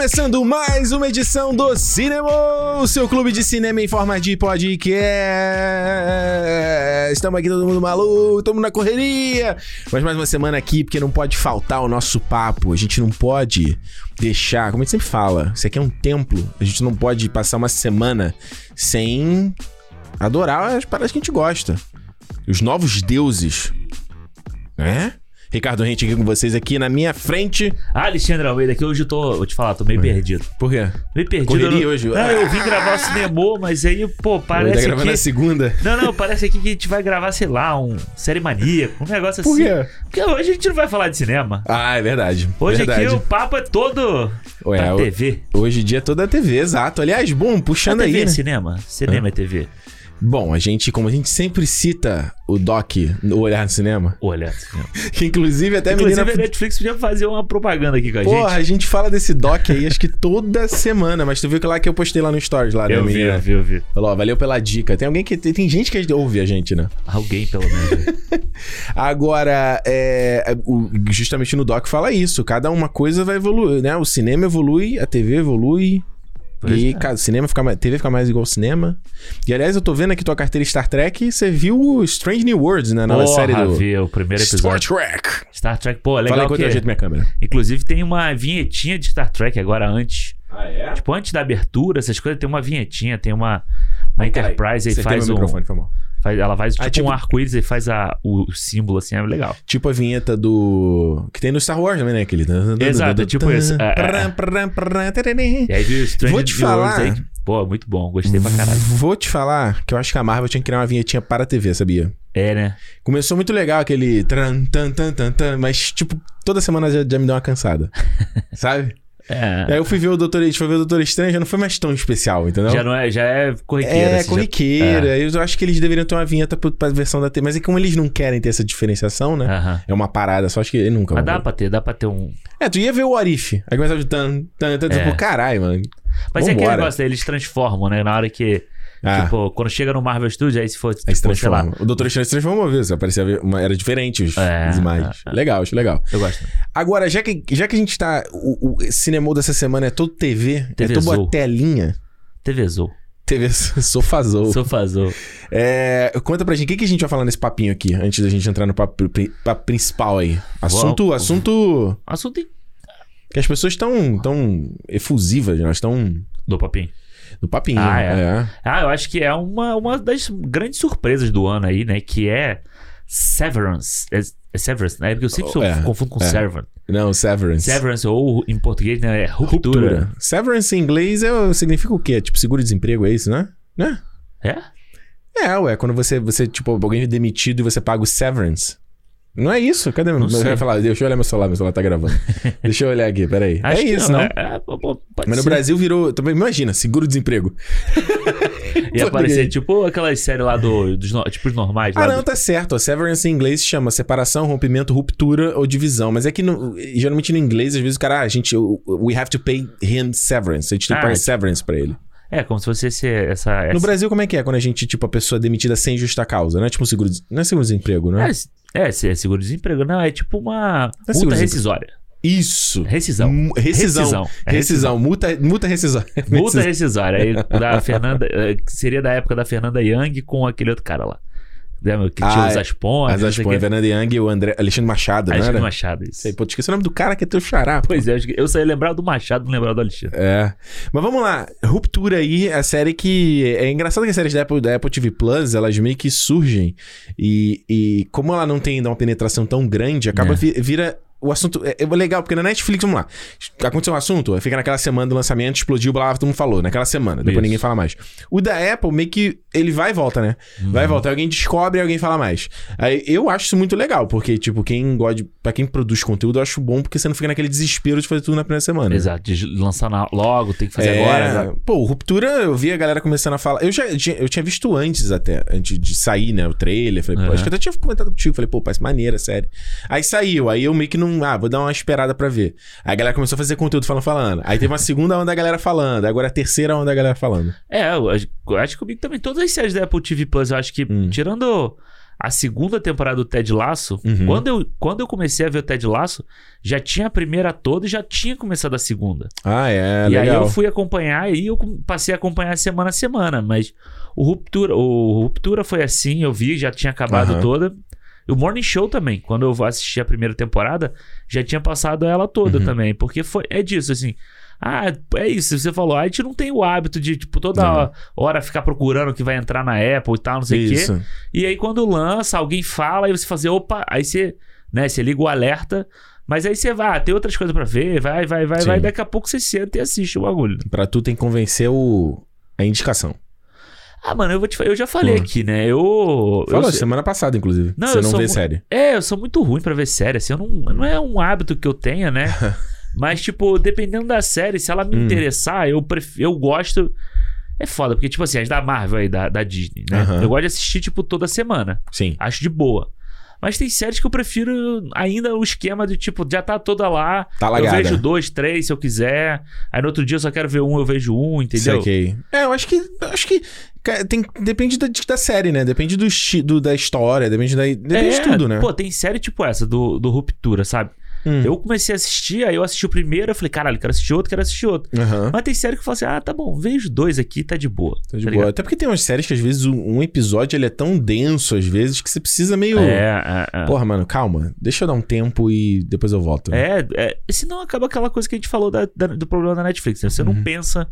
começando mais uma edição do Cinema, o seu clube de cinema em forma de podcast. Estamos aqui todo mundo maluco, mundo na correria. Mas mais uma semana aqui, porque não pode faltar o nosso papo. A gente não pode deixar, como a gente sempre fala, isso aqui é um templo. A gente não pode passar uma semana sem adorar as paradas que a gente gosta. Os novos deuses. Né? Ricardo Rente aqui com vocês aqui na minha frente. Ah, Alexandre Almeida, que hoje eu tô, vou te falar, tô meio perdido. Por quê? Meio perdido. Correria eu, hoje? Não, eu vim gravar o cinema, mas aí, pô, Tá parece gravando que... na segunda? Não, não, parece aqui que a gente vai gravar, sei lá, um série maníaco, um negócio Por assim. quê? Porque hoje a gente não vai falar de cinema. Ah, é verdade. Hoje verdade. aqui o papo é todo Ué, TV. Hoje em dia é toda a TV, exato. Aliás, bom, A puxando TV aí. é né? cinema? Cinema é TV. Bom, a gente, como a gente sempre cita o Doc no Olhar no Cinema, Olha, cinema. que inclusive até a Inclusive a menina. Netflix podia fazer uma propaganda aqui com a Porra, gente. a gente fala desse Doc aí acho que toda semana, mas tu viu que lá que eu postei lá no Stories lá, né, Eu vi, menina? eu vi, eu vi. Falou, ó, valeu pela dica. Tem alguém que. Tem, gente que ouve a gente, né? Alguém, pelo menos. Agora, é, o- justamente no Doc fala isso. Cada uma coisa vai evoluir, né? O cinema evolui, a TV evolui. Pois e é. cara, o cinema fica mais, TV fica mais igual ao cinema. E aliás, eu tô vendo aqui tua carteira Star Trek, você viu o Strange New Worlds, né? A nova Porra, série do vi o primeiro Star episódio. Trek. Star Trek, pô, Fala legal enquanto que... eu ajeito minha câmera. Inclusive tem uma vinhetinha de Star Trek agora antes. Ah, é? Tipo, antes da abertura, essas coisas, tem uma vinhetinha, tem uma, uma Enterprise aí faz um. microfone, foi mal. Faz- ela faz tipo, Ah, tipo- um arco-íris e faz a, o, símbolo assim, é legal. Tipo a vinheta do. Que tem no Star Wars também, né? Aquele. Exato, é tipo esse. É, E aí viu o Stranger Vou te falar- aí. Pô, muito bom, gostei pra caralho. Vou te falar que eu acho que a Marvel tinha que criar uma vinhetinha para a TV, sabia? É, né? Começou muito legal aquele. Tran, tan, tan, tan, tan, mas, tipo, toda semana já, já me deu uma cansada. Sabe? É. Aí eu fui ver o Doutor, a gente foi ver o Doutor Estranho, já não foi mais tão especial, entendeu? Já não é, já é corriqueira. É, assim, já- corriqueira. É. Eu acho que eles deveriam ter uma vinheta pro- pra versão da TV. Mas é como eles não querem ter essa diferenciação, né? Aham. É uma parada, só acho que ele nunca Mas dá ver. pra ter, dá pra ter um. É, tu ia ver o Arif. Aí começava de tan, tan, tan, tipo, caralho, mano. Mas é aquele Vambora. negócio, eles transformam, né? Na hora que. Ah. Tipo, quando chega no Marvel Studios, aí se for. Aí se tipo, sei lá. transforma. O Doutor Estranho se transformou uma vez. Aparecia uma, era diferente os, É, imagens. é, é. Legal, acho legal. Eu gosto. Agora, já que, já que a gente tá. O, o cinema dessa semana é todo TV, TV é toda uma telinha. TV Zou. TV Sofazou. Sofazou. É, conta pra gente, o que, que a gente vai falar nesse papinho aqui, antes da gente entrar no papo, papo principal aí? Assunto, assunto Assunto que as pessoas estão tão efusivas, né? elas estão do papinho. No papinho. Ah, é. é. Ah, eu acho que é uma, uma das grandes surpresas do ano aí, né? Que é Severance. É, é Severance, né? Porque eu sempre sou- é, confundo com é. Servant. Não, Severance. Severance, ou em português, né? É ruptura. Severance em inglês é, significa o quê? Tipo, seguro-desemprego, é isso, né? Né? É? É, ué, quando você, você, tipo, alguém é demitido e você paga o severance. Não é isso? Cadê? meu- Não ia falar, deixa eu olhar meu celular, meu celular tá gravando. deixa eu olhar aqui, peraí. Acho é isso, não? É, é, pode Mas no ser. Brasil virou. Também, imagina, seguro-desemprego. Ia aparecer tipo aquelas séries lá do, dos tipo os normais. Ah, não, do- tá certo. A severance em inglês se chama separação, rompimento, ruptura ou divisão. Mas é que no- geralmente no inglês, às vezes o cara, ah, a gente, we have to pay him severance. A gente tem que Ah, pagar é- severance pra ele. É, como se fosse esse, essa. essa... No Brasil, como é que é quando a gente, tipo, a pessoa é demitida sem justa causa? Não é tipo um seguro. Não é seguro-desemprego, né? É, é, é seguro-desemprego. Não, é tipo uma multa seguro-desemprego. rescisória. Isso. Rescisão. Rescisão. Rescisão. É Rescisão. Multa, multa rescisória. Multa rescisória. Aí, da Fernanda. eh, seria da época da Fernanda Young com aquele outro cara lá. Lembra? Que tinha Ah, os é. Aspões. As quê. Fernanda Young e o André, Alexandre Machado, né? Alexandre Machado, isso. Sei, pô, te esqueci o nome do cara que é teu xará. pô. Pois é, eu ia lembrar do Machado, não lembrar do Alexandre. É. Mas vamos lá. Ruptura aí, a série que. É engraçado que as séries da Apple, da Apple TV Plus, elas meio que surgem. E, e como ela não tem ainda uma penetração tão grande, acaba É. vi- vira. O assunto é, é legal, porque na Netflix, vamos lá. Aconteceu um assunto, fica naquela semana do lançamento, explodiu, blá, blá, todo mundo falou, naquela semana. Depois Isso. ninguém fala mais. O da Apple, meio que ele vai e volta, né? Uhum. Vai e volta. Alguém descobre e alguém fala mais. Aí eu acho isso muito legal, porque, tipo, quem gosta. de- Pra quem produz conteúdo, eu acho bom, porque você não fica naquele desespero de fazer tudo na primeira semana. Exato, de lançar na- logo, tem que fazer É, agora. exato. Pô, Ruptura, eu vi a galera começando a falar. Eu já tinha- eu tinha visto antes até, antes de sair, né, o trailer. Falei, pô, Aham. acho que eu até tinha comentado contigo. Falei, pô, parece maneira, sério. Aí saiu, aí eu meio que não. Ah, vou dar uma esperada pra ver. Aí a galera começou a fazer conteúdo falando, falando. Aí teve uma segunda onda da galera falando, agora a terceira onda da galera falando. É, eu acho, eu acho que comigo também todas as séries da Apple TV Plus, eu acho que, Hum. tirando a segunda temporada do Ted Lasso, Uhum. quando, eu, quando eu comecei a ver o Ted Lasso, já tinha a primeira toda e já tinha começado a segunda. Ah, é, e aí legal. eu fui acompanhar e eu passei a acompanhar semana a semana, mas o Ruptura, o Ruptura foi assim, eu vi, já tinha acabado Aham. toda. O Morning Show também, quando eu assisti a primeira temporada, já tinha passado ela toda Uhum. também, porque foi é disso assim. Ah, é isso, você falou, a gente não tem o hábito de, tipo, toda Não. hora ficar procurando o que vai entrar na Apple e tal, não sei o quê. E aí quando lança, alguém fala, aí você fazer, opa, aí você, né, você liga o alerta, mas aí você vai, ah, tem outras coisas pra ver, vai, vai, vai, Sim. vai, daqui a pouco você senta e assiste o bagulho. Pra tu tem que convencer o... a indicação. Ah, mano, eu vou te eu já falei Hum. aqui, né? Eu, eu Falou se- semana passada, inclusive. Não, Você eu não vê mu- série. É, eu sou muito ruim pra ver série, assim, eu não, não é um hábito que eu tenha, né? Mas, tipo, dependendo da série, se ela me Hum. interessar, eu, pref... eu gosto. É foda, porque, tipo assim, as da Marvel aí, da, da Disney, né? Aham. Eu gosto de assistir, tipo, toda semana. Sim. Acho de boa. Mas tem séries que eu prefiro ainda o esquema de, tipo, já tá toda lá. Tá eu vejo dois, três, se eu quiser. Aí no outro dia eu só quero ver um, eu vejo um, entendeu? Saquei. É, eu acho que. Acho que. Tem, depende da, da série, né? Depende do, do- da história, depende da. Depende de tudo, né? É, Pô, tem série tipo essa, do, do Ruptura, sabe? Hum. Eu comecei a assistir, aí eu assisti o primeiro, eu falei, caralho, quero assistir outro, quero assistir outro. Aham. Mas tem série que eu falo assim, ah, tá bom, vejo dois aqui, tá de boa. Tá de tá boa. ligado? Até porque tem umas séries que às vezes um, episódio ele é tão denso, às vezes, que você precisa meio. É, é, é. Porra, mano, calma. Deixa eu dar um tempo e depois eu volto. É, é, senão acaba aquela coisa que a gente falou da- da- do problema da Netflix. Né? Você Uhum. não pensa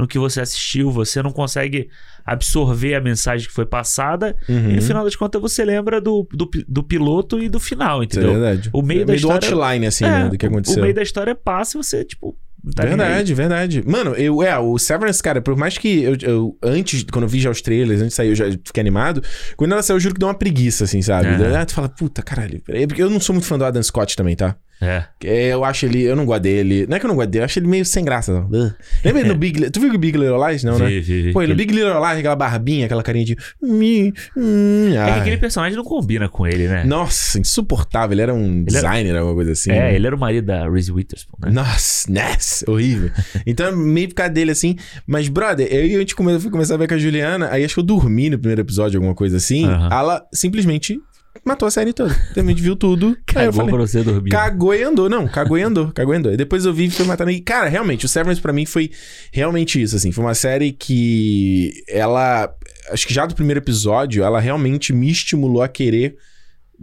no que você assistiu, você não consegue absorver a mensagem que foi passada, Uhum. e no final das contas você lembra do, do, do piloto e do final, é entendeu? verdade. O meio é da meio do história- outline, assim, É, né? Do que aconteceu. O meio da história passa e você, tipo. Tá verdade, verdade. Mano, eu, é, o Severance, cara, por mais que eu, eu- antes, quando eu vi já os trailers, antes de sair, eu já fiquei animado. Quando ela saiu, eu juro que deu uma preguiça, assim, sabe? Aham. Ah, tu fala, puta, caralho. É porque eu não sou muito fã do Adam Scott também, tá? É. É, eu acho ele, eu não gosto dele. Não é que eu não gosto dele, eu acho ele meio sem graça. Não. Uh. Lembra ele no Big Tu viu o Big Little Lies? Não, né? Vi, vi, vi. Pô, ele no Big Little Lies, aquela barbinha, aquela carinha de. É que aquele personagem não combina com ele, né? Nossa, insuportável. Ele era um designer, alguma coisa assim. É, ele era o marido da Reese Witherspoon, né? Nossa, Ness, horrível. Então, meio por causa dele assim. Mas, brother, eu e a gente come- fui começar a ver com a Juliana, aí acho que eu dormi no primeiro episódio, alguma coisa assim. Aham. Ela simplesmente matou a série toda. A gente viu tudo. Cagou falei, pra você dormir. Cagou e andou. Não, cagou e andou. Cagou e andou. E depois eu vi e foi matando. E, cara, realmente, o Severance pra mim foi realmente isso, assim. Foi uma série que ela... Acho que já do primeiro episódio, ela realmente me estimulou a querer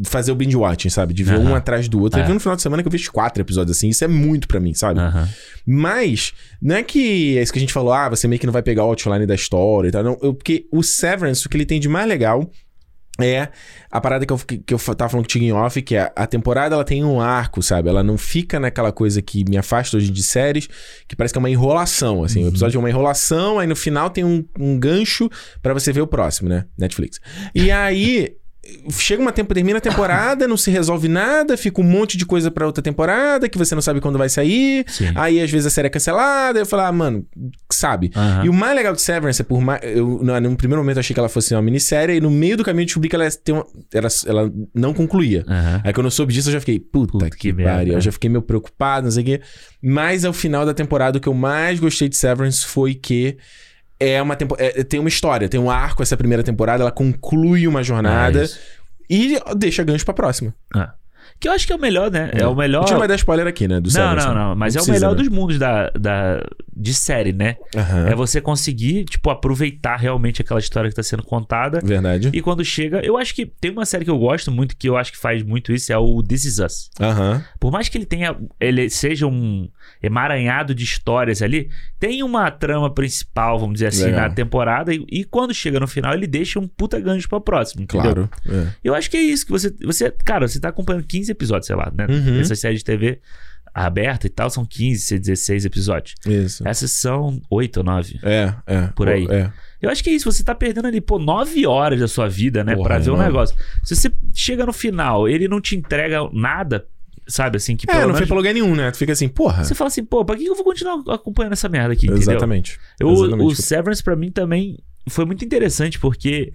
fazer o binge watching, sabe? De ver um atrás do outro. É. Teve no final de semana que eu vi quatro episódios, assim. Isso é muito pra mim, sabe? Mas, não é que é isso que a gente falou, ah, você meio que não vai pegar o outline da história e tal. Não, eu- porque o Severance, o que ele tem de mais legal é a parada que eu, que eu tava falando contigo em off, que é a temporada ela tem um arco, sabe? Ela não fica naquela coisa que me afasta hoje de séries, que parece que é uma enrolação, assim. O episódio é uma enrolação, aí no final tem um, um gancho pra você ver o próximo, né? Netflix. E aí. Chega uma tempo, termina a temporada, não se resolve nada, fica um monte de coisa pra outra temporada que você não sabe quando vai sair. Sim. Aí às vezes a série é cancelada, eu falo, ah, mano, sabe? Aham. E o mais legal de Severance é por mais. Eu, no, primeiro momento achei que ela fosse uma minissérie, e no meio do caminho eu descobri que ela, ia ter uma, era, ela não concluía. Aham. Aí quando eu soube disso, eu já fiquei, puta, Puta, que, que pariu. Eu já fiquei meio preocupado, não sei o quê. Mas ao final da temporada, o que eu mais gostei de Severance foi que. É uma tempo... é- tem uma história, tem um arco essa primeira temporada, ela conclui uma jornada isso. e deixa gancho pra próxima. Ah. Que eu acho que é o melhor, né? É, o melhor. A gente não vai dar spoiler aqui, né? Do Não, Severance, não, não. Mas é o precisa, melhor né? dos mundos da, da, de série, né? Aham. É você conseguir, tipo, aproveitar realmente aquela história que tá sendo contada. Verdade. E quando chega. Eu acho que tem uma série que eu gosto muito, que eu acho que faz muito isso, é o This Is Us. Aham. Por mais que ele tenha. Ele seja um emaranhado de histórias ali, tem uma trama principal, vamos dizer assim, Legal. na temporada. E, e quando chega no final, ele deixa um puta gancho pra próxima. Entendeu? Claro. É. Eu acho que é isso que você. você cara, você tá acompanhando 15 episódios, sei lá, né? Uhum. Essas séries de TV aberta e tal, são 15, 16 episódios. Isso. Essas são 8 ou 9. É, é. Por aí. É. Eu acho que é isso, você tá perdendo ali, pô, 9 horas da sua vida, né, Porra, pra ver um negócio. Se você chega no final, ele não te entrega nada, sabe, assim, que É, não foi menos... pra lugar nenhum, né? Tu fica assim, porra. Você fala assim, pô, pra que eu vou continuar acompanhando essa merda aqui, entendeu? Exatamente. Eu- Exatamente. o Severance pra mim também foi muito interessante porque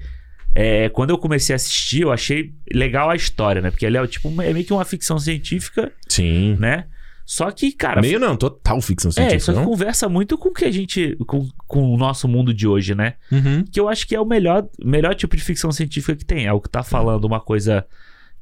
é, quando eu comecei a assistir, eu achei legal a história, né? Porque ele é tipo é meio que uma ficção científica, Sim. né? Só que, cara. Meio não, total ficção é, científica. só que conversa muito com o que a gente. Com, com o nosso mundo de hoje, né? Uhum. Que eu acho que é o melhor, melhor tipo de ficção científica que tem. É o que tá falando uma coisa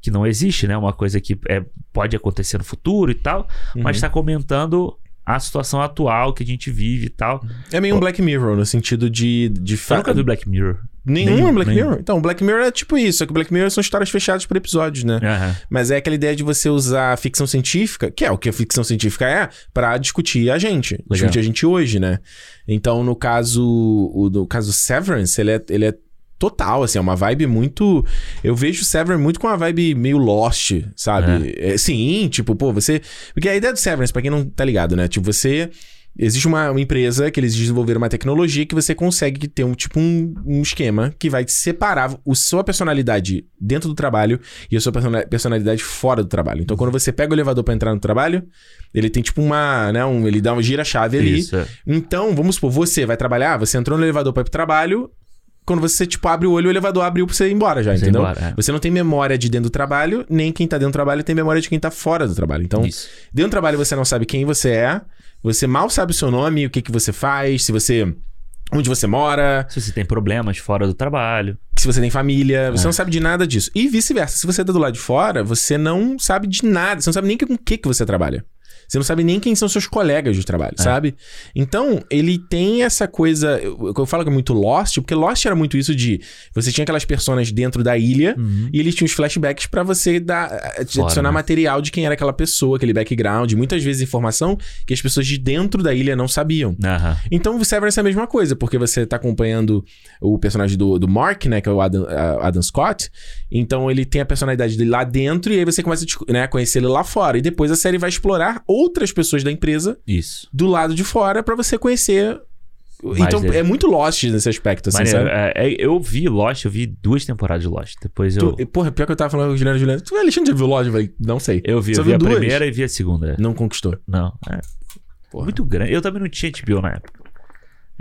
que não existe, né? Uma coisa que é, pode acontecer no futuro e tal. Mas Uhum. tá comentando a situação atual que a gente vive e tal. É meio um Black Mirror, no sentido de. de Eu fa- nunca vi Black Mirror. Nenhum, Nenhum, Black nenhum. Mirror? Então, Black Mirror é tipo isso, só que Black Mirror são histórias fechadas por episódios, né? Aham. Mas é aquela ideia de você usar a ficção científica, que é o que a ficção científica é, pra discutir a gente. Discutir a gente hoje, né? Então, no caso, o, no caso Severance, ele é, ele é total, assim, é uma vibe muito... Eu vejo Severance muito com uma vibe meio Lost, sabe? É, sim, tipo, pô, você... Porque a ideia do Severance, pra quem não tá ligado, né? Tipo, você... Existe uma, uma empresa que eles desenvolveram uma tecnologia que você consegue ter um tipo um, um esquema que vai separar a sua personalidade dentro do trabalho e a sua persona- personalidade fora do trabalho. Então, quando você pega o elevador pra entrar no trabalho, ele tem tipo uma, né, um, ele dá uma gira-chave ali. Isso. é. Então, vamos supor, você vai trabalhar, você entrou no elevador pra ir pro trabalho, quando você, tipo, abre o olho, o elevador abriu pra você ir embora já, Você entendeu? embora, é. Você não tem memória de dentro do trabalho, nem quem tá dentro do trabalho tem memória de quem tá fora do trabalho. Então, Isso. Dentro do trabalho você não sabe quem você é, você mal sabe o seu nome, o que, que você faz, se você. onde você mora, Se você tem problemas fora do trabalho. se você tem família, É. você não sabe de nada disso. E vice-versa, se você tá do lado de fora, você não sabe de nada, você não sabe nem com o que, que você trabalha. Você não sabe nem quem são seus colegas de trabalho, É. sabe? Então, ele tem essa coisa. Eu, eu falo que é muito Lost, porque Lost era muito isso de. Você tinha aquelas personas dentro da ilha e eles tinham os flashbacks pra você dar, eh, Fora, adicionar né? material de quem era aquela pessoa, aquele background. Muitas vezes informação que as pessoas de dentro da ilha não sabiam. Aham. Então o Severance é a mesma coisa, porque você tá acompanhando o personagem do, do Mark, né? Que é o Adam, Adam Scott. Então ele tem a personalidade dele lá dentro e aí você começa a né, a conhecer ele lá fora. E depois a série vai explorar outras pessoas da empresa Isso. do lado de fora pra você conhecer. então dele. é muito Lost nesse aspecto, assim, Maneiro. sabe? É, é, eu vi Lost, eu vi duas temporadas de Lost. Depois eu. Tu, porra, pior que eu tava falando com o Juliano Juliano. Tu, Alexandre, já viu Lost? Eu falei, não sei. Eu vi, Só eu vi a duas? primeira e vi a segunda. Não conquistou. Não, é. Muito grande. Eu também não tinha HBO na época.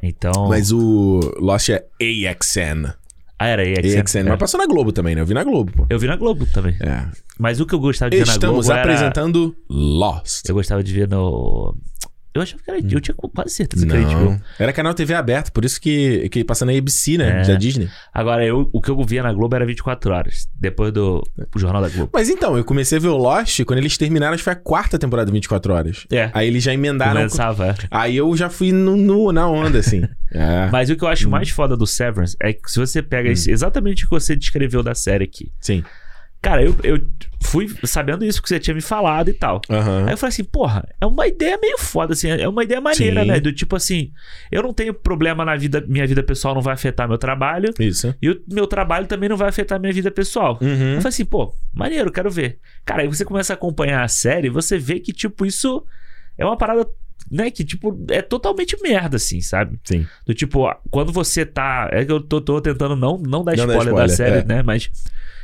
Então. Mas o Lost é AXN. Ah, era AXN. AXN. é. Mas passou na Globo também, né? Eu vi na Globo, pô. Eu vi na Globo também. É. Mas o que eu gostava de ver na Globo Estamos era... apresentando Lost. Eu gostava de ver no... Eu achava que era... Eu tinha quase certeza que era HBO. Era canal TV aberto, por isso que, que passa na ABC, né? É. Da Disney. Agora, eu, o que eu via na Globo era 24 horas. Depois do Jornal da Globo. Mas então, eu comecei a ver o Lost quando eles terminaram, acho que foi a quarta temporada de 24 horas. É. Aí eles já emendaram. Começava. é. Aí eu já fui no, no- na onda, assim. É. Mas o que eu acho Hum. mais foda do Severance é que se você pega esse- exatamente o que você descreveu da série aqui. Sim. Cara, eu, eu fui sabendo isso que você tinha me falado e tal. Aham. Aí eu falei assim, porra, é uma ideia meio foda, assim, é uma ideia maneira, Sim. né? Do tipo assim, eu não tenho problema na vida, minha vida pessoal não vai afetar meu trabalho, Isso. e o meu trabalho também não vai afetar minha vida pessoal. Eu Uhum. falei assim, pô, maneiro, quero ver. Cara, aí você começa a acompanhar a série, você vê que, tipo, isso é uma parada, né, que, tipo, é totalmente merda, assim, sabe? Sim. Do tipo, quando você tá. É que eu tô, tô tentando não, não dar Não dar spoiler, da spoiler, série, é. né? Mas,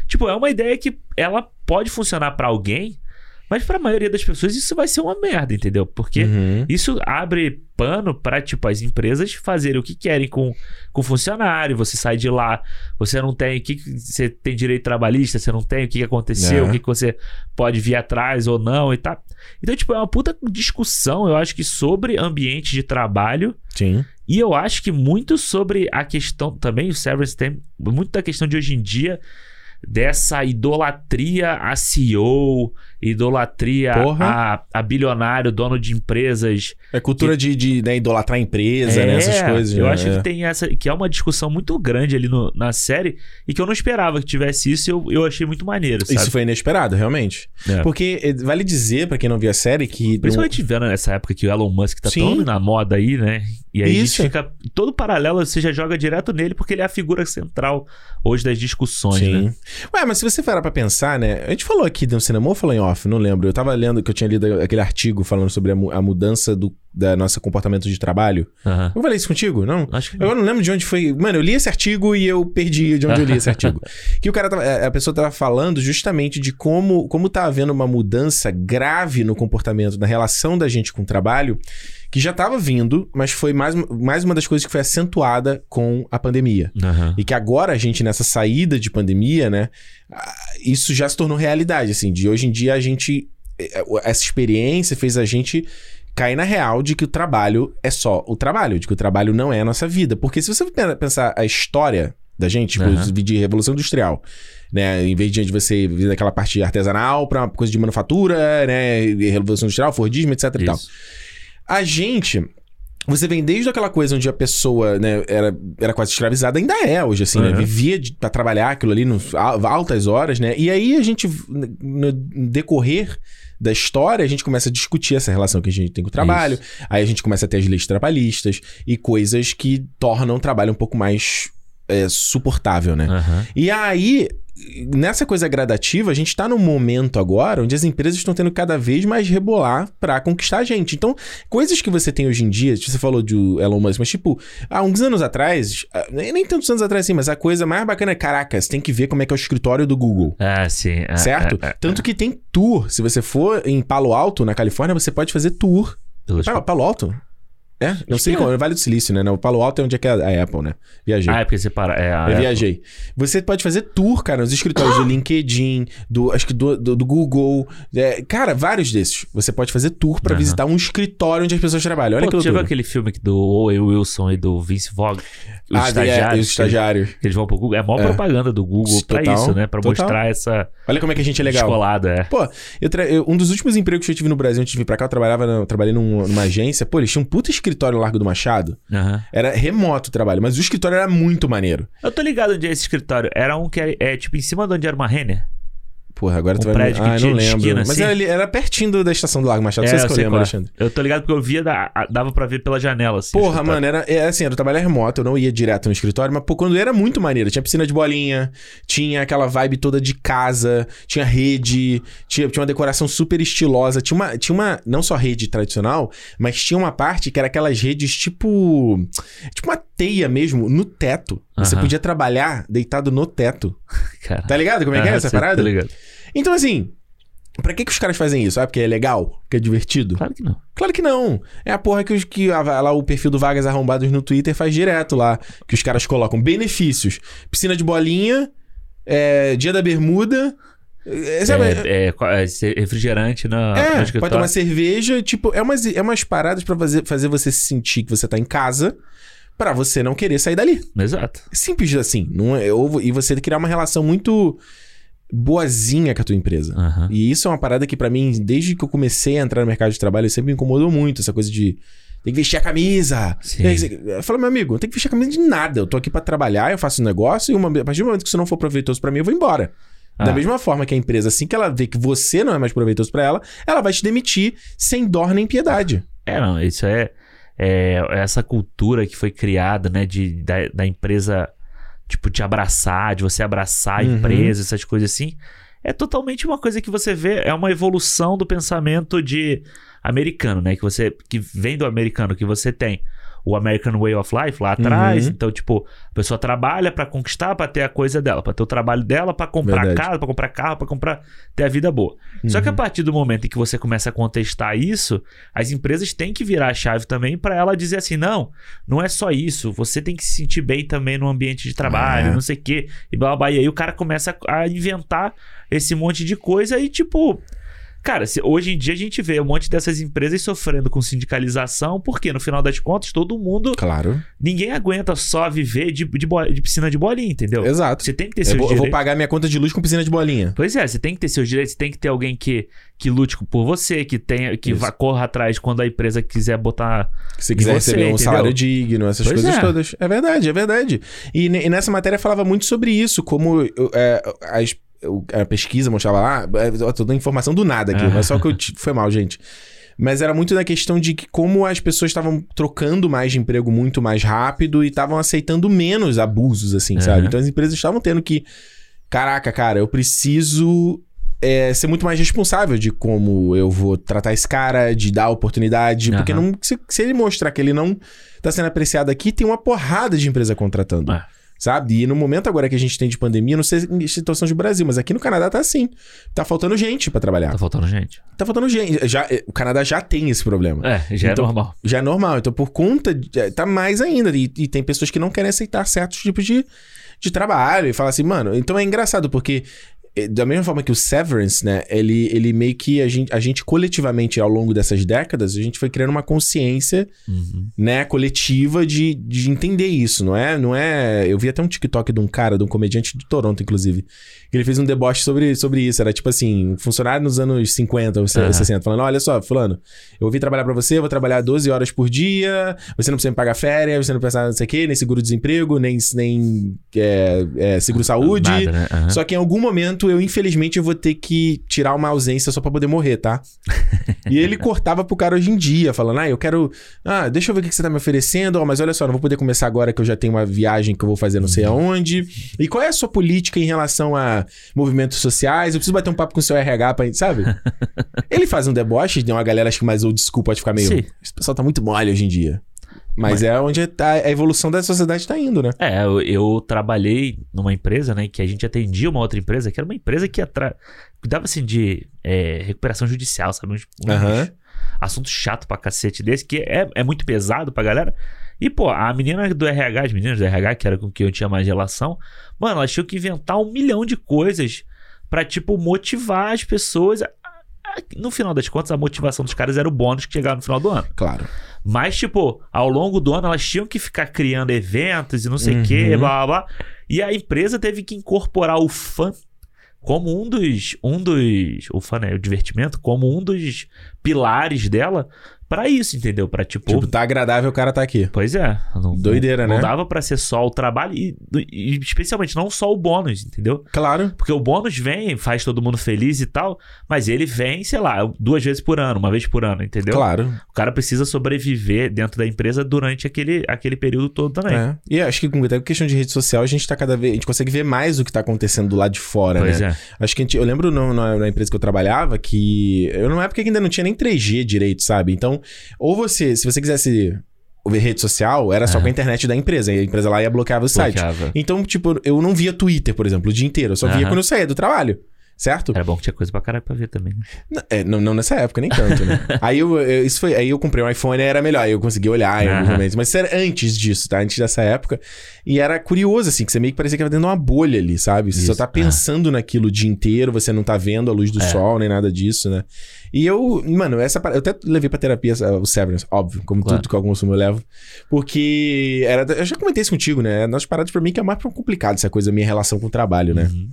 tipo, é uma ideia que ela pode funcionar pra alguém, mas pra maioria das pessoas isso vai ser uma merda, entendeu? Porque Uhum. isso abre pano pra, tipo, as empresas fazerem o que querem com com o funcionário. Você sai de lá, você não tem. O que você tem direito trabalhista, você não tem, o que, que aconteceu, É. o que, que você pode vir atrás ou não e tal. Então, tipo, é uma puta discussão, eu acho que sobre ambiente de trabalho. Sim. E eu acho que muito sobre a questão também, o Severance tem muito da questão de hoje em dia dessa idolatria a CEO, idolatria Porra. a, a bilionário, dono de empresas. É cultura de, de né, idolatrar a empresa, É, né? Essas coisas. Eu né? acho É. que tem essa, que é uma discussão muito grande ali no- na série e que eu não esperava que tivesse isso. e Eu, eu achei muito maneiro, sabe? Isso foi inesperado, realmente. É. Porque eh, vale dizer, pra quem não viu a série, que. Principalmente vendo nessa época que o Elon Musk tá Sim. tão na moda aí, né? E aí Isso. fica. Todo paralelo você já joga direto nele, porque ele é a figura central hoje das discussões, Sim. né? Ué, mas se você parar pra pensar, né? A gente falou aqui no cinema ou falou em off, não lembro. Eu tava lendo que eu tinha lido aquele artigo falando sobre a, mu- a mudança do da nosso comportamento de trabalho. Aham. Eu falei isso contigo? Não? Acho que Eu não lembro de onde foi. Mano, eu li esse artigo e eu perdi de onde eu li esse artigo. Que o cara tava. A pessoa tava falando justamente de como, como tá havendo uma mudança grave no comportamento, na relação da gente com o trabalho, que já tava vindo, mas foi mais, mais uma das coisas que foi acentuada com a pandemia. Aham. E que agora a gente, nessa saída de pandemia, né? Isso já se tornou realidade, assim. De hoje em dia a gente é, essa experiência fez a gente cair na real de que o trabalho é só o trabalho, de que o trabalho não é a nossa vida. Porque se você pensar a história da gente, tipo, Aham. de Revolução Industrial, né? Em vez de você vir daquela parte artesanal pra uma coisa de manufatura, né? Revolução Industrial, Fordismo, etc e tal. Isso. A gente. Você vem desde aquela coisa onde a pessoa né, era, era quase escravizada, ainda é hoje, assim, né? Uhum. Vivia de, pra trabalhar aquilo ali no, al- altas horas, né? E aí a gente, no decorrer da história, a gente começa a discutir essa relação que a gente tem com o trabalho. Aí a gente começa a ter as leis trabalhistas e coisas que tornam o trabalho um pouco mais é, suportável, né? Aham. E aí, nessa coisa gradativa, a gente tá num momento agora onde as empresas estão tendo cada vez mais rebolar pra conquistar a gente. Então, coisas que você tem hoje em dia, você falou de Elon Musk, mas tipo, há uns anos atrás, ah, nem tantos anos atrás assim, mas a coisa mais bacana é, caraca, você tem que ver como é que é o escritório do Google. Ah, sim. é, Certo? é, é, Tanto que tem tour. Se você for em Palo Alto, na Califórnia, você pode fazer tour. Palo Alto? É? Não sei que qual. É Vale do Silício, né? O Palo Alto é onde é que é a Apple, né? Viajei. Ah, é porque você para. É, a Eu Apple. viajei. Você pode fazer tour, cara, nos escritórios do LinkedIn, do acho que do, do, do Google. é, cara, vários desses. Você pode fazer tour pra Aham. visitar um escritório onde as pessoas trabalham. Olha Pô, que tu já viu loucura. aquele filme do Owen Wilson e do Vince Vaughn? Os Ah, é, estagiários. os estagiários. Que eles vão pro Google. É a maior É. propaganda do Google pra Total, isso, né? Pra total. mostrar essa Olha como é que a gente é legal. descolada. É. Pô, eu tra- eu- um dos últimos empregos que eu tive no Brasil antes de vir pra cá, eu trabalhava eu trabalhei num- numa agência. Pô, eles tinham um puta escritório no Largo do Machado. Aham. Era remoto o trabalho, mas o escritório era muito maneiro. Eu tô ligado onde é esse escritório. Era um que é, é, tipo em cima de onde era uma Renner. Porra, agora Um tu vai me... prédio que Ah, eu tinha não lembro. esquina, mas assim? era, era pertinho do- da estação do Largo Machado. Não sei se eu lembro, é. Alexandre. Eu tô ligado porque eu via, da, dava pra ver pela janela, assim. Porra, mano, era, é assim, era trabalhar remoto, eu não ia direto no escritório, mas pô, quando era muito maneiro, tinha piscina de bolinha, tinha aquela vibe toda de casa, tinha rede, tinha, tinha uma decoração super estilosa, tinha uma, tinha uma, não só rede tradicional, mas tinha uma parte que era aquelas redes tipo, tipo uma teia mesmo, no teto. Você Aham. podia trabalhar deitado no teto. Cara. Tá ligado como é que é essa sei, parada? Tô ligado. Então assim, pra que que os caras fazem isso? Ah, porque é legal? Porque é divertido? Claro que não. Claro que não. É a porra que, os, que a- lá o perfil do Vagas Arrombados no Twitter faz direto lá. Que os caras colocam benefícios. Piscina de bolinha, é, dia da bermuda. É, sabe? É, é, é, refrigerante na, É, pode tomar cerveja. Tipo, é umas, é umas paradas pra fazer, fazer você se sentir que você tá em casa. Pra você não querer sair dali. Exato. Simples assim. Não é, ou, e você criar uma relação muito boazinha com a tua empresa. Aham. E isso é uma parada que pra mim, desde que eu comecei a entrar no mercado de trabalho, sempre me incomodou muito. Essa coisa de tem que vestir a camisa. Eu falo, meu amigo, não tem que vestir a camisa de nada. Eu tô aqui pra trabalhar, eu faço um negócio e uma, a partir do momento que isso não for proveitoso pra mim, eu vou embora. Da Ah. mesma forma que a empresa, assim que ela vê que você não é mais proveitoso pra ela, ela vai te demitir sem dó nem piedade. É, não, isso é, é essa cultura que foi criada, né, de, da, da empresa, tipo, te abraçar, de você abraçar a Uhum. empresa, essas coisas assim. É totalmente uma coisa que você vê, é uma evolução do pensamento de americano, né, que você, que vem do americano, que você tem o American Way of Life lá atrás, Uhum. então, tipo, a pessoa trabalha pra conquistar, pra ter a coisa dela, pra ter o trabalho dela, pra comprar Verdade. casa, pra comprar carro, pra comprar, ter a vida boa. Só que a Uhum. partir do momento em que você começa a contestar isso, as empresas têm que virar a chave também para ela dizer assim: não, não é só isso, você tem que se sentir bem também no ambiente de trabalho, É. não sei o quê, e blá, blá, blá. E aí o cara começa a inventar esse monte de coisa e, tipo. Cara, se- hoje em dia a gente vê um monte dessas empresas sofrendo com sindicalização, porque no final das contas todo mundo. Claro. Ninguém aguenta só viver de, de, bo- de piscina de bolinha, entendeu? Exato. Você tem que ter Eu seus vou, eu vou direitos. pagar minha conta de luz com piscina de bolinha. Pois é, você tem que ter seus direitos, você tem que ter alguém que, que lute por você, que tenha, que Isso. vá, corra atrás quando a empresa quiser botar. Se quiser você, receber um entendeu? salário digno, essas Pois coisas é. todas. É verdade, é verdade. E, e nessa matéria falava muito sobre isso, como é, as- a pesquisa mostrava lá, é, eu tô dando informação do nada aqui, Ah. mas só que eu foi mal, gente. Mas era muito da questão de que como as pessoas estavam trocando mais de emprego muito mais rápido e estavam aceitando menos abusos, assim, sabe? Aham. Então as empresas estavam tendo que, caraca, cara, eu preciso é, ser muito mais responsável de como eu vou tratar esse cara, de dar oportunidade. Porque Aham. não, se, se ele mostrar que ele não tá sendo apreciado aqui, tem uma porrada de empresa contratando. É. Sabe? E no momento agora que a gente tem de pandemia, não sei em situação de Brasil, mas aqui no Canadá tá assim. Tá faltando gente pra trabalhar. Tá faltando gente. Tá faltando gente. Já, eh, o Canadá já tem esse problema. É, já Então- é normal. Já é normal. Então, por conta. De, eh, tá mais ainda. E, e tem pessoas que não querem aceitar certos tipos de, de trabalho. E fala assim, mano. Então é engraçado, porque da mesma forma que o Severance, né? Ele, ele meio que a gente, a gente coletivamente, ao longo dessas décadas, a gente foi criando uma consciência, Uhum. né, coletiva de, de entender isso, não é? Não é. Eu vi até um TikTok de um cara, de um comediante de Toronto, inclusive, que ele fez um deboche sobre, sobre isso. Era tipo assim, um funcionário nos anos 50 ou Aham. 60, falando: olha só, Fulano, eu vim trabalhar pra você, eu vou trabalhar 12 horas por dia, você não precisa me pagar férias, você não precisa não sei o quê, nem seguro-desemprego, nem, nem é, é, seguro-saúde. Né? Aham. Só que em algum momento eu, infelizmente, eu vou ter que tirar uma ausência só pra poder morrer, tá? e ele cortava pro cara hoje em dia, falando: Ah, eu quero. Ah, deixa eu ver o que você tá me oferecendo. Ó, mas olha só, não vou poder começar agora que eu já tenho uma viagem que eu vou fazer não sei aonde. E qual é a sua política em relação a movimentos sociais? Eu preciso bater um papo com o seu RH pra. Sabe? ele faz um deboche, tem uma galera acho que mais old school pode ficar meio. Sim. Esse pessoal tá muito mole hoje em dia. Mas, é onde tá- a evolução da sociedade tá indo, né? É, eu, eu trabalhei numa empresa, né, que a gente atendia uma outra empresa, que era uma empresa que atra... cuidava, assim, de é, recuperação judicial, sabe? Um, um Aham. assunto chato pra cacete desse, que é, é muito pesado pra galera. E, pô, a menina do RH, as meninas do RH, que era com quem eu tinha mais relação, mano, elas tinham que inventar um milhão de coisas pra, tipo, motivar as pessoas. No final das contas, a motivação dos caras era o bônus que chegava no final do ano. Claro. Mas, tipo, ao longo do ano elas tinham que ficar criando eventos e não sei o Uhum. que, blá blá blá. E a empresa teve que incorporar o fã como um dos. Um dos. O fã, né? O divertimento, como um dos pilares dela pra isso, entendeu? Pra tipo. Tipo, tá agradável o cara tá aqui. Pois é. Não, Doideira, não, né? Não dava pra ser só o trabalho e, e especialmente não só o bônus, entendeu? Claro. Porque o bônus vem, faz todo mundo feliz e tal, mas ele vem, sei lá, duas vezes por ano, uma vez por ano, entendeu? Claro. O cara precisa sobreviver dentro da empresa durante aquele, aquele período todo também. É. E acho que com questão de rede social, a gente tá cada vez. A gente consegue ver mais o que tá acontecendo do lado de fora, Pois né? é. Acho que a gente, eu lembro no- na, na empresa que eu trabalhava que. Eu numa época que ainda não tinha nem 3G direito, sabe? Então, ou você, se você quisesse ver rede social, era só com a internet da empresa. E a empresa lá ia bloquear o site. Bloqueava. Então, tipo, eu não via Twitter, por exemplo, o dia inteiro. Eu só via Aham. quando eu saía do trabalho. Certo? Era bom que tinha coisa pra caralho pra ver também. né? É, não, não nessa época, nem tanto, né? aí, eu, eu- isso foi, aí eu comprei um iPhone e era melhor. Aí eu consegui olhar em alguns momentos. Mas isso era antes disso, tá? Antes dessa época. E era curioso, assim, que você meio que parecia que tava dentro de uma bolha ali, sabe? Você só Isso, tá pensando naquilo o dia inteiro, você não tá vendo a luz do É. sol, nem nada disso, né? E eu, mano, essa eu até levei pra terapia o Severance, óbvio, como Claro. tudo que eu consumo eu levo. Porque era. Eu já comentei isso contigo, né? Nas paradas pra mim que é mais complicado essa coisa, minha relação com o trabalho, né? Uhum.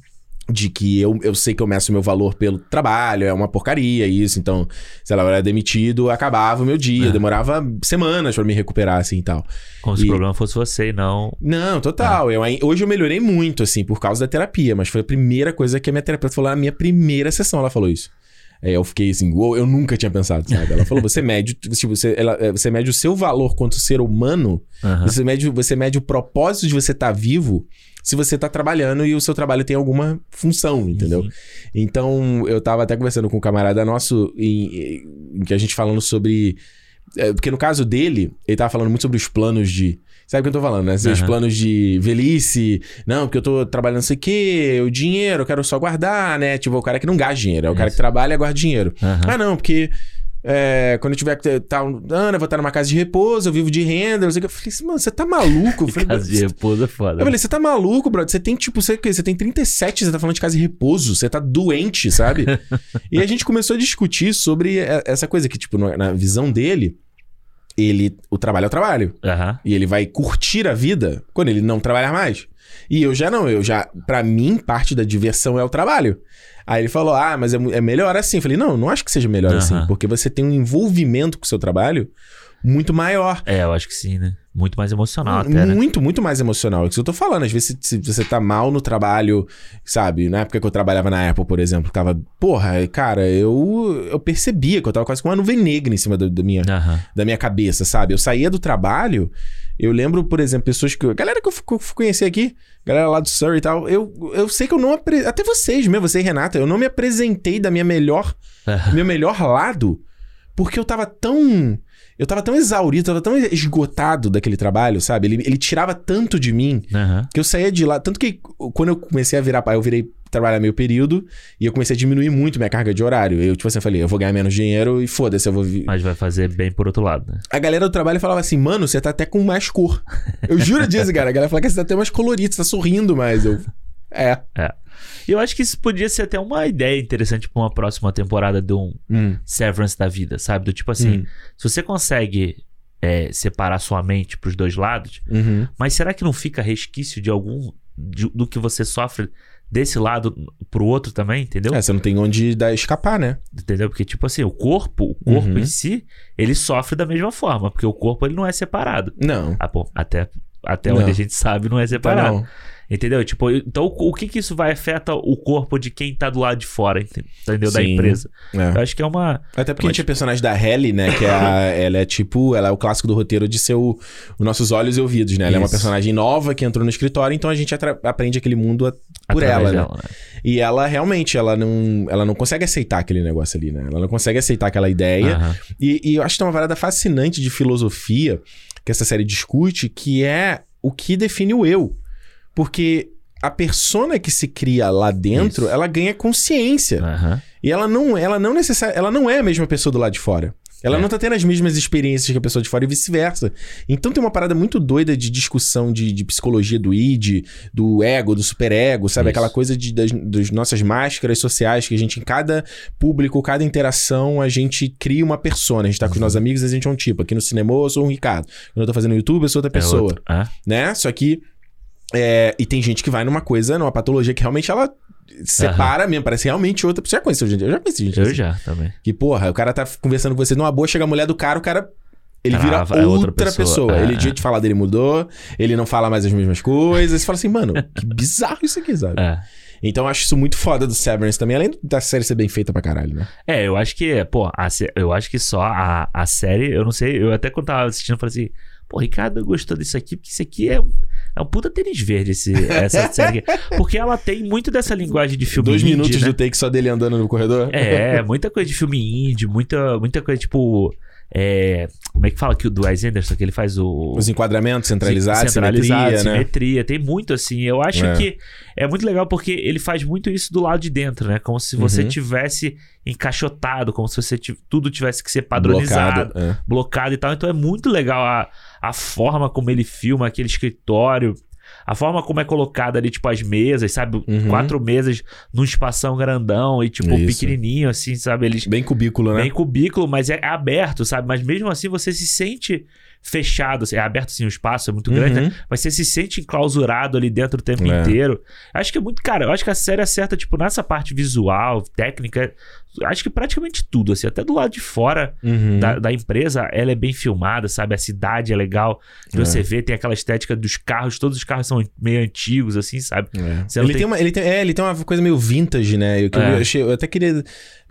De que eu, eu sei que eu meço meu valor pelo trabalho, é uma porcaria isso, então, sei lá, eu era demitido, acabava o meu dia, É. demorava semanas pra me recuperar, assim, e tal. Como se E- o problema fosse você e não... Não, total, eu, ai- hoje eu melhorei muito, assim, por causa da terapia, mas foi a primeira coisa que a minha terapeuta falou na minha primeira sessão, ela falou isso. Aí eu fiquei assim, uou, eu nunca tinha pensado, sabe? Ela falou, você mede, tipo, você, ela- é, você mede o seu valor quanto ser humano Aham. você mede, você mede o propósito de você estar vivo se você tá trabalhando e o seu trabalho tem alguma função, entendeu? Uhum. Então, eu tava até conversando com um camarada nosso em, em que a gente falando sobre. é, porque no caso dele, ele tava falando muito sobre os planos de. Sabe o que eu tô falando, né? Os Aham. planos de velhice. Não, porque eu tô trabalhando não sei o quê, o dinheiro, eu quero só guardar, né? Tipo, o cara que não gasta dinheiro, é o cara que trabalha e guarda dinheiro. Aham. Ah, não, porque é, quando eu tiver que ano, eu vou estar numa casa de repouso, eu vivo de renda, não sei o que. Eu falei assim, mano, você tá maluco? Falei, Casa de repouso é foda. eu falei, você tá maluco, brother? Você tem, tipo, você, você tem 37, você tá falando de casa de repouso, você tá doente, sabe? e a gente começou a discutir sobre é, essa coisa que, tipo, no- na visão dele, ele, o trabalho é o trabalho. Aham. E ele vai curtir a vida quando ele não trabalhar mais. E eu já não, eu já, pra mim, parte da diversão é o trabalho. Aí ele falou, ah, mas é, é melhor assim. Eu falei, não, não acho que seja melhor Aham. assim, porque você tem um envolvimento com o seu trabalho muito maior. É, eu acho que sim, né? Muito mais emocional até, né? Muito, muito mais emocional. É isso que eu tô falando. Às vezes, se, se você tá mal no trabalho, sabe? Na época que eu trabalhava na Apple, por exemplo, tava. Porra, cara, eu, eu percebia que eu tava quase com uma nuvem negra em cima da, da minha, da minha cabeça, sabe? Eu saía do trabalho, eu lembro, por exemplo, pessoas que. Galera que eu, f- que eu f- conheci aqui, galera lá do Surrey e tal, eu, eu sei que eu não. apre- Até vocês mesmo, você e Renata, eu não me apresentei da minha melhor. Meu melhor lado, porque eu tava tão. Eu tava tão exaurido, tava tão esgotado daquele trabalho, sabe? Ele, ele tirava tanto de mim Aham. que eu saía de lá. Tanto que quando eu comecei a virar pai, eu virei trabalhar meio período e eu comecei a diminuir muito minha carga de horário. Eu, tipo assim, eu falei, eu vou ganhar menos dinheiro e foda-se, eu vou. Mas vai fazer bem por outro lado, né? A galera do trabalho falava assim, mano, você tá até com mais cor. Eu juro disso, cara. A galera fala que você tá até mais colorido, você tá sorrindo mais. Eu. É. É. Eu acho que isso podia ser até uma ideia interessante pra uma próxima temporada de um Hum. Severance da vida, sabe? Do tipo assim, Hum. se você consegue é, separar sua mente pros dois lados, Uhum. mas será que não fica resquício de algum. de- do que você sofre desse lado pro outro também, entendeu? É, você não tem onde dar, escapar, né? Entendeu? Porque, tipo assim, o corpo, o corpo Uhum. em si, ele sofre da mesma forma, porque o corpo ele não é separado. Não. Ah, bom, até, até Não. onde a gente sabe, não é separado. não. Entendeu? Tipo, então o, o que que isso vai afeta o corpo de quem tá do lado de fora, ente- entendeu? Da Sim. empresa. É. Eu acho que é uma. Até porque a gente é personagem da Halle, né? Que é a- ela é tipo, ela é o clássico do roteiro de ser o, os nossos olhos e ouvidos, né? Ela é uma Isso. personagem nova que entrou no escritório, então a gente atra- aprende aquele mundo a- por ela, né? dela, né? E ela realmente, ela não, ela não consegue aceitar aquele negócio ali, né? Ela não consegue aceitar aquela ideia. E, e eu acho que tem uma parada fascinante de filosofia que essa série discute, que é o que define o eu. Porque a persona que se cria lá dentro, Isso. ela ganha consciência. Aham. E ela não, ela não necessari- ela não é a mesma pessoa do lado de fora. Ela É. não tá tendo as mesmas experiências que a pessoa de fora e vice-versa. Então tem uma parada muito doida de discussão de, de psicologia do id, do ego, do superego, sabe? Isso. Aquela coisa de, das, das nossas máscaras sociais que a gente, em cada público, cada interação, a gente cria uma persona. A gente tá com os Uhum. nossos amigos, a gente é um tipo. Aqui no cinema eu sou um Ricardo. Quando eu tô fazendo YouTube, eu sou outra É pessoa outro. Ah, né? Só que. É, e tem gente que vai numa coisa, numa patologia que realmente ela separa mesmo, parece realmente outra. Você já conheceu gente? Eu já conheci gente. eu assim. já também. Que, porra, o cara tá conversando com você numa boa, chega a mulher do cara, o cara. Ele vira é outra, outra pessoa. pessoa. É, Ele, o é. jeito de falar dele mudou, ele não fala mais as mesmas coisas. Você fala assim, mano, que bizarro isso aqui, sabe? É. Então eu acho isso muito foda do Severance também, além da série ser bem feita pra caralho, né? É, eu acho que, pô, a eu acho que só a, a série, eu não sei, eu até quando tava assistindo, eu falei assim, pô, Ricardo gostou disso aqui, porque isso aqui é um, é um puta tênis verde, esse, essa série aqui. Porque ela tem muito dessa linguagem de filme Dois indie, minutos né? do take só dele andando no corredor. É, muita coisa de filme indie, muita, muita coisa, tipo. É, como é que fala que o do Wes Anderson, que ele faz o. Os enquadramentos centralizados, centralizado, simetria, né? simetria, tem muito assim. Eu acho É. que é muito legal porque ele faz muito isso do lado de dentro, né? Como se você Uhum. tivesse encaixotado, como se você tudo tivesse que ser padronizado, Blocado, é. blocado e tal. Então é muito legal a, a forma como ele filma aquele escritório. A forma como é colocada ali, tipo, as mesas, sabe? Uhum. Quatro mesas num espação grandão e, tipo, Isso. pequenininho, assim, sabe? Eles Bem cubículo, né? bem cubículo, mas é aberto, sabe? Mas mesmo assim você se sente fechado. assim, É aberto sim, o espaço é muito grande, Uhum. né? Mas você se sente enclausurado ali dentro o tempo É. inteiro. Acho que é muito, cara, eu acho que a série acerta, tipo, nessa parte visual, técnica, acho que praticamente tudo, assim, até do lado de fora Uhum. da, da empresa, ela é bem filmada, sabe? A cidade é legal. É. Você vê, tem aquela estética dos carros, todos os carros são meio antigos, assim, sabe? É. Ele, tem- tem uma, ele, tem, é, ele tem uma coisa meio vintage, né? Eu, que eu- É. eu, achei- eu até queria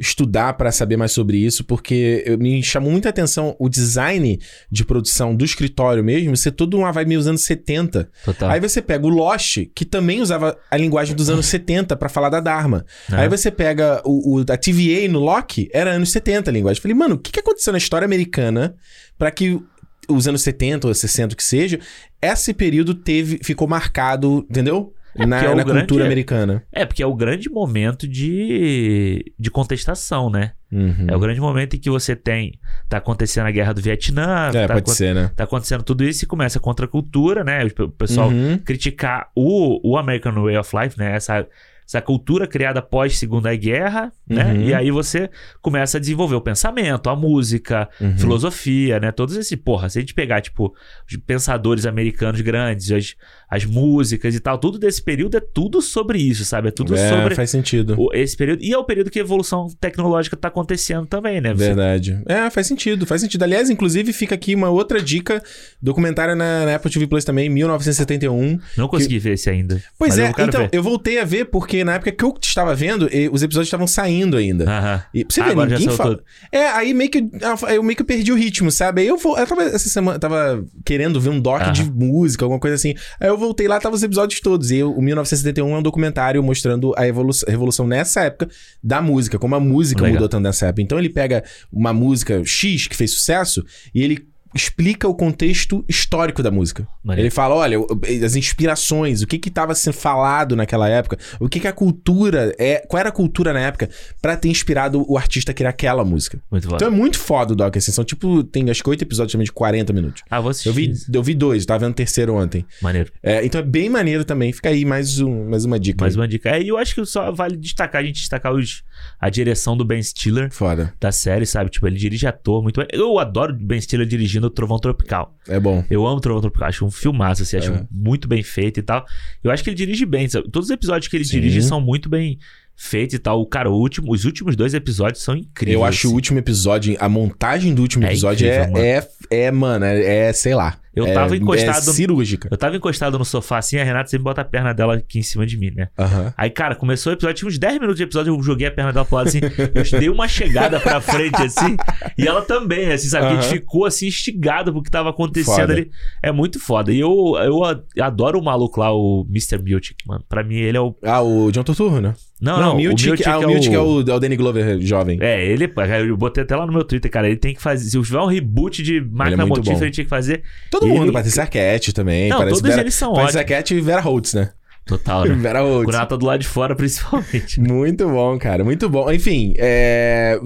estudar pra saber mais sobre isso, porque me chamou muita atenção o design de produção do escritório mesmo ser todo uma vibe meio dos anos 70. Total. Aí você pega o Lost, que também usava a linguagem dos anos 70 pra falar da Dharma. É. Aí você pega o, o- a TVA no Loki, era anos 70 a linguagem. Eu Falei, mano, o que, que aconteceu na história americana pra que os anos 70 ou 60 o que seja, esse período teve, ficou marcado, entendeu? É, na é na grande- cultura americana. É, porque é o grande momento de, de contestação, né? Uhum. É o grande momento em que você tem. Tá acontecendo a guerra do Vietnã, É, tá, pode ser, né? tá acontecendo tudo isso e começa a contracultura, né? O o pessoal Uhum. criticar o, o American Way of Life, né? Essa, essa cultura criada pós Segunda Guerra, né? Uhum. E aí você começa a desenvolver o pensamento, a música, Uhum. filosofia, né? Todos esses, porra, se a gente pegar, tipo, os pensadores americanos grandes, as, as músicas e tal, tudo desse período é tudo sobre isso, sabe? É tudo é, sobre faz sentido. o- esse período. E é o período que a evolução tecnológica tá acontecendo também, né? Você- Verdade. É, faz sentido, faz sentido. Aliás, inclusive, fica aqui uma outra dica, documentário na, na Apple TV Plus também, 1971. Não consegui ver esse ainda. Pois é, eu então, ver. eu voltei a ver porque na época que eu estava vendo, os episódios estavam saindo ainda. Aham. E pra você Ah, ver, ninguém fala. todo. É, aí meio que eu meio que perdi o ritmo, sabe? Aí eu vou. Eu tava, essa semana tava querendo ver um doc de música, alguma coisa assim. Aí eu voltei lá, tava os episódios todos. E o 1971 é um documentário mostrando a evolução, a revolução nessa época da música, como a música Legal. mudou tanto nessa época. Então ele pega uma música X que fez sucesso e ele explica o contexto histórico da música. Maneiro. Ele fala, olha, as inspirações, o que que tava sendo falado naquela época, o que que a cultura é, qual era a cultura na época pra ter inspirado o artista a criar aquela música. Muito Então é muito foda o Doc, assim, são tipo, tem acho que oito episódios também de 40 minutos. Ah, vou assistir. Eu vi, eu vi dois, eu tava vendo o terceiro ontem. Maneiro. É, então é bem maneiro também, fica aí mais, um, mais uma dica. Mais aí. uma dica. É, e eu acho que só vale destacar, a gente destacar os, a direção do Ben Stiller Foda, da série, sabe? Tipo, ele dirige ator muito bem. Eu adoro Ben Stiller dirigindo o Trovão Tropical. é bom. Eu amo Trovão Tropical, acho um filmaço, assim, acho É. muito bem feito e tal. Eu acho que ele dirige bem, sabe? Todos os episódios que ele Sim. dirige são muito bem feitos e tal. O cara, o último, os últimos dois episódios são incríveis. Eu acho o assim. último episódio, a montagem do último É episódio incrível, é, é, é, mano, é, é, sei lá. Eu é, tava encostado- É cirúrgica. Eu tava encostado no sofá assim, a Renata sempre bota a perna dela aqui em cima de mim, né? Aham. Aí, cara, começou o episódio, tinha uns 10 minutos de episódio, eu joguei a perna dela pro lado assim, eu dei uma chegada pra frente, assim, e ela também, assim, sabe? Que A gente ficou, assim, instigado pro que tava acontecendo Foda. ali. É muito foda. E eu, eu adoro o maluco lá, o Mr. Miltic, mano. Pra mim, ele é o... Ah, o John Turturro, né? Não, não, o Miltic, ah, o Miltic é, o... é o Danny Glover jovem. É, ele, eu botei até lá no meu Twitter, cara, ele tem que fazer, se tiver um reboot de máquina é muito motífera, bom. ele tinha que fazer. Todo ele- mundo, Patrícia Arquette também. Não, parece todos Vera, eles são Patrícia ótimos. Arquette e Vera Holtz, né? Total, né? Vera Holtz. Do lado de fora, principalmente. Muito bom, cara. Muito bom. Enfim, é...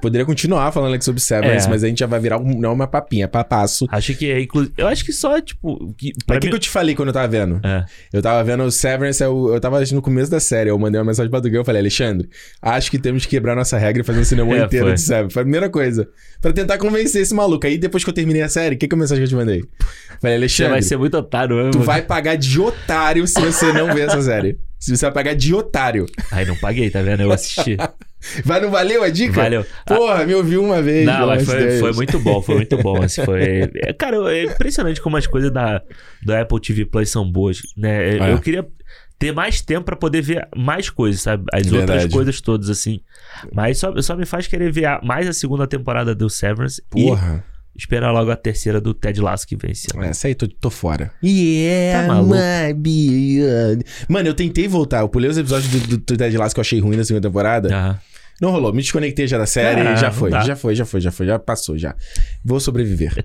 poderia continuar falando aqui sobre Severance, É. mas a gente já vai virar um, não uma papinha, é papasso. Acho que é, inclusive, eu acho que só, tipo, que, pra Mas o que, mim- que eu te falei quando eu tava vendo? É. Eu tava vendo o Severance, eu, eu tava no começo da série. Eu mandei uma mensagem pra Dugão, eu falei, Alexandre, acho que temos que quebrar nossa regra e fazer um cinema É, inteiro foi. de Severance. Foi a primeira coisa. Pra tentar convencer esse maluco. Aí depois que eu terminei a série, o que, que é a mensagem que eu te mandei? Falei, Você Alexandre, vai ser muito otário, né, tu vai pagar de otário se você não ver essa série. Se você vai pagar de otário. Aí não paguei, tá vendo? Eu assisti. Vai, não valeu a dica? Valeu. Porra, me ouviu uma vez. Não, mas foi, Deus. foi muito bom, foi muito bom. Assim, foi... É, Cara, é impressionante como as coisas da, do Apple TV Plus são boas, né? É. Eu queria ter mais tempo pra poder ver mais coisas, sabe? As Verdade. outras coisas todas, assim. Mas só, só me faz querer ver mais a segunda temporada do Severance Porra. e esperar logo a terceira do Ted Lasso que vem esse ano. Essa aí tô, tô fora. Yeah, Tá maluco. Mano, eu tentei voltar. Eu pulei os episódios do, do, do Ted Lasso que eu achei ruim na segunda temporada. Aham. Não rolou. Me desconectei já da série. Ah, já foi, dá. já foi, já foi, já foi. Já passou, já. Vou sobreviver.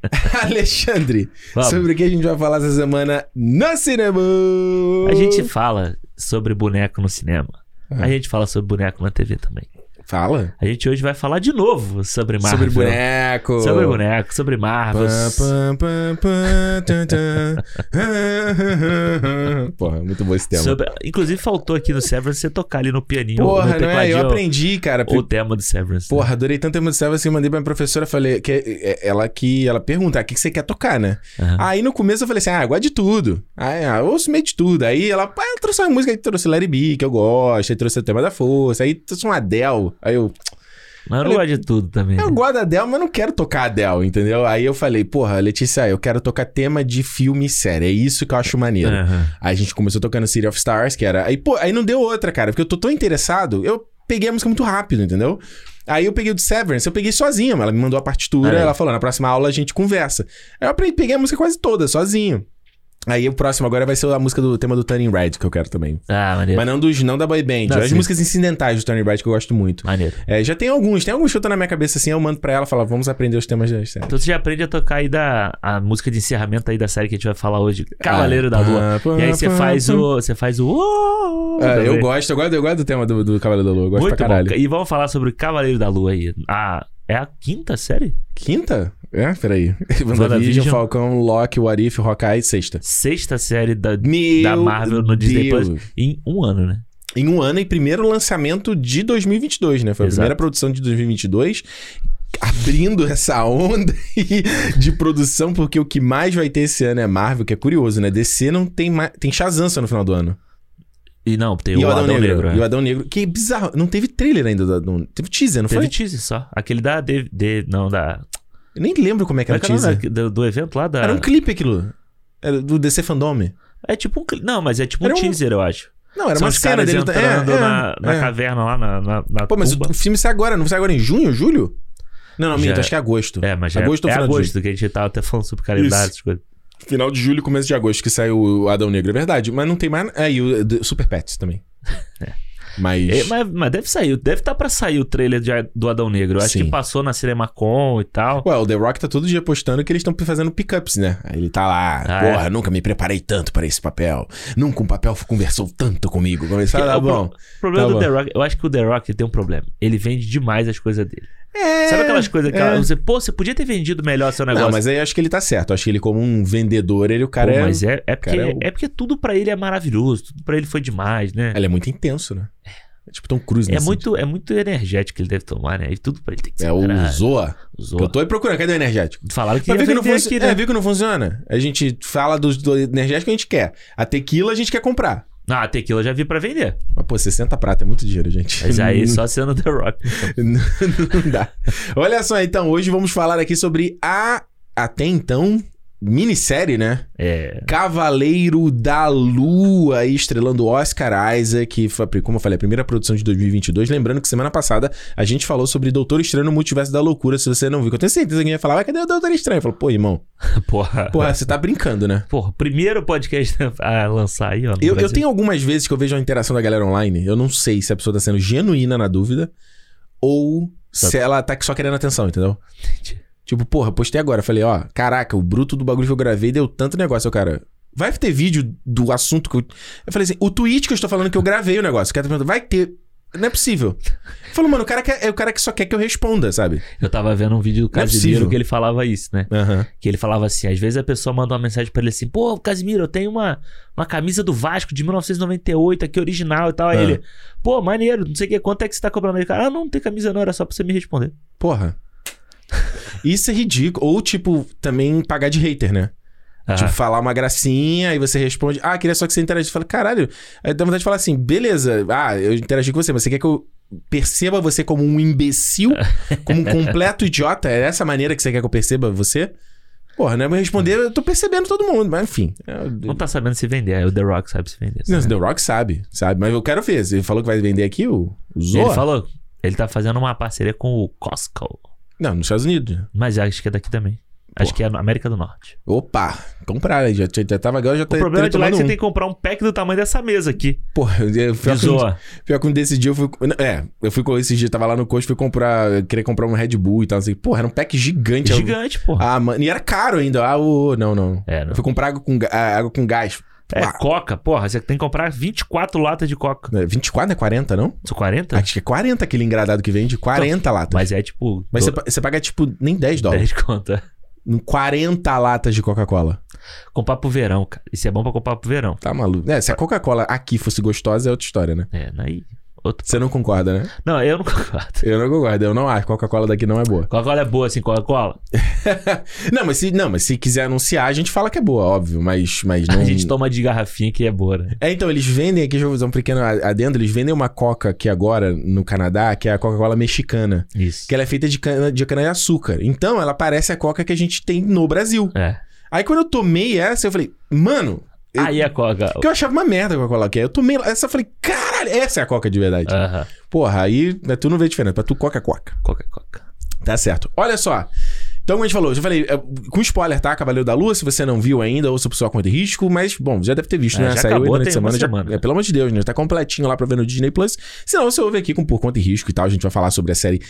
Alexandre, Vamos. sobre o que a gente vai falar essa semana no cinema? A gente fala sobre boneco no cinema. Ah. A gente fala sobre boneco na TV também. Fala. A gente hoje vai falar de novo sobre Marvel. Sobre boneco. Sobre boneco, sobre Marvel. Porra, muito bom esse tema. Sobre- Inclusive, faltou aqui no Severance você tocar ali no pianinho. Porra, no não é? Eu aprendi, cara. O tema do Severance. né? Porra, adorei tanto a emoção assim, eu mandei pra minha professora, falei, que é- ela que ela pergunta, ah, o que, que você quer tocar, né? Aham. Aí no começo eu falei assim, ah, gosto de tudo. Aí, ah, eu ouço meio de tudo. Aí ela, ela trouxe uma música, aí trouxe Larry B, que eu gosto, aí trouxe o tema da força, aí trouxe um Adele. Aí eu, Mas eu não gosto de tudo também. eu né? gosto da Adele, mas não quero tocar Adele, entendeu? Aí eu falei, porra, Letícia, eu quero tocar tema de filme e série, é isso que eu acho maneiro. Aham. Aí a gente começou tocando City of Stars, que era. Aí, pô, aí não deu outra, cara, porque eu tô tão interessado, eu peguei a música muito rápido, entendeu? Aí eu peguei o de Severance, eu peguei sozinho, ela me mandou a partitura, aí. ela falou, na próxima aula a gente conversa. Aí eu peguei a música quase toda, sozinho. Aí o próximo agora vai ser a música do tema do Turning Red, que eu quero também. Ah, maneiro. Mas não dos, não da boy band, Não, as sim. músicas incidentais do Turning Red que eu gosto muito. Maneiro. É, já tem alguns, tem alguns que eu tô na minha cabeça assim, eu mando pra ela, falo, vamos aprender os temas das séries. Então você já aprende a tocar aí da a música de encerramento aí da série que a gente vai falar hoje, Cavaleiro da Lua. pá, E aí você faz o. Você faz o. É, eu gosto, eu gosto, eu gosto do tema do, do Cavaleiro da Lua, eu gosto Muito pra bom. caralho. E vamos falar sobre o Cavaleiro da Lua aí. Ah, é a quinta série? Quinta? É, peraí. WandaVision. Falcão, Loki, What If, Hawkeye, sexta. Sexta série da, Meu da Marvel no Disney Deus. Plus em um ano, né? Em um ano e primeiro lançamento de 2022, né? Foi a Exato. primeira produção de 2022. Abrindo essa onda de produção, porque o que mais vai ter esse ano é Marvel, que é curioso, né? DC não tem mais. Tem Shazam no final do ano. E não, tem e o Adão, Negro. é. E o Adão Negro. Que bizarro. Não teve trailer ainda. do Adão- Teve teaser, não Teve foi? teaser só. Aquele da. De, de- não, da. Eu nem lembro como é que era é é o teaser. do, do evento lá da. Era um clipe aquilo. Era do DC Fandome. É tipo um. Não, mas é tipo Era um teaser, eu acho. Não, era São uma cena dele. entrando é, é, na, na é. caverna lá, na, na, na Pô, mas o, filme sai agora, não sai agora em junho, julho? Não, não, minto, acho que é agosto. É, mas já agosto é, é agosto que a gente tava até falando sobre Isso. essas coisas. Final de julho, começo de agosto que saiu o Adão Negro, é verdade. Mas não tem mais. É, e o Super Pets também. É. Mas. É, mas, mas deve sair, deve estar pra sair o trailer de- do Adão Negro. Eu acho Sim. que passou na CinemaCon e tal. Ué, o The Rock tá todo dia postando que eles estão fazendo pickups, né? Aí ele tá lá, Ah, porra, é? nunca me preparei tanto para esse papel. Nunca um papel conversou tanto comigo. Começar, tá o pro- bom. O problema Tá do bom. The Rock, eu acho que o The Rock tem um problema. Ele vende demais as coisas dele. É, Sabe aquelas coisas que é. você, pô, você podia ter vendido melhor seu negócio. Não, mas aí eu acho que ele tá certo. Acho que ele, como um vendedor, ele, o cara Pô, é. mas é, é, porque, é o- é porque tudo pra ele é maravilhoso, tudo pra ele foi demais, né? Ele é muito intenso, né? É tipo Tom Cruise, né? É muito, é muito energético que ele deve tomar, né? E tudo pra ele tem que ser. É o. Zoa. Zoa. Eu tô aí procurando. Cadê o energético? Falaram que viu que, não vender funci- aqui, né? é, viu que não funciona? A gente fala do, do energético que a gente quer. A tequila a gente quer comprar. Ah, a tequila eu já vi pra vender. Mas, pô, 60 prata é muito dinheiro, gente. Mas aí só sendo The Rock. então. não, não dá. Olha só, então, hoje vamos falar aqui sobre a, até então, minissérie, né? É. Cavaleiro da Lua, estrelando Oscar Isaac, que foi, como eu falei, a primeira produção de 2022. Lembrando que semana passada a gente falou sobre Doutor Estranho no Multiverso da Loucura. Se você não viu, que eu tenho certeza que alguém ia falar, "Ué, cadê o Doutor Estranho? Eu falo, pô, irmão, Porra. porra, você tá brincando, né? Porra, primeiro podcast a lançar aí, ó. Eu, eu tenho algumas vezes que eu vejo a interação da galera online, eu não sei se a pessoa tá sendo genuína na dúvida ou se ela tá só querendo atenção, entendeu? Entendi. Tipo, porra, postei agora. Falei, ó, caraca, o bruto do bagulho que eu gravei deu tanto negócio. Eu, cara, vai ter vídeo do assunto que eu. Eu falei assim, o tweet que eu estou falando que eu gravei o negócio. O cara tá perguntando, vai ter. Não é possível. Falou, mano, o cara, quer, é o cara que só quer que eu responda, sabe? Eu tava vendo um vídeo do é Casimiro possível. que ele falava isso, né? Aham. Que ele falava assim, às vezes a pessoa manda uma mensagem pra ele assim, pô, Casimiro, eu tenho uma, uma camisa do Vasco de 1998 aqui, original e tal. Aí Ah. ele, pô, maneiro, não sei o que, quanto é que você tá cobrando aí? Cara, ah, não, não tem camisa não, era só pra você me responder. Porra. Isso é ridículo. Ou, tipo, também pagar de hater, né? Ah, Tipo, falar uma gracinha e você responde, ah, queria só que você interagisse. Fala, caralho. Aí dá vontade de falar assim, beleza, ah, eu interagi com você, mas você quer que eu perceba você como um imbecil? como um completo idiota? É essa maneira que você quer que eu perceba você? Porra, né? Eu responder, eu tô percebendo todo mundo, mas enfim. É, não tá sabendo se vender, aí o The Rock sabe se vender. Não, sabe? The Rock sabe, sabe? Mas eu quero ver. Ele falou que vai vender aqui o, o Zoa? Ele falou, ele tá fazendo uma parceria com o Costco. Não, nos Estados Unidos. Mas acho que é daqui também. Acho que é na América do Norte. Opa, comprar, já, já, já tava legal, já O tá problema de lá é que tomando você um. tem que comprar um pack do tamanho dessa mesa aqui. Porra, eu, pior, que um, pior que um desse dia eu fui. É, eu fui com esse dia, tava lá no coach, fui comprar. eu Queria comprar um Red Bull e tal. Assim. Porra, era um pack gigante. Gigante, porra. Ah, mano. E era caro ainda. Ah, ô, não, não. É, não. Eu fui comprar água com, ah, água com gás. É, Ah, coca, porra, você tem que comprar 24 latas de coca. né, 24 é 40, não? São 40? Acho que é 40 aquele engradado que vende. 40 latas. Mas é tipo. Mas você, do- pa- você paga, tipo, nem 10 dólares. 10 conta. Em 40 latas de Coca-Cola. Comprar pro verão, cara. Isso é bom pra comprar pro verão. Tá maluco. É, se a Coca-Cola aqui fosse gostosa, é outra história, né? É, aí. Outro... Você não concorda, né? Não, eu não concordo. Eu não concordo. Eu não acho. Coca-Cola daqui não é boa. Coca-Cola é boa assim, Coca-Cola. não, mas se, não, mas se quiser anunciar, a gente fala que é boa, óbvio. Mas, mas não... A gente toma de garrafinha que é boa, né? É, então, eles vendem aqui, deixa eu fazer um pequeno adendo, eles vendem uma coca aqui agora no Canadá, que é a Coca-Cola mexicana. Isso. Que ela é feita de cana de, cana de açúcar. Então, ela parece a coca que a gente tem no Brasil. É. Aí, quando eu tomei essa, eu falei, mano... Eu, Aí a Coca. Porque eu achava uma merda a Coca-Cola que é. Eu tomei essa eu falei, caralho, essa é a coca de verdade. Porra, aí né, tu não vê diferença. Pra tu, coca é coca. Coca, Coca. Tá certo. Olha só. Então, como a gente falou, eu já falei, é, com spoiler, tá? Cavaleiro da Lua, se você não viu ainda, ouça por sua conta e risco, mas, bom, já deve ter visto, É, né? já Saiu acabou, durante a tem uma semana. já- semana. é, pelo amor de Deus, né? Tá completinho lá pra ver no Disney Plus. Se não, você ouve aqui com Por Conta e Risco e tal. A gente vai falar sobre a série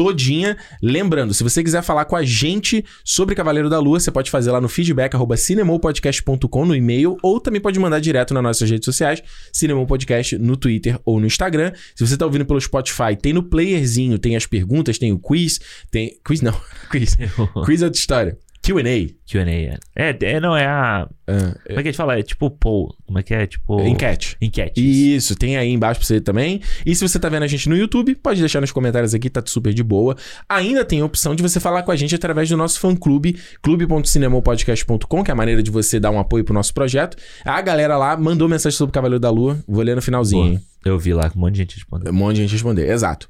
todinha. Lembrando, se você quiser falar com a gente sobre Cavaleiro da Lua, você pode fazer lá no feedback, arroba cinemopodcast.com no e-mail, ou também pode mandar direto nas nossas redes sociais, Cinemou Podcast no Twitter ou no Instagram. Se você tá ouvindo pelo Spotify, tem no playerzinho, tem as perguntas, tem o quiz, tem... Quiz não, quiz. quiz é outra história. Q&A. QA. É. É, é, não, é a. Ah, Como é que a gente fala? É tipo poll. Como é que é? Tipo. enquete. Enquete. Isso, tem aí embaixo pra você também. E se você tá vendo a gente no YouTube, pode deixar nos comentários aqui, tá super de boa. Ainda tem a opção de você falar com a gente através do nosso fã-clube, clube.cinemopodcast.com, que é a maneira de você dar um apoio pro nosso projeto. A galera lá mandou mensagem sobre o Cavaleiro da Lua, vou ler no finalzinho, Boa. hein? Eu vi lá com um monte de gente respondendo. Um monte de gente responder, exato.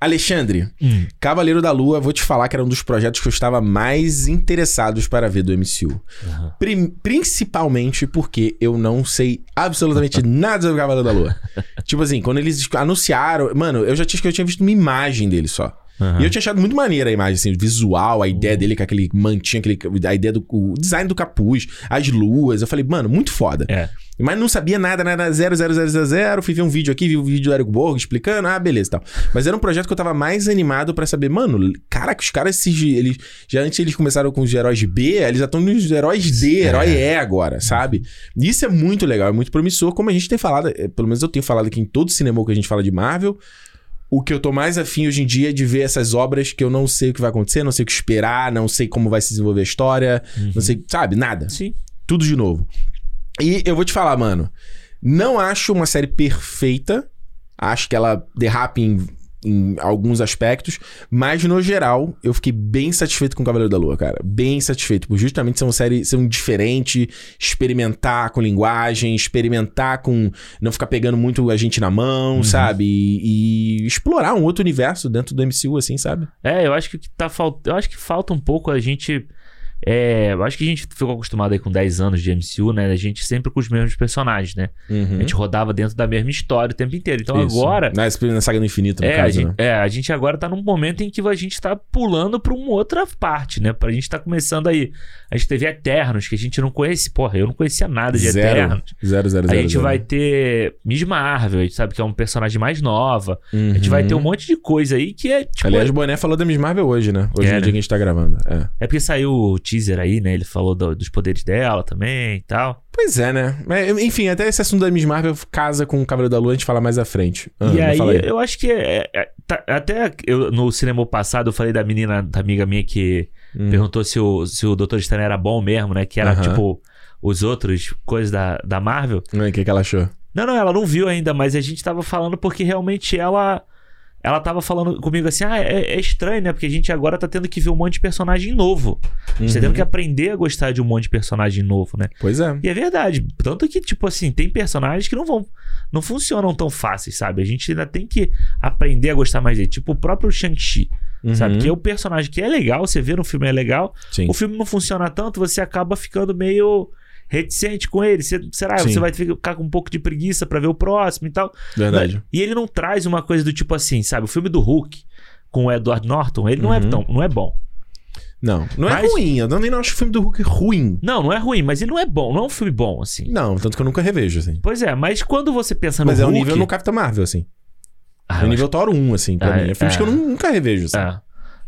Alexandre, Hum. Cavaleiro da Lua, vou te falar que era um dos projetos que eu estava mais interessados para ver do MCU. Aham. Prim- principalmente porque eu não sei absolutamente nada sobre o Cavaleiro da Lua. tipo assim, quando eles anunciaram. Mano, eu já tinha, eu tinha visto uma imagem dele só. Aham. E eu tinha achado muito maneira a imagem, assim, o visual, a ideia dele com aquele mantinho, aquele, a ideia do o design do capuz, as luas. Eu falei, mano, muito foda. É. Mas não sabia nada, nada, zero, zero, zero, zero, zero. Fui ver um vídeo aqui, vi um vídeo do Eric Borg explicando, ah, beleza e tal. Mas era um projeto que eu tava mais animado pra saber, mano, caraca, os caras, esses, eles, já antes eles começaram com os heróis B, eles já estão nos heróis D, herói E agora, sabe? Isso é muito legal, é muito promissor, como a gente tem falado, é, pelo menos eu tenho falado aqui em todo cinema que a gente fala de Marvel. O que eu tô mais afim hoje em dia é de ver essas obras que eu não sei o que vai acontecer, não sei o que esperar, não sei como vai se desenvolver a história, não sei, sabe, nada. Sim. Tudo de novo. E eu vou te falar, mano. Não acho uma série perfeita. Acho que ela derrapa em, em alguns aspectos. Mas, no geral, eu fiquei bem satisfeito com Cavaleiro da Lua, cara. Bem satisfeito. Por justamente ser uma série ser um diferente, experimentar com linguagem, experimentar com. Não ficar pegando muito a gente na mão, sabe? E, e explorar um outro universo dentro do MCU, assim, sabe? É, eu acho que tá falta. Eu acho que falta um pouco a gente. É, eu acho que a gente ficou acostumado aí com 10 anos de MCU, né? A gente sempre com os mesmos personagens, né? A gente rodava dentro da mesma história o tempo inteiro. Então Uhum. Isso. agora. Na, na saga do infinito, no É a, caso, gente, né? é, a gente agora tá num momento em que a gente tá pulando pra uma outra parte, né? Pra gente tá começando aí. A gente teve Eternos, que a gente não conhece. Porra, eu não conhecia nada de Zero. Eternos. Zero, zero, A zero. gente zero. vai ter Miss Marvel, a gente sabe que é um personagem mais nova. A gente vai ter um monte de coisa aí que é tipo. Uhum. Aliás, o Boné falou da Miss Marvel hoje, né? Hoje É, no né? dia que a gente tá gravando. É. É porque saiu o teaser aí, né? Ele falou do- dos poderes dela também e tal. Pois é, né? Enfim, até esse assunto da Miss Marvel casa com o Cavaleiro da Lua, a gente fala mais à frente. Ah, e aí, eu acho que é- é- tá- até eu, no cinema passado eu falei da menina, da amiga minha que Hum. perguntou se o, se o Doutor Estranho era bom mesmo, né? Que era Aham. tipo os outros coisas da, da Marvel. O que, que ela achou? Não, não, ela não viu ainda, mas a gente tava falando porque realmente ela. Ela tava falando comigo assim: ah, é, é estranho, né? Porque a gente agora tá tendo que ver um monte de personagem novo. A gente tá Uhum. tendo que aprender a gostar de um monte de personagem novo, né? Pois é. E é verdade. Tanto que, tipo assim, tem personagens que não vão. Não funcionam tão fáceis, sabe? A gente ainda tem que aprender a gostar mais dele. Tipo o próprio Shang-Chi, sabe? Uhum. Que é o personagem que é legal, você vê no filme é legal. Sim. O filme não funciona tanto, você acaba ficando meio reticente com ele. Você, será? Sim. Você vai ficar com um pouco de preguiça pra ver o próximo e tal. Verdade. E ele não traz uma coisa do tipo assim, sabe? O filme do Hulk com o Edward Norton, ele não, é Uhum. tão, não é bom. Não, não é Mas- ruim. Eu também não acho o filme do Hulk ruim. Não, não é ruim, mas ele não é bom. Não é um filme bom, assim. Não, tanto que eu nunca revejo, assim. Pois é, mas quando você pensa no Mas é o Hulk... nível no Capitão Marvel, assim. Ah, é o eu nível Thor 1, assim, pra Ah, mim. É filmes é. que eu nu- nunca revejo, assim. É.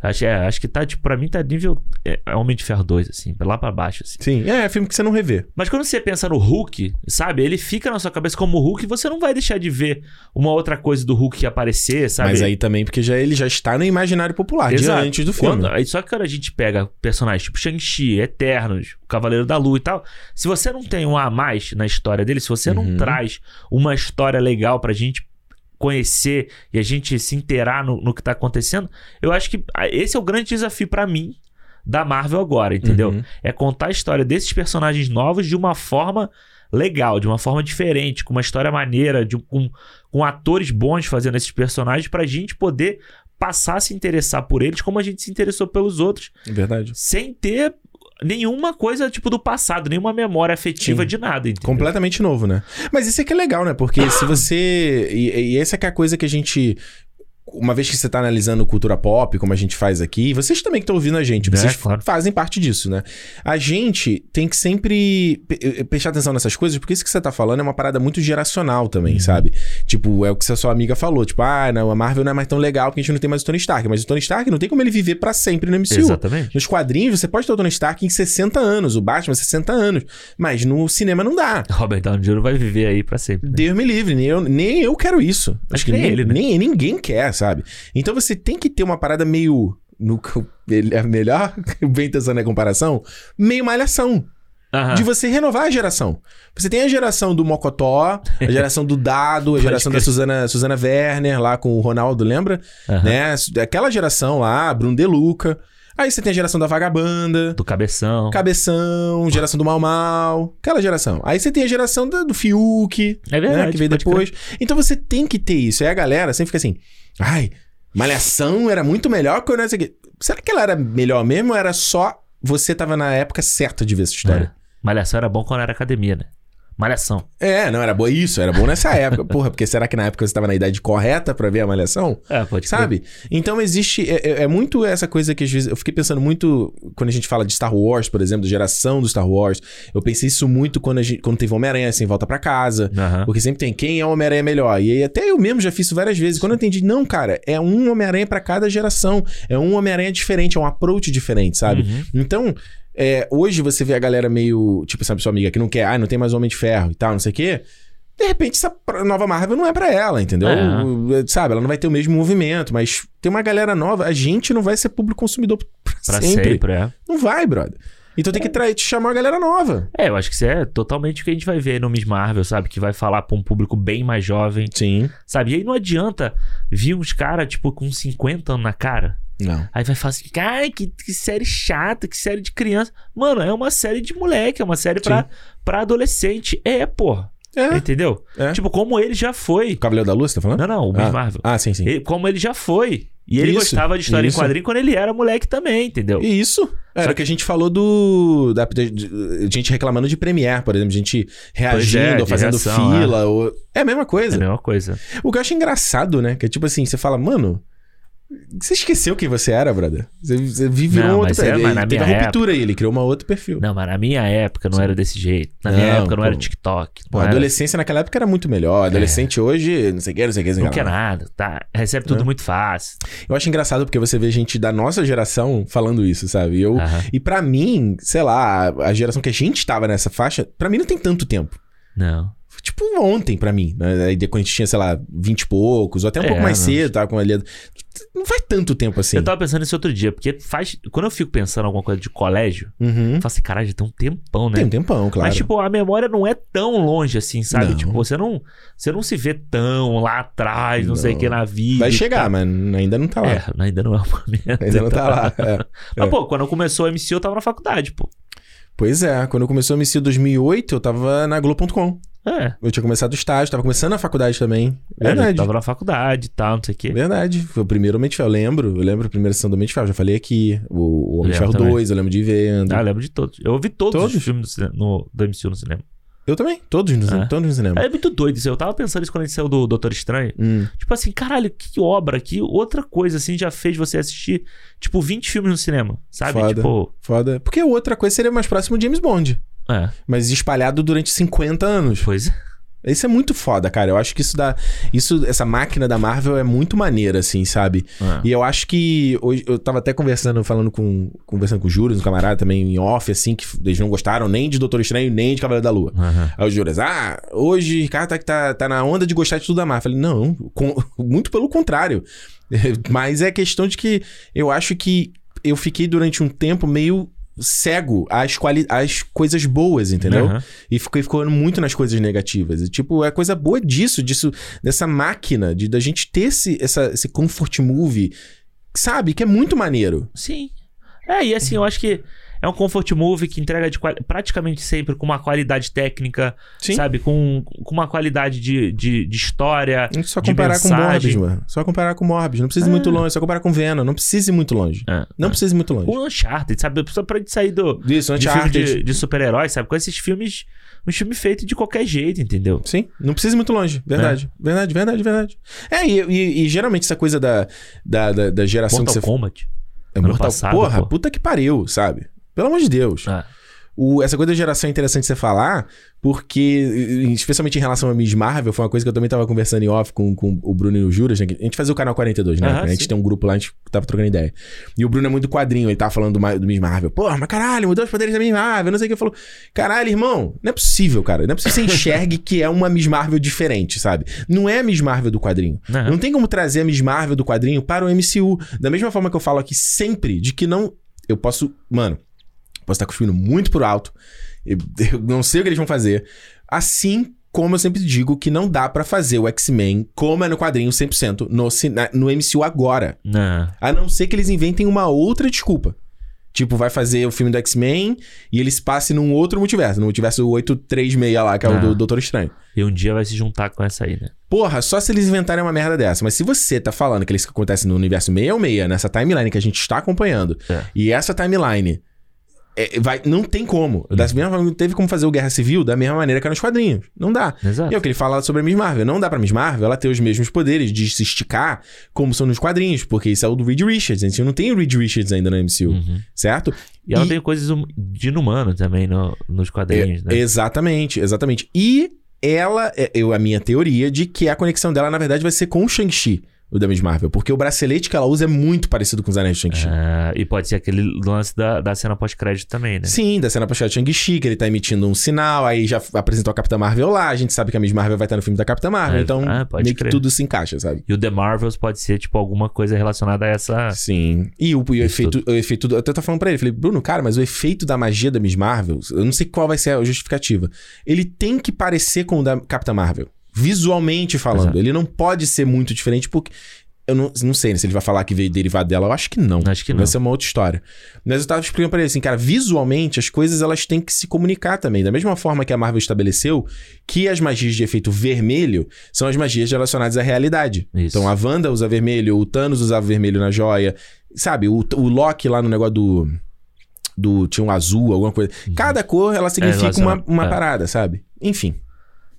Acho, é, acho que tá, tipo, pra mim tá nível é, é Homem de Ferro 2, assim, lá pra baixo, assim. Sim, é, é filme que você não revê. Mas quando você pensa no Hulk, sabe? Ele fica na sua cabeça como Hulk e você não vai deixar de ver uma outra coisa do Hulk aparecer, sabe? Mas aí também, porque já, ele já está no imaginário popular, Exato. antes do filme. Quando- aí só que quando a gente pega personagens tipo Shang-Chi, Eternos, o Cavaleiro da Lua e tal, se você não tem um a mais na história dele, se você não Uhum. traz uma história legal pra gente conhecer e a gente se inteirar no, no que tá acontecendo, eu acho que ah, esse é o grande desafio pra mim da Marvel agora, entendeu? Uhum. É contar a história desses personagens novos de uma forma legal, de uma forma diferente, com uma história maneira, de, com, com atores bons fazendo esses personagens pra gente poder passar a se interessar por eles como a gente se interessou pelos outros, É Verdade. sem ter nenhuma coisa tipo do passado, nenhuma memória afetiva Sim. de nada, entendeu? Completamente novo, né? Mas isso é que é legal, né? Porque se você. E, e essa que é a coisa que a gente. Uma vez que você tá analisando cultura pop, como a gente faz aqui, vocês também que estão ouvindo a gente, É, vocês claro. fazem parte disso, né? A gente tem que sempre pe- eh, prestar atenção nessas coisas, porque isso que você tá falando é uma parada muito geracional também, Uhum. sabe? Tipo, é o que a sua amiga falou, tipo, ah, não, a Marvel não é mais tão legal porque a gente não tem mais o Tony Stark. Mas o Tony Stark não tem como ele viver pra sempre no MCU. Exatamente. Nos quadrinhos, você pode ter o Tony Stark em 60 anos, o Batman 60 anos. Mas no cinema não dá. Robert Downey Jr. vai viver aí pra sempre. né? Deus me livre, nem eu, nem eu quero isso. Acho que nem ele, né? nem ninguém quer, sabe? Então você tem que ter uma parada meio. No, é melhor, bem pensando na comparação, meio malhação. Aham. De você renovar a geração. Você tem a geração do Mocotó, a geração do Dado, a geração da crer. Suzana, Suzana Werner, lá com o Ronaldo, lembra? Aham. Né? Aquela geração lá, Bruno De Luca. Aí você tem a geração da Vagabanda. Do cabeção. Cabeção, geração do Mal Mal, aquela geração. Aí você tem a geração da- do Fiuk, É verdade. né, que veio depois. Então você tem que ter isso. Aí a galera sempre fica assim, ai, Malhação era muito melhor que o quê. Será que ela era melhor mesmo ou era só você tava na época certa de ver essa história? É. Malhação era bom quando era academia, né? Malhação. É, não, era bom isso, era bom nessa época. Porra, porque será que na época você tava na idade correta pra ver a malhação? É, pode. Sabe? Então existe. É, é- é muito essa coisa que às vezes. Eu fiquei pensando muito. Quando a gente fala de Star Wars, por exemplo, geração do Star Wars. Eu pensei isso muito quando, a gente, quando teve Homem-Aranha, assim, volta pra casa. Aham. Porque sempre tem quem é o Homem-Aranha melhor. E aí até eu mesmo já fiz isso várias vezes. Quando eu entendi, não, cara, é um Homem-Aranha pra cada geração. É um Homem-Aranha diferente, é um approach diferente, sabe? Uhum. Então, é, hoje você vê a galera meio. Tipo, essa sua amiga que não quer, ah, não tem mais Homem de Ferro e tal, não sei o quê. De repente, essa nova Marvel não é pra ela, entendeu? É. O- Sabe, ela não vai ter o mesmo movimento, mas tem uma galera nova. A gente não vai ser público consumidor pra, Pra sempre. sempre, é. Não vai, brother. Então tem que tra- te chamar uma galera nova. É, eu acho que isso é totalmente o que a gente vai ver no Miss Marvel, sabe? Que vai falar pra um público bem mais jovem, Sim. sabe? E aí não adianta vir uns caras, tipo, com 50 anos na cara. Não. Aí vai falar assim, cara, que, que série chata, que série de criança. Mano, é uma série de moleque, é uma série pra, pra adolescente. É, porra. É. Entendeu? É. Tipo, como ele já foi. O Cavaleiro da Luz, tá falando? Não, não, o Miss ah. Marvel. Ah, sim, sim. Ele- como ele já foi. E ele Isso, gostava de história isso. em quadrinho quando ele era moleque também, entendeu? E Isso. Era Só o que a gente falou do. Da, de- de- gente reclamando de Premiere, por exemplo, gente reagindo Pois é, ou fazendo reação, fila. Ou... É a mesma É coisa. a mesma coisa. O que eu acho engraçado, né? Que é tipo assim, você fala, mano. Você esqueceu quem você era, brother? Você, você vive Não, um outro é, perfil. Ele teve a minha ruptura aí, ele criou uma outro perfil. Não, mas na minha época não era desse jeito. Na minha Não, época não pô. era TikTok. Pô, não a era- adolescência naquela época era muito melhor. Adolescente hoje, não sei o que, não sei o que. Não sei o que quer nada, tá? Recebe tudo É. muito fácil. Eu acho engraçado porque você vê gente da nossa geração falando isso, sabe? Eu, Aham. E pra mim, sei lá, a geração que a gente tava nessa faixa, pra mim não tem tanto tempo. Não. Tipo ontem pra mim, né? Quando a gente tinha, sei lá, 20 e poucos, ou até um É, pouco mais não. cedo, tava com ali. Não faz tanto tempo assim. Eu tava pensando nisso outro dia, porque faz. Quando eu fico pensando em alguma coisa de colégio, Uhum. eu falo assim, caralho, já tem um tempão, né? Tem um tempão, claro. Mas, tipo, a memória não é tão longe assim, sabe? Não. Tipo, você não, você não se vê tão lá atrás, não, sei o Não. que na vida. Vai chegar, tal. mas ainda não tá lá. É, ainda não é o momento. Ainda não tá lá. é. Mas, É. pô, quando começou o MC, eu tava na faculdade, pô. Pois é, quando começou a MC em 2008, eu tava na Globo.com. É. Eu tinha começado o estágio, tava começando a faculdade também. É, Verdade. tava na faculdade e tal, não sei o quê. Verdade. Foi o primeiro Homem de Ferro. Eu lembro. Eu lembro a primeira sessão do Homem de Ferro. Já falei aqui. O, o Homem de Ferro também. 2, eu lembro de vendo. Ah, eu lembro de todos. Eu ouvi todos, Todos? os filmes do, no, do MCU no cinema. Eu também. Todos no, É. todos no cinema. É muito doido isso. Eu tava pensando isso quando a gente saiu do Doutor Estranho. Hum. Tipo assim, caralho, que obra, que outra coisa assim já fez você assistir, tipo, 20 filmes no cinema, sabe? Foda. Tipo, Foda. Porque outra coisa seria mais próximo de James Bond. É, Mas espalhado durante 50 anos. pois é. Isso é muito foda, cara. Eu acho que isso dá. Isso, essa máquina da Marvel é muito maneira, assim, sabe? É. E eu acho que. Hoje, eu tava até conversando, falando com. Conversando com o Júlio, um camarada também em off, assim, que eles não gostaram nem de Doutor Estranho, nem de Cavaleiro da Lua. Aham. Aí o Júlio, ah, hoje o Ricardo tá, tá, tá na onda de gostar de tudo da Marvel. Eu falei, não, com- muito pelo contrário. Mas é questão de que eu acho que eu fiquei durante um tempo meio cego às, quali às coisas boas, entendeu? Aham. E fiquei ficando muito nas coisas negativas. E, tipo, é coisa boa disso, disso, dessa máquina, de da gente ter esse, essa, esse comfort movie, sabe? Que é muito maneiro. Sim. É, e assim, eu acho que é um comfort movie que entrega de praticamente sempre com uma qualidade técnica, Sim. sabe? Com, com uma qualidade de, de, de história. Só comparar com. Morbius, mano. Só comparar com Morbius. Não precisa ir É. muito longe. Só comparar com Venom. Não precisa ir muito longe. É, Não é. precisa ir muito longe. O Uncharted, sabe? Só pra gente sair do, Isso, de filme de, de super-heróis, sabe? Com esses filmes, um filme feito de qualquer jeito, entendeu? Sim, não precisa ir muito longe. Verdade. Verdade, verdade, verdade. É, e, e- e geralmente essa coisa da, da, da, da geração Mortal que você... Kombat. É Mortal passado, Porra, pô. puta que pariu, sabe? Pelo amor de Deus. Ah, O- essa coisa da geração é interessante você falar, porque, especialmente em relação a Miss Marvel, foi uma coisa que eu também tava conversando em off com, com o Bruno e o Juras, né? A gente fazia o canal 42, né? Aham, a gente sim. tem um grupo lá, a gente tava trocando ideia. E o Bruno é muito quadrinho, ele tava falando do, do Miss Marvel. Porra, mas caralho, mudou os poderes da Miss Marvel, não sei o que. Eu falo, caralho, irmão, não é possível, cara. Não é possível que você enxergue que é uma Miss Marvel diferente, sabe? Não é a Miss Marvel do quadrinho. Aham. Não tem como trazer a Miss Marvel do quadrinho para o MCU. Da mesma forma que eu falo aqui sempre, de que não. Eu posso. Mano, posso estar cuspindo muito por alto. Eu, eu não sei o que eles vão fazer. Assim como eu sempre digo que não dá pra fazer o X-Men como é no quadrinho 100% no, no MCU agora. não. A não ser que eles inventem uma outra desculpa. Tipo, vai fazer o filme do X-Men e eles passem num outro multiverso. No multiverso 836 lá, que é o Ah. do Doutor Estranho. E um dia vai se juntar com essa aí, né? Porra, só se eles inventarem uma merda dessa. Mas se você tá falando que isso acontece no universo 666, nessa timeline que a gente está acompanhando, É. e essa timeline é, vai, não tem como. Da mesma forma não teve como fazer o Guerra Civil da mesma maneira que era nos quadrinhos. Não dá. Exato. E é o que ele fala sobre a Miss Marvel. Não dá pra Miss Marvel ela ter os mesmos poderes de se esticar como são nos quadrinhos, porque isso é o do Reed Richards. A gente não tem o Reed Richards ainda no MCU, Uhum. certo? E ela E- tem coisas hum- de inumano também no- nos quadrinhos, né? Exatamente, exatamente. E ela, é, eu, a minha teoria de que a conexão dela, na verdade, vai ser com o Shang-Chi, o da Miss Marvel. Porque o bracelete que ela usa é muito parecido com os anéis de Shang-Chi. Ah, e pode ser aquele lance da, da cena pós-crédito também, né? Sim, da cena pra de Shang-Chi, que ele tá emitindo um sinal, aí já apresentou a Capitã Marvel lá, a gente sabe que a Miss Marvel vai estar no filme da Capitã Marvel, É, então ah, meio que crer. tudo se encaixa, sabe? E o The Marvels pode ser, tipo, alguma coisa relacionada a essa. Sim. E o, e o efeito, o efeito. do- Eu até tava falando pra ele, falei, Bruno, cara, mas o efeito da magia da Miss Marvel, eu não sei qual vai ser a justificativa. Ele tem que parecer com o da Capitã Marvel. Visualmente falando. Exato. Ele não pode ser muito diferente, porque. Eu não, não sei né, se ele vai falar que veio derivado dela. Eu acho que não. Acho que Vai não. ser uma outra história. Mas eu tava explicando pra ele assim, cara, visualmente as coisas elas têm que se comunicar também. Da mesma forma que a Marvel estabeleceu que as magias de efeito vermelho são as magias relacionadas à realidade. Isso. Então a Wanda usa vermelho, o Thanos usava vermelho na joia. Sabe, o, o Loki lá no negócio do. Do. Tinha um azul, alguma coisa. Cada cor ela significa uma, relaciona- uma é. parada, sabe? Enfim.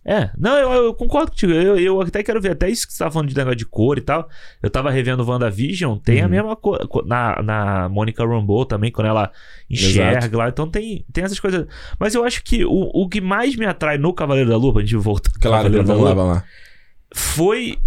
É, não, eu, eu concordo contigo. Eu, eu até quero ver, até isso que você tava falando de negócio de cor e tal. Eu tava revendo WandaVision, tem a Uhum. mesma cor. co- Na, na Monica Rambeau também, quando ela enxerga lá. Então tem, tem essas coisas. Mas eu acho que o, o que mais me atrai no Cavaleiro da Lua, pra gente voltar Claro, Cavaleiro da vamos lá, Lua, vamos lá. foi.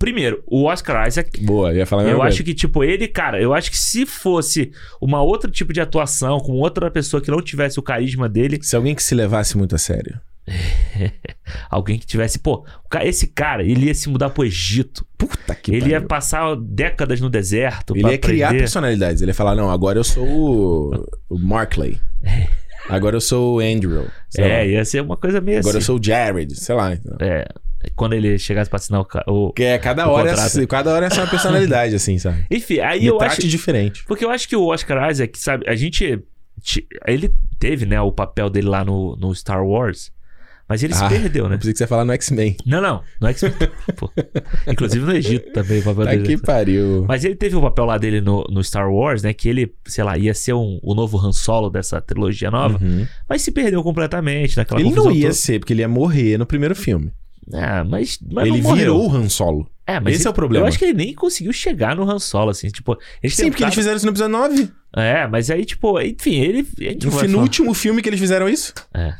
Primeiro, o Oscar Isaac. Boa, eu ia falar Eu acho que, tipo, ele, cara, eu acho que se fosse uma outro tipo de atuação, com outra pessoa que não tivesse o carisma dele, Se alguém que se levasse muito a sério. alguém que tivesse, pô, esse cara, ele ia se mudar pro Egito. Puta que ele ia pariu. passar décadas no deserto. Ele ia criar aprender. personalidades. Ele ia falar, não, agora eu sou o, o Markley. Agora eu sou o Andrew. sei lá. É, ia ser uma coisa meio Agora eu assim. sou o Jared, sei lá. então. É, quando ele chegasse pra assinar o. o... Porque é, cada hora, é, cada hora é uma personalidade, assim, sabe? Enfim, aí Me eu trate acho. diferente. Porque eu acho que o Oscar Isaac, sabe, a gente. Ele teve, né, o papel dele lá no, no Star Wars. Mas ele Ah, se perdeu, Eu né? pensei que você ia falar no X-Men. Não, não. Que. Pô. Inclusive no Egito também, o papel Tá dele. que pariu. Mas ele teve o papel lá dele no, no Star Wars, né? Que ele, sei lá, ia ser um, o novo Han Solo dessa trilogia nova. Uhum. Mas se perdeu completamente naquela Ele não ia toda. ser, porque ele ia morrer no primeiro filme. Ah, mas, mas ele virou o Han Solo. É, mas Esse ele- é o problema. Eu acho que ele nem conseguiu chegar no Han Solo, assim. Tipo, eles Sim, porque eles tentaram- fizeram isso no episódio 9. É, mas aí, tipo, enfim, ele. No, no último filme que eles fizeram isso. É.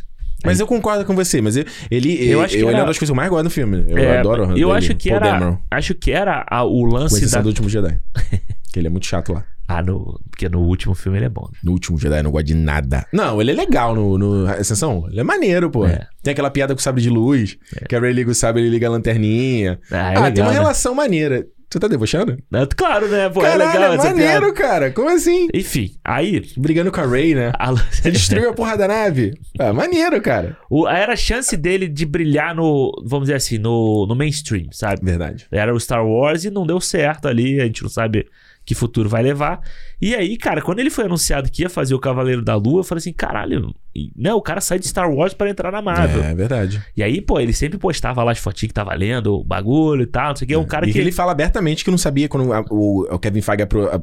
Mas eu concordo com você, mas eu- ele, Eu eu, acho que eu, ele é era- uma das coisas que eu mais gosto do filme. Eu É, adoro Eu dele, acho que era. Dameron, Acho que era a- o lance da. do último Jedi. que ele é muito chato lá. Ah, no. Porque no último filme ele é bom. né? No último Jedi eu não gosto de nada. Não, ele é legal no, no Ascensão. Ele é maneiro, pô. É. Tem aquela piada com o sabre de luz. Que a Ray liga o sabre, ele liga a lanterninha. Ah, é ah, legal. tem uma né? relação maneira. Tu tá debochando? É, Claro, né? Pô, Caralho, é legal é maneiro, piada. cara. Como assim? Enfim, aí. Brigando com a Ray, né? A... Ele destruiu a porra da nave. Ah, maneiro, cara. o... Era a chance dele de brilhar no. Vamos dizer assim, no, no mainstream, sabe? Verdade. Era o Star Wars e não deu certo ali. A gente não sabe que futuro vai levar. E aí, cara, quando ele foi anunciado que ia fazer o Cavaleiro da Lua, eu falei assim: caralho, né? O cara sai de Star Wars pra entrar na Marvel. É, verdade. E aí, pô, ele sempre postava lá as fotinhas que tava lendo, o bagulho e tal, não sei o que. É um cara e que. ele fala abertamente que não sabia quando a- o, o Kevin Feige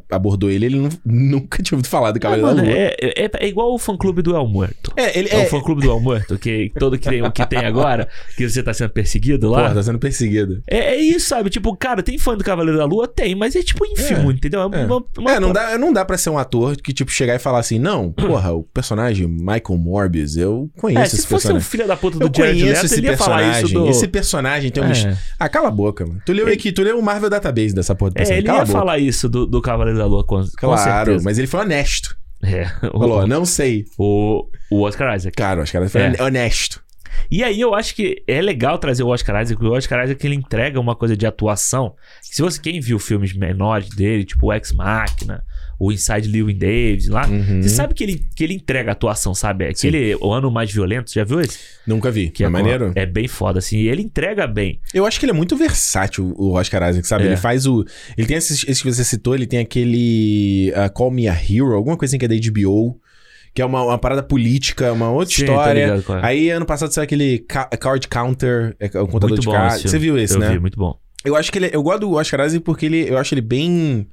abordou ele, ele nu- nunca tinha ouvido falar do Ah, Cavaleiro da Lua. é, é, é igual o fã clube do El Muerto. É, ele É, é. o fã clube do El Muerto, que todo que tem, que tem agora, que você tá sendo perseguido lá. Porra, tá sendo perseguido. É, é isso, sabe? Tipo, cara, tem fã do Cavaleiro da Lua? Tem, mas é tipo ínfimo, entendeu? É, É. uma- uma- É, não dá, não dá pra ser um ator que, tipo, chegar e falar assim, não, porra, o personagem Michael Morbius, eu conheço É, esse se fosse um personagem. filho da puta do eu Jared conheço Leto, esse ele ia falar personagem. isso do... Esse personagem tem um... É. Ah, cala a boca, mano. Tu leu aqui, tu leu o Marvel Database dessa porra do É, personagem. ele cala ia falar isso do, do Cavaleiro da Lua, com, com Claro, certeza. mas ele foi honesto. É, Falou, não sei. o, o Oscar Isaac. Cara, os caras foi É. honesto. E aí eu acho que é legal trazer o Oscar Isaac, porque o Oscar Isaac ele entrega uma coisa de atuação. Se você quem viu filmes menores dele, tipo o Ex Machina, o Inside Llewyn Davis lá, Uhum. você sabe que ele, que ele entrega atuação, sabe? Aquele O Ano Mais Violento, você já viu esse? Nunca vi. Que é maneiro? É bem foda, assim. E ele entrega bem. Eu acho que ele é muito versátil, o Oscar Isaac, sabe? É. Ele faz o. Ele tem esses, esse que você citou, ele tem aquele. uh, Call Me a Hero, alguma coisa assim que é da HBO. Que é uma, uma parada política, uma outra Sim, história. ligado é. Aí, ano passado, saiu aquele ca- Card Counter, é, o contador Muito de cards. Você viu esse, eu né? vi, muito bom. Eu acho que ele. Eu gosto do Oscar Isaac porque ele, eu acho ele bem.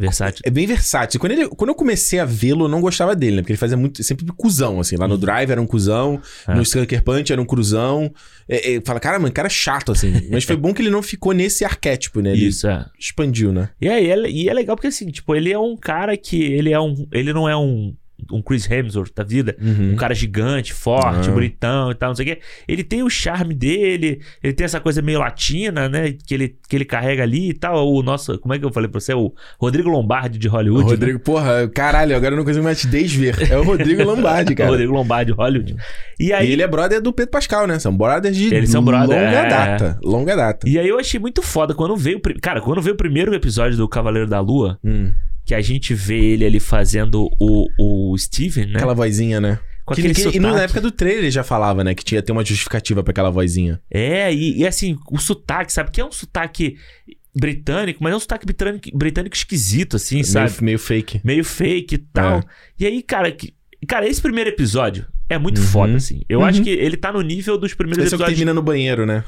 Versátil. É bem versátil. Quando, ele, quando eu comecei a vê-lo, eu não gostava dele, né? Porque ele fazia muito, sempre cuzão, assim. Lá no Drive era um cuzão, É. no Sucker Punch era um cruzão. É, é, fala, cara, mano, cara chato, assim. Mas foi bom que ele não ficou nesse arquétipo, né? Ele Isso, é. expandiu, né? E aí, é- e é legal porque assim, tipo, ele é um cara que ele é um. Ele não é um, um Chris Hemsworth da vida. Uhum. Um cara gigante, forte, Ah. bonitão e tal, não sei o quê. Ele tem o charme dele, ele tem essa coisa meio latina, né? Que ele, que ele carrega ali e tal. O nosso, como é que eu falei pra você? O Rodrigo Lombardi de O Hollywood. né? Rodrigo, porra, caralho, agora eu não consigo mais te desver. É o Rodrigo Lombardi, O cara. Rodrigo Lombardi de Hollywood. E aí, E ele é brother do Pedro Pascal, né? São brothers de Eles são brother, longa é. data. Longa data. e aí eu achei muito foda quando veio. o Cara, quando veio o primeiro episódio do Cavaleiro da Lua, Hum. Que a gente vê ele ali fazendo o, o Steven, né? Aquela vozinha, né? Com Que- aquele que- e na época do trailer ele já falava, né? Que tinha que ter uma justificativa pra aquela vozinha. É, e, e assim, o sotaque, sabe? Que é um sotaque britânico, mas é um sotaque britânico, britânico esquisito, assim, sabe? Meio, meio fake. Meio fake e tal. É. E aí, cara, que, cara, esse primeiro episódio é muito Uhum. foda, assim. Eu Uhum. acho que ele tá no nível dos primeiros Esse é o que episódios. termina no banheiro, né?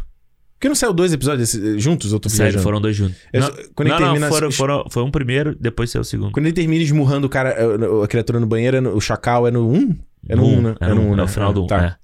Porque não saiu dois episódios esse- juntos? Eu tô Sério, viajando? foram dois juntos. Eu não, quando ele não, não, termina- foram, foram- foi um primeiro, depois saiu o segundo. Quando ele termina esmurrando o cara, eh, a criatura no banheiro, é no- o chacal é no 1? Um? É no 1, um, né? É no, um, né? é o final do 1. Tá. é.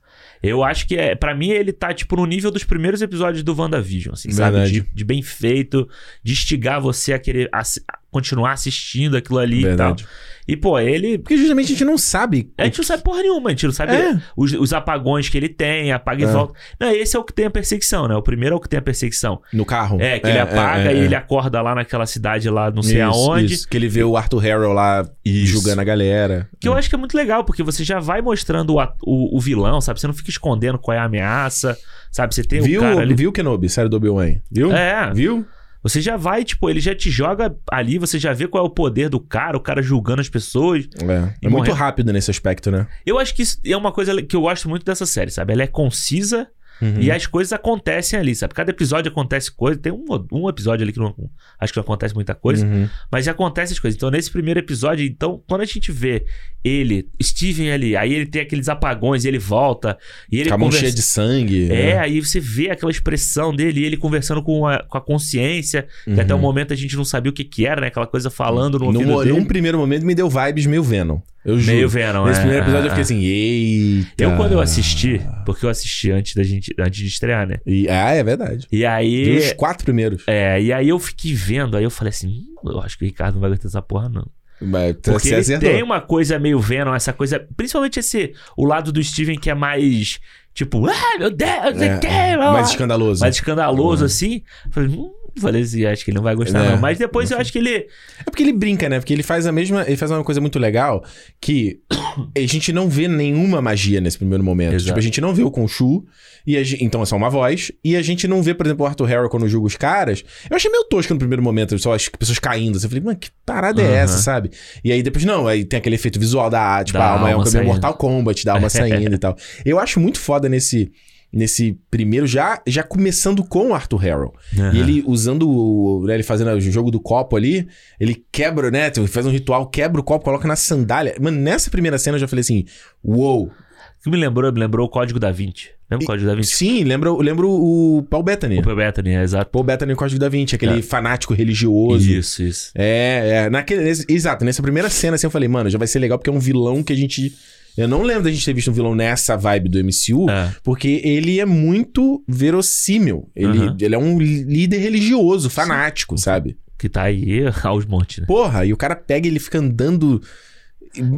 Eu acho que, é, para mim, ele tá, tipo, no nível dos primeiros episódios do WandaVision, assim, sabe? Verdade. De, de bem feito, de instigar você a querer a continuar assistindo aquilo ali Verdade. e tal. E, pô, ele... Porque justamente a gente não sabe. A gente não sabe porra nenhuma, a gente não sabe É. os, os apagões que ele tem, apaga É. e volta. Não, esse é o que tem a perseguição, né? O primeiro é o que tem a perseguição. No carro. É, que ele apaga é, e é. ele acorda lá naquela cidade lá, não sei Isso, aonde. isso. Que ele vê o Arthur Harrow lá Isso. julgando a galera. Que eu acho que é muito legal, porque você já vai mostrando o, o, o vilão, sabe? Você não fica escondendo qual é a ameaça, sabe? Você tem Viu, o cara ali. viu Kenobi, série do Obi-Wan? Viu? É, Viu? Você já vai, tipo, ele já te joga ali, você já vê qual é o poder do cara, o cara julgando as pessoas. É, é muito rápido nesse aspecto, né? Eu acho que isso é uma coisa que eu gosto muito dessa série, sabe? Ela é concisa Uhum. e as coisas acontecem ali, sabe? Cada episódio acontece coisa. Tem um, um episódio ali que não, acho que não acontece muita coisa, Uhum. mas já acontece as coisas. Então, nesse primeiro episódio, então, quando a gente vê ele, Steven ali, aí ele tem aqueles apagões e ele volta, e ele Com a mão conversa- cheia de sangue. É, né? aí você vê aquela expressão dele, e ele conversando com a, com a consciência, que até o Uhum. momento a gente não sabia o que que era, né? Aquela coisa falando no ouvido dele. num primeiro momento me deu vibes meio Venom. Eu juro. Meio Venom, Nesse é, primeiro episódio eu fiquei é. assim, eita. Eu, quando eu assisti, porque eu assisti antes da gente, antes de estrear, né? E, ah, é verdade. E aí. os quatro primeiros. É, e aí eu fiquei vendo, aí eu falei assim, "Hum, eu acho que o Ricardo não vai gostar dessa porra, não. Mas Porque ele acertou. tem uma coisa meio Venom, essa coisa. Principalmente esse. O lado do Steven que é mais. Tipo, ah, meu Deus, É, blá, mais blá." escandaloso. mais escandaloso, Uhum. assim. Falei, hum, falei assim, acho que ele não vai gostar, É, não. Mas depois eu acho que ele. É porque ele brinca, né? Porque ele faz a mesma. Ele faz uma coisa muito legal que a gente não vê nenhuma magia nesse primeiro momento. Exato. Tipo, a gente não vê o Khonshu, e a gen- então é só uma voz. E a gente não vê, por exemplo, o Arthur Harrow quando julga os caras. Eu achei meio tosco no primeiro momento, só as pessoas caindo. assim. Eu falei, mano, que parada é Aham. essa, sabe? E aí depois, não, aí tem aquele efeito visual da, tipo, Da a alma é um alma caminho. Mortal Kombat, da alma saindo e tal. Eu acho muito foda nesse. Nesse primeiro, já, já começando com o Arthur Harrow. E ele usando o. né, ele fazendo o jogo do copo ali, ele quebra, né? Ele faz um ritual, quebra o copo, coloca na sandália. Mano, nessa primeira cena eu já falei assim: Uou! O que me lembrou, me lembrou o Código da Vinci. Lembra o E- Código da Vinci? Sim, lembra, lembra o Paul Bettany. O Paul Bettany, é exato. Paul Bettany no Código da Vinci, aquele É. fanático religioso. Isso, isso. É, é. Naquele, exato, nessa primeira cena assim eu falei, mano, já vai ser legal porque é um vilão que a gente. Eu não lembro da gente ter visto um vilão nessa vibe do MCU, É. porque ele é muito verossímil. Ele, Aham. ele é um líder religioso, fanático, sabe? Que tá aí aos montes, né? Porra, e o cara pega e ele fica andando.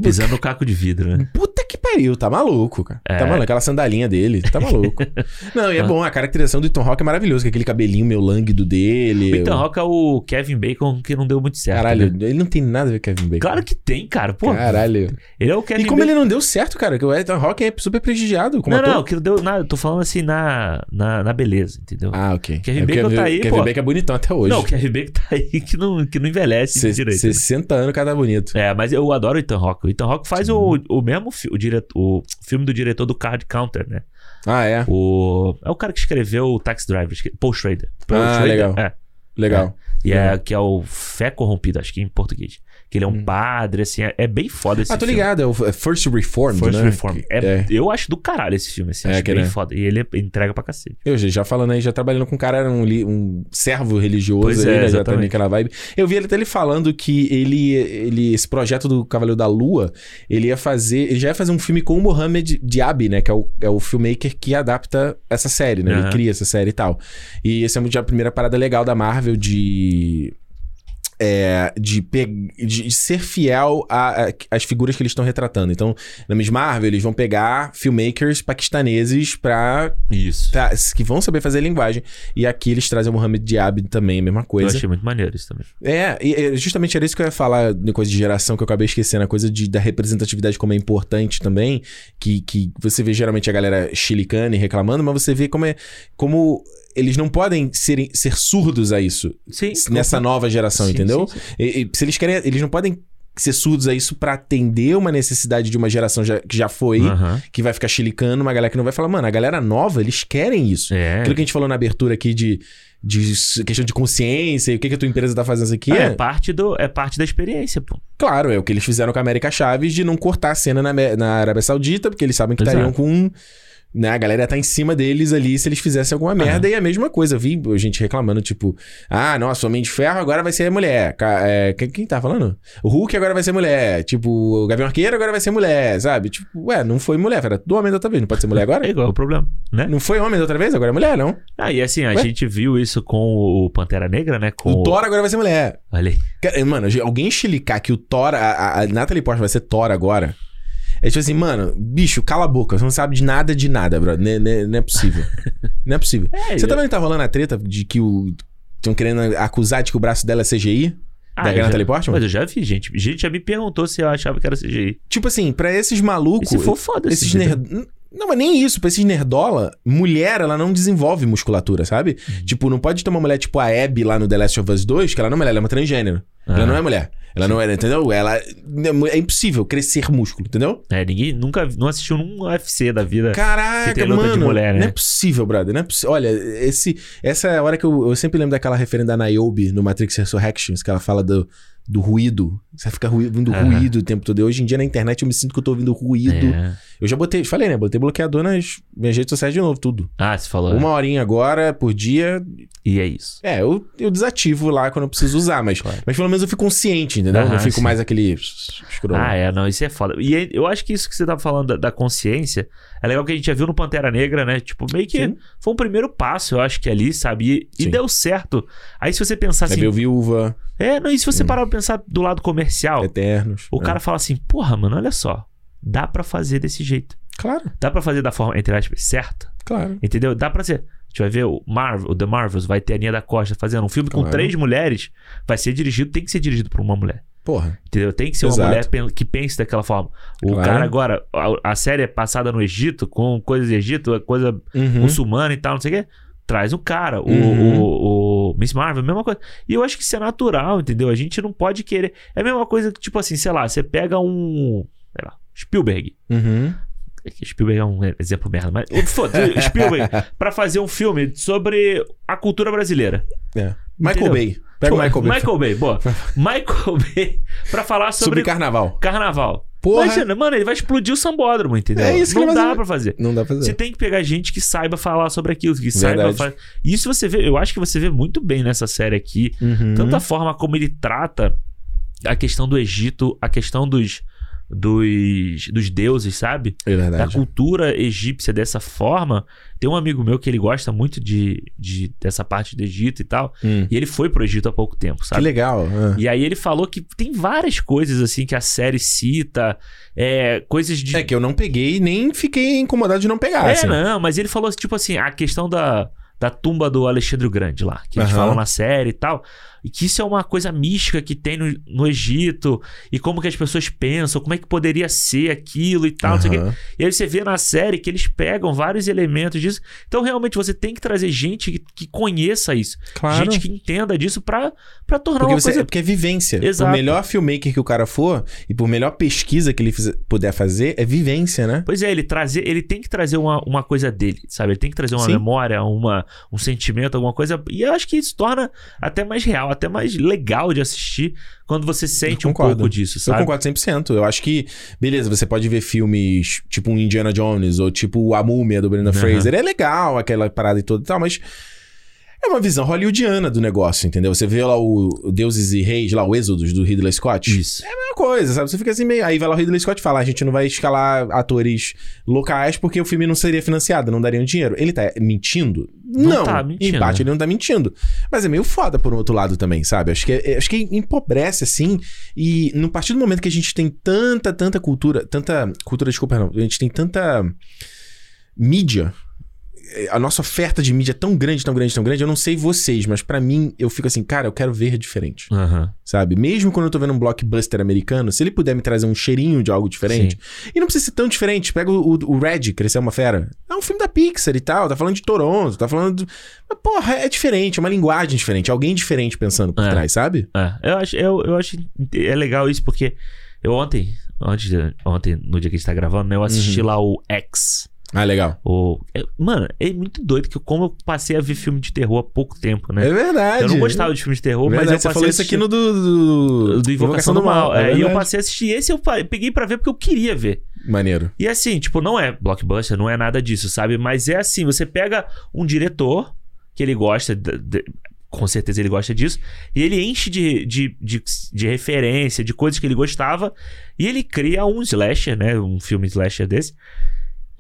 Pisando no caco de vidro, né? Puta que pariu, tá maluco, cara. É. Tá maluco, aquela sandalinha dele, tá maluco. Não, e é bom, a caracterização do Ethan Rock é maravilhoso, com aquele cabelinho meio lânguido dele. O Ethan Rock é o Kevin Bacon que não deu muito certo. Caralho, né? ele não tem nada a ver com Kevin Bacon. Claro que tem, cara. Pô, Caralho. ele é o Kevin E como Bacon. ele não deu certo, cara, que o Ethan Rock é super prestigiado como Não, ator. não, que não deu nada. Eu tô falando assim na, na, na beleza, entendeu? Ah, ok. Kevin É Bacon tá aí, Kevin pô. Bacon é bonitão até hoje. Não, o Kevin Bacon tá aí que não, que não envelhece Se- direito. né? 60 anos, o cara tá bonito. É, mas eu adoro o Ethan Rock. O Ethan Rock faz o, o mesmo o, direto, o filme do diretor do Card Counter, né? Ah, é? O, é o cara que escreveu o Taxi Driver, Paul Schrader. Paul Ah, Schrader, legal. É. Legal. E é, que é o Fé Corrompido, acho que em português. Que ele é um Hum. padre, assim, é, é bem foda esse Ah, tô filme. ligado. É o é First Reformed, First né? Reform. É, É. Eu acho do caralho esse filme, assim, É, acho que bem né? foda. E ele entrega pra cacete. Eu já, falando aí, já trabalhando com um cara, um, um servo religioso Pois aí, é, né? Já tá exatamente. naquela vibe. Eu vi ele até ele falando que ele, ele, esse projeto do Cavaleiro da Lua, ele ia fazer, ele já ia fazer um filme com o Mohamed Diaby, né? Que é o, é o filmmaker que adapta essa série, né? Ele Aham. cria essa série e tal. E essa é a primeira parada legal da Marvel de. É, de, de ser fiel a- a- às figuras que eles estão retratando. Então, na Miss Marvel, eles vão pegar filmmakers paquistaneses pra Isso. tá, que vão saber fazer linguagem. E aqui eles trazem o Mohamed Diab também, a mesma Eu coisa. achei muito maneiro isso também. É, e justamente era isso que eu ia falar de coisa de geração, que eu acabei esquecendo, a coisa de, da representatividade como é importante também, que, que você vê geralmente a galera chilicana e reclamando, mas você vê como é. como eles não podem ser, ser surdos a isso Sim. nessa nova geração, Sim, entendeu? Sim, sim. E- e se eles querem. Eles não podem ser surdos a isso pra atender uma necessidade de uma geração já- que já foi, Aham. que vai ficar chilicando, uma galera que não vai falar, mano, a galera nova, eles querem isso. É. Aquilo que a gente falou na abertura aqui de, de questão de consciência e o que, que a tua empresa tá fazendo isso aqui. é, É, parte do, é parte da experiência, pô. claro, é o que eles fizeram com a América Chaves de não cortar a cena na, na Arábia Saudita, porque eles sabem que Exato. estariam com. Né, a galera tá em cima deles ali se eles fizessem alguma merda. E a mesma coisa, eu vi gente reclamando, tipo, ah, nossa, o Homem de Ferro agora vai ser mulher. É, quem, tá falando? O Hulk agora vai ser mulher. Tipo, o Gavião Arqueiro agora vai ser mulher, sabe? Tipo, ué, não foi mulher, era do homem da outra vez, não pode ser mulher agora? É igual o problema, né? Não foi homem da outra vez, agora é mulher, não. Ah, e assim, a Ué? gente viu isso com o Pantera Negra, né? Com O Thor agora vai ser mulher. Olha aí. Mano, alguém chilicar que o Thor, a, a- a Natalie Portman vai ser Thor agora. É tipo assim, mano, bicho, cala a boca. Você não sabe de nada de nada, brother. Não, é- não é- não é possível. não é possível. É, Você eu- também tá rolando a treta de que o. Estão querendo acusar de que o braço dela é CGI? Ah, da eu já- Natalie Portman? Mas eu já vi, gente. Gente já me perguntou se eu achava que era CGI. Tipo assim, pra esses E malucos. se for foda esses nerd... Não, mas nem isso. Pra esses nerdola, mulher, ela não desenvolve musculatura, sabe? Uhum. Tipo, não pode ter uma mulher tipo a Abby lá no The Last of Us 2, que ela não é mulher, ela é uma transgênero. Ela Ah. não é mulher. Ela não é, entendeu? Ela é impossível crescer músculo, entendeu? É, ninguém nunca não assistiu num UFC da vida. Caraca, mano. mulher, né? Não é possível, brother. Não é possi- Olha, esse, essa é a hora que eu, eu sempre lembro daquela referência da Niobe no Matrix Resurrections, que ela fala do, do ruído. Você fica ouvindo ruído o tempo todo. Hoje em dia na internet eu me sinto que eu tô ouvindo ruído. É. Eu já botei, falei, né? Botei bloqueador nas minhas redes sociais de novo, tudo. Ah, você falou. Uma horinha agora por dia. E é isso. É, eu, eu desativo lá quando eu preciso usar, mas, Claro. mas pelo menos eu fico consciente, entendeu? Aham, não fico sim. mais aquele. escroto. Ah, é, não, isso é foda. E aí, eu acho que isso que você tava falando da, da consciência é legal que a gente já viu no Pantera Negra, né? Tipo, meio que Sim. foi um primeiro passo, eu acho que ali, sabe? E, e deu certo. Aí se você pensar assim. o Viúva, É, não, e se você parar pra pensar do lado comercial, Eternos. o é. cara fala assim, porra, mano, olha só. Dá pra fazer desse jeito. Claro, Dá pra fazer da forma, entre aspas, certa. claro. Entendeu? Dá pra ser. A gente vai ver o Marvel, o The Marvels, vai ter a Nia da Costa fazendo um filme com Claro. três mulheres. Vai ser dirigido, tem que ser dirigido por uma mulher. Porra. Entendeu? Tem que ser uma Exato. mulher pen- que pense daquela forma. O Claro. cara agora, a, a série é passada no Egito, com coisas do Egito, coisa Uhum. muçulmana e tal, não sei o quê. Traz o cara. O, Uhum. o, o Miss Marvel, mesma coisa. E eu acho que isso é natural, entendeu? A gente não pode querer. É a mesma coisa que, tipo assim, sei lá, você pega um. Sei lá, Spielberg. Uhum. Spielberg é um exemplo merda, mas. Foda-se, Spielberg, pra fazer um filme sobre a cultura brasileira. É. Michael Entendeu? Bay. Pega o Tipo, Michael Bay. Michael Bay, boa. Michael Bay, pra falar Sobre sobre, carnaval. carnaval. Porra. Imagina, mano, ele vai explodir o sambódromo, entendeu? É isso que Não dá fazer. pra fazer. Não dá pra fazer. Você tem que pegar gente que saiba falar sobre aquilo, que saiba fazer. Isso você vê, eu acho que você vê muito bem nessa série aqui. Uhum. Tanto a forma como ele trata a questão do Egito, a questão dos, dos, dos deuses, sabe? É Da cultura egípcia dessa forma. Tem um amigo meu que ele gosta muito de, de dessa parte do Egito e tal. Hum. E ele foi pro Egito há pouco tempo, Que sabe? legal. ah. E aí ele falou que tem várias coisas assim que a série cita, é, coisas de É que eu não peguei nem fiquei incomodado de não pegar. é, assim. não, mas ele falou tipo assim, a questão da, da tumba do Alexandre o Grande lá, que eles Aham. falam na série e tal. Que isso é uma coisa mística que tem no, no Egito, e como que as pessoas pensam, como é que poderia ser aquilo e tal, não sei o quê. Aham. E aí você vê na série que eles pegam vários elementos disso. Então, realmente, você tem que trazer gente que, que conheça isso. Claro. Gente que entenda disso pra, pra tornar Porque, uma você, coisa. porque é vivência. Exato. Por melhor filmmaker que o cara for, e por melhor pesquisa que ele fizer- puder fazer, é vivência, né? Pois é, ele trazer, ele tem que trazer uma, uma coisa dele, sabe? Ele tem que trazer uma Sim. memória, uma, um sentimento, alguma coisa. E eu acho que isso torna até mais real, até mais legal de assistir quando você sente um pouco disso, Eu sabe? concordo 100%. Eu acho que, beleza, você pode ver filmes tipo um Indiana Jones ou tipo A Múmia do Brendan Aham. Fraser. É legal aquela parada e toda e tal, mas é uma visão hollywoodiana do negócio, entendeu? Você vê lá o Deuses e Reis, lá o Êxodos do Ridley Scott. Isso. É a mesma coisa, sabe? Você fica assim meio. Aí vai lá o Ridley Scott e fala: "Ah, a gente não vai escalar atores locais porque o filme não seria financiado, não dariam dinheiro. Ele tá mentindo? Não tá mentindo. Embaixo ele não tá mentindo. Mas é meio foda por um outro lado também, sabe? Acho que, é- acho que empobrece, assim. E no partir do momento que a gente tem tanta, tanta cultura. Tanta. Cultura, desculpa, não. A gente tem tanta mídia. Eh, A nossa oferta de mídia é tão grande, tão grande, tão grande. Eu não sei vocês, mas pra mim, eu fico assim, cara, eu quero ver diferente. Aham. Sabe? Mesmo quando eu tô vendo um blockbuster americano, se ele puder me trazer um cheirinho de algo diferente. E não precisa ser tão diferente. Pega o, o, o Red, Crescer uma Fera. É um filme da Pixar e tal. Tá falando de Toronto, tá falando. Do... Mas, porra, é diferente, é uma linguagem diferente. Alguém diferente pensando por É. trás, sabe? É, eu acho, eu, eu acho é legal isso porque eu ontem, ontem, ontem no dia que a gente tá gravando, né, eu assisti Uhum. lá o X. Ah, legal. O, é- mano, é muito doido que como eu passei a ver filme de terror há pouco tempo, né? É verdade. eu não gostava de filme de terror, Verdade, mas eu você passei falou a isso aqui no do. Do, do Invocação do Mal. É, e eu passei a assistir esse, eu peguei pra ver porque eu queria ver. Maneiro. E assim, tipo, não é blockbuster, não é nada disso, sabe? Mas é assim, você pega um diretor que ele gosta, de- de- com certeza ele gosta disso, e ele enche de, de, de, de referência, de coisas que ele gostava, e ele cria um slasher, né? Um filme slasher desse.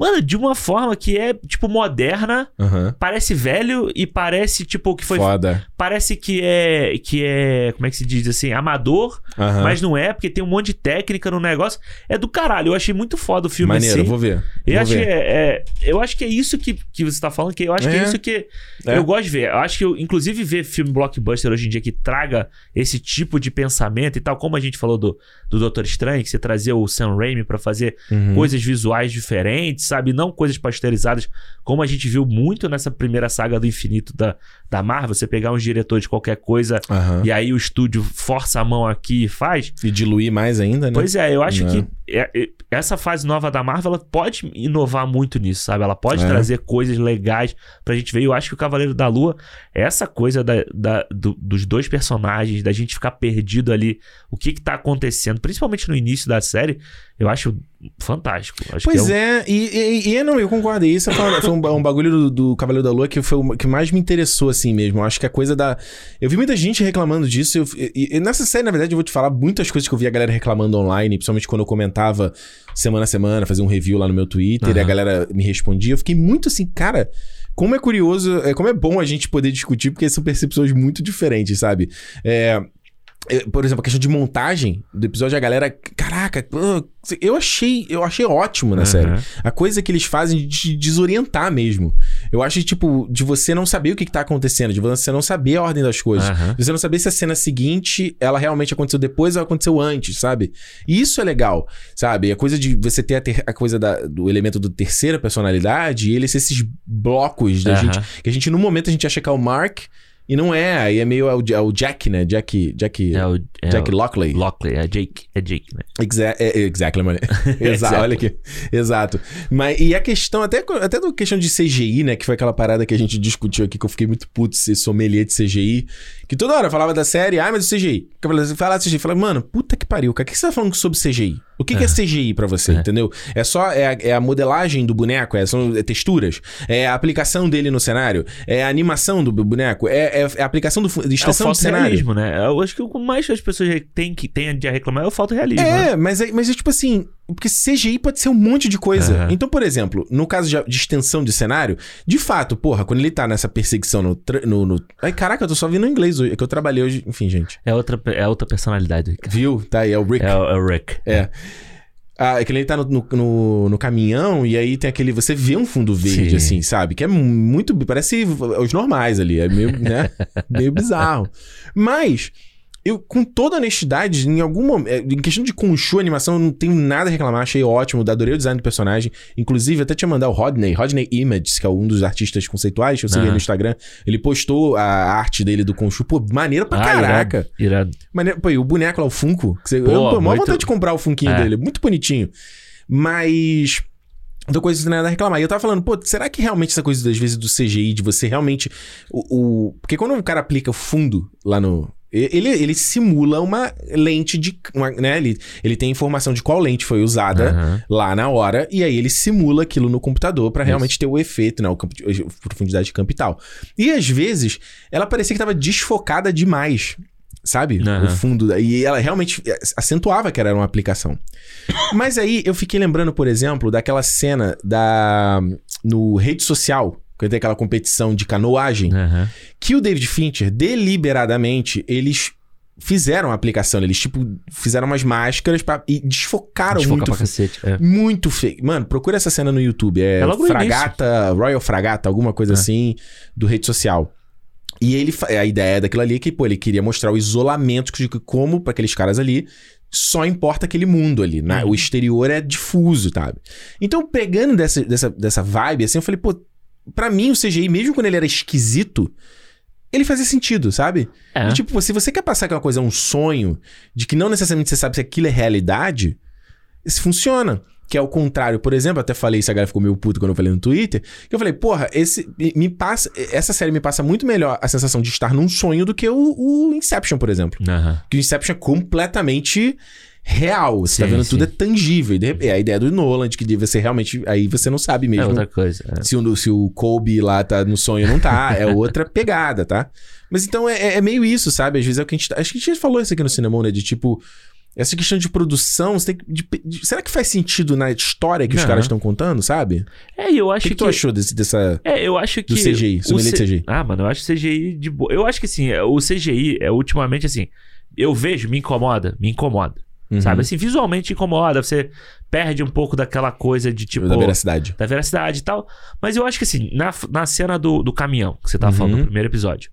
Mano, de uma forma que é, tipo, moderna, Aham. parece velho e parece, tipo, que foi. Foda. Parece que é. Que é. Como é que se diz assim? Amador, Aham. mas não é, porque tem um monte de técnica no negócio. É do caralho. Eu achei muito foda o filme Maneiro, assim. vou ver. Eu vou acho, que ver. é, é- eu acho que é isso que, que você tá falando, que eu acho que é É. isso que É. eu gosto de ver. Eu acho que, eu, inclusive, ver filme blockbuster hoje em dia que traga esse tipo de pensamento e tal, como a gente falou do, do Doutor Estranho, que você trazia o Sam Raimi pra fazer Uhum. coisas visuais diferentes, sabe? Não coisas pasteurizadas, como a gente viu muito nessa primeira saga do infinito da, da Marvel. Você pegar um diretor de qualquer coisa Aham. e aí o estúdio força a mão aqui e faz. E diluir mais ainda, né? Pois é, eu acho Né? que é- é- essa fase nova da Marvel ela pode inovar muito nisso, sabe? Ela pode É. trazer coisas legais pra gente ver. Eu acho que o Cavaleiro da Lua, essa coisa da, da- do- dos dois personagens, da gente ficar perdido ali, o que que tá acontecendo, principalmente no início da série, eu acho fantástico. Acho Pois que um- é, e, e, e não, eu concordo. E Isso foi, foi um, um bagulho do, do Cavaleiro da Lua que foi o que mais me interessou, assim mesmo. Eu acho que a coisa da. Eu vi muita gente reclamando disso. eu- e, e nessa série, na verdade, eu vou te falar muitas coisas que eu vi a galera reclamando online, principalmente quando eu comentava semana a semana, fazia um review lá no meu Twitter e a galera me respondia. Eu fiquei muito assim, cara. Como é curioso, é, como é bom a gente poder discutir, porque são percepções muito diferentes, sabe? É, por exemplo, a questão de montagem do episódio, a galera, caraca, eu achei, eu achei ótimo na Aham. série. A coisa que eles fazem de desorientar mesmo. Eu acho, tipo, de você não saber o que, que tá acontecendo, de você não saber a ordem das coisas. Aham. De você não saber se a cena seguinte, ela realmente aconteceu depois ou aconteceu antes, sabe? E isso é legal, sabe? A coisa de você ter a, ter- a coisa da- do elemento do terceira personalidade e ele ser esses blocos da Aham. gente. Que a gente, no momento, a gente acha que é o Mark e não é. Aí é meio é o, é o Jack, né? Jack. Jack. É o, é Jack Lockley. Lockley, é Jake, é Jake, né? Exa é, é, exactly, mano. Exato, olha aqui. Exato. Mas, e a questão, até, até do questão de CGI, né? Que foi aquela parada que a gente discutiu aqui, que eu fiquei muito puto ser sommelier de CGI. Que toda hora eu falava da série, ah, mas o CGI. Falava, fala CGI. Falava, mano, puta que pariu, cara. O que você tá falando sobre CGI? O que, que é CGI pra você, entendeu? É só, é a, é a modelagem do boneco, é, são é texturas, é a aplicação dele no cenário, é a animação do boneco, é, é a aplicação do, de É o de cenário. né? Eu acho que o que mais as pessoas têm que têm de reclamar é o fotorrealismo. né? É, mas é, mas é tipo assim, porque CGI pode ser um monte de coisa. Aham. Então, por exemplo, no caso de, extensão de cenário, de fato, porra, quando ele tá nessa perseguição no. no, no... Ai, caraca, eu tô só vindo em inglês hoje. É que eu trabalhei hoje. Enfim, gente. É outra, é outra personalidade. cara. Viu? Tá aí, é o Rick. É, o- é Rick. É. Ah, é que ele tá no, no, no- no caminhão e aí tem aquele. Você vê um fundo verde, Sim. assim, sabe? Que é muito. Parece os normais ali. É meio, né? meio bizarro. Mas. Eu, com toda honestidade, em algum momento. Em questão de Khonshu, animação, eu não tenho nada a reclamar. Achei ótimo. Adorei o design do personagem. Inclusive, até tinha mandar o Rodney, Rodney Images, que é um dos artistas conceituais que eu segui Aham. no Instagram. Ele postou a arte dele do Khonshu. Pô, maneiro pra Ah, caraca. Irado. irado. Maneiro, pô, e o boneco lá, o Funko. Que você, Pô, eu, pô, maior muito- vontade de comprar o Funkinho É. dele. Muito bonitinho. Mas. Outra coisa que não tem nada a reclamar. E eu tava falando, pô, será que realmente essa coisa, às vezes, do CGI, de você realmente. O, o- Porque quando o cara aplica fundo lá no. Ele, ele simula uma lente de. Uma, né? ele, ele tem informação de qual lente foi usada Aham. lá na hora, e aí ele simula aquilo no computador pra realmente ter o efeito, né? O campo de, a profundidade de campo e tal. E às vezes, ela parecia que tava desfocada demais. Sabe? Aham. O fundo. da- E ela realmente acentuava que era uma aplicação. Mas aí eu fiquei lembrando, por exemplo, daquela cena da. No rede social, quando tem aquela competição de canoagem, Aham. que o David Fincher, deliberadamente, eles fizeram a aplicação. Eles, tipo, fizeram umas máscaras pra, e desfocaram Desfocar muito pra cacete. É. muito feio. Mano, procura essa cena no YouTube. É, É Fragata, Royal Fragata, alguma coisa É. assim, do rede social. E ele, a ideia daquilo ali é que, pô, ele queria mostrar o isolamento de como pra aqueles caras ali só importa aquele mundo ali, né? Uhum. O exterior é difuso, sabe? Então, pegando dessa, dessa, dessa vibe, assim, eu falei, pô, pra mim o CGI, mesmo quando ele era esquisito, ele fazia sentido, sabe? É. E, tipo, se você quer passar que uma coisa um sonho, de que não necessariamente você sabe se aquilo é realidade, isso funciona. Que é o contrário. Por exemplo, até falei, essa galera ficou meio puto quando eu falei no Twitter, que eu falei, porra, esse, me- passa, essa série me passa muito melhor a sensação de estar num sonho do que o, o Inception, por exemplo. Aham. Que o Inception é completamente real. Você tá Sim, vendo sim. tudo é tangível. E é a ideia do Nolan, de que deve ser realmente. Aí você não sabe É mesmo outra coisa. é. se o, se o Kobe lá tá no sonho ou não tá. É outra pegada, tá? Mas então é, é meio isso, sabe? Às vezes é o que a gente. tá- Acho que a gente já falou isso aqui no cinema, né? De tipo. Essa questão de produção, você tem que. de- de- será que faz sentido na história que os caras estão contando, sabe? É, eu O acho que, que tu achou desse, dessa. É, eu acho que. Do CGI, o C- CGI. Ah, mano, eu acho CGI de boa. Eu acho que assim, é, o CGI é ultimamente assim. Eu vejo, me incomoda, me incomoda. Uhum. Sabe? Assim, visualmente incomoda. Você perde um pouco daquela coisa de tipo. da veracidade. da veracidade e tal. Mas eu acho que assim, na, na cena do, do caminhão, que você tava Uhum. falando no primeiro episódio.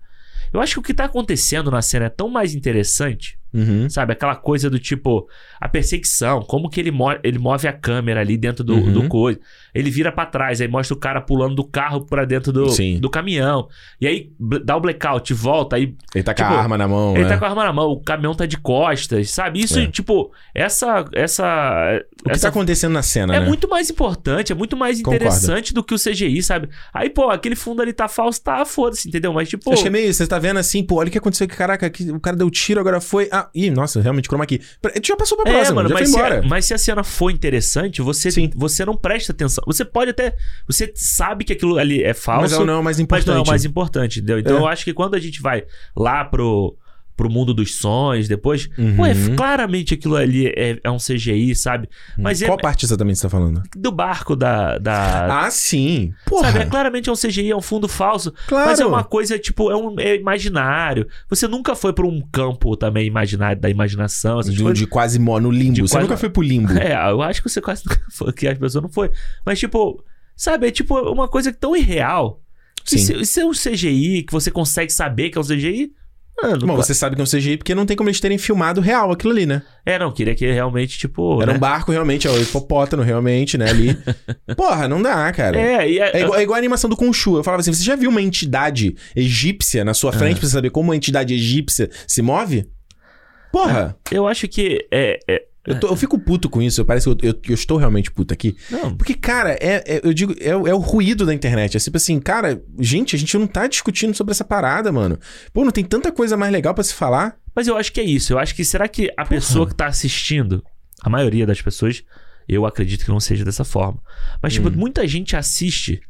Eu acho que o que tá acontecendo na cena é tão mais interessante, Uhum. sabe? Aquela coisa do tipo, a perseguição, como que ele, mo ele move a câmera ali dentro do, Uhum. do coisa. Ele vira pra trás, aí mostra o cara pulando do carro pra dentro do, Sim. do caminhão. E aí dá o blackout, volta, aí Ele tá com Tipo, a arma na mão, ele né? tá com a arma na mão, o caminhão tá de costas, sabe? Isso, É. tipo, essa. essa O que essa tá acontecendo na cena, é né? muito mais importante, é muito mais Concordo. interessante do que o CGI, sabe? Aí, pô, aquele fundo ali tá falso, tá, foda-se, entendeu? Mas, tipo. Acho que é meio isso. Você tá vendo assim, pô, olha o que aconteceu aqui. Caraca, aqui, o cara deu tiro, agora foi. Ah, ih, nossa, realmente, chroma aqui. Já passou pra É, próxima, mano, já mas foi se, embora. a, mas se a cena for interessante, você, Sim. você não presta atenção. Você pode até. Você sabe que aquilo ali é falso, Mas ela não é o mais mas importante. não é o mais importante, entendeu? Então É. eu acho que quando a gente vai lá pro, pro mundo dos sonhos, depois. Uhum. Pô, é, claramente aquilo ali é, é um CGI, sabe? Mas é Qual parte exatamente você tá falando? do barco da. da Ah, sim. Porra. Sabe, é claramente é um CGI, é um fundo falso. Claro. Mas é uma coisa, tipo, é um é imaginário. Você nunca foi pra um campo também imaginário, da imaginação, essas de, coisas. de quase mo no limbo. De você quase- nunca foi pro limbo. É, eu acho que você quase nunca foi, que as pessoas não foi. Mas, tipo, sabe, é tipo uma coisa tão irreal. Sim. se, se é um CGI, que você consegue saber que é um CGI. Mano, Bom, você sabe que é um CGI porque não tem como eles terem filmado real aquilo ali, né? É, não, queria que realmente, tipo. Era né? um barco realmente, é o hipopótamo realmente, né, ali. Porra, não dá, cara. É, e é, É igual, é igual a animação do Khonshu. Eu falava assim, você já viu uma entidade egípcia na sua frente Ah. pra você saber como uma entidade egípcia se move? Porra! eu acho que. É, é- Eu, tô- eu fico puto com isso. Parece que eu, eu- eu estou realmente puto aqui. não, Porque, cara, é, é- eu digo, é, o- é o ruído da internet. É tipo assim, cara, gente, a gente não tá discutindo sobre essa parada, mano. Pô, não tem tanta coisa mais legal pra se falar? Mas eu acho que é isso. Eu acho que será que a pessoa que tá assistindo, a maioria das pessoas, eu acredito que não seja dessa forma. Mas, tipo, Hum. muita gente assiste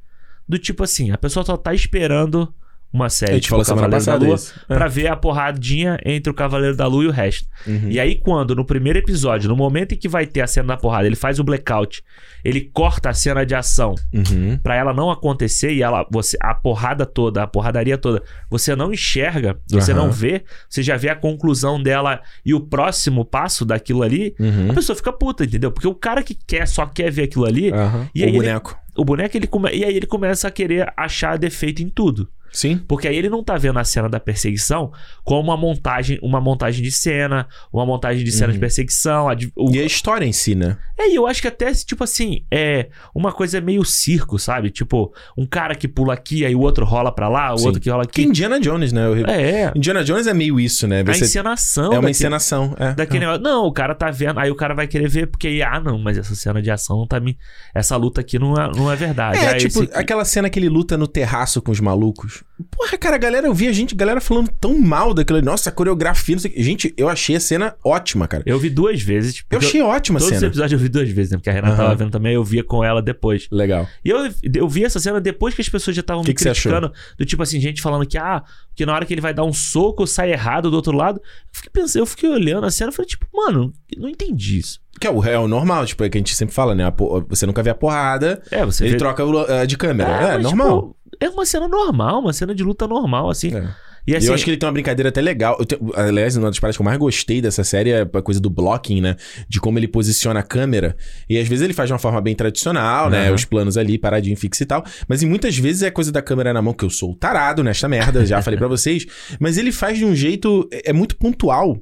do tipo assim, a pessoa só tá esperando uma série gente tipo Cavaleiro da Lua isso. É. pra ver a porradinha entre o Cavaleiro da Lua e o resto. Uhum. E aí, quando, no primeiro episódio, no momento em que vai ter a cena da porrada, ele faz o blackout, ele corta a cena de ação Uhum. pra ela não acontecer e ela, você, a porrada toda, a porradaria toda, você não enxerga, você Aham. não vê, você já vê a conclusão dela e o próximo passo daquilo ali, Uhum. a pessoa fica puta, entendeu? Porque o cara que quer, só quer ver aquilo ali. E o aí ele- boneco. o boneco, ele come... e aí ele começa a querer achar defeito em tudo. Sim. Porque aí ele não tá vendo a cena da perseguição como uma montagem, uma montagem de cena, uma montagem de cena Uhum. de perseguição. a o- E a história em si, né? É, e eu acho que até, tipo assim, é uma coisa meio circo, sabe? Tipo, um cara que pula aqui, aí o outro rola pra lá, o Sim. outro que rola Que aqui. Indiana Jones, né? O- É, Indiana Jones é meio isso, né? a Você- encenação. É uma daquele- encenação. É. Daquele negócio. Não, o cara tá vendo. Aí o cara vai querer ver, porque aí, ah, não, mas essa cena de ação não tá me. Essa luta aqui não é, não é verdade. É, Aí tipo, esse- aquela cena que ele luta no terraço com os malucos. Porra, cara, a galera, eu vi a gente, a galera falando tão mal daquilo. Nossa, a coreografia, não sei o que. Gente, eu achei a cena ótima, cara. Eu vi duas vezes. Tipo, Eu achei ótima a Todos os cena. episódios eu vi duas vezes, né? Porque a Renata Aham. tava vendo também, eu via com ela depois. Legal. E eu, eu vi essa cena depois que as pessoas já estavam me que criticando. Do tipo assim, gente falando que, ah, que na hora que ele vai dar um soco, sai errado do outro lado. Eu fiquei pensando, eu fiquei olhando a cena e falei, tipo, mano, eu não entendi isso. Que é o, é o normal, tipo, é que a gente sempre fala, né? A po- Você nunca vê a porrada, É, você ele vê... troca eh, de câmera. É, mas, normal. tipo, é uma cena normal, uma cena de luta normal, assim. É. E E assim, eu acho que ele tem uma brincadeira até legal. Tenho- aliás, uma das paradas que eu mais gostei dessa série é a coisa do blocking, né? De como ele posiciona a câmera. E às vezes ele faz de uma forma bem tradicional, né? Aham. Os planos ali, paradinho, fixo e tal. Mas em muitas vezes é coisa da câmera na mão, que eu sou tarado nesta merda, já falei pra vocês. Mas ele faz de um jeito. É é muito pontual.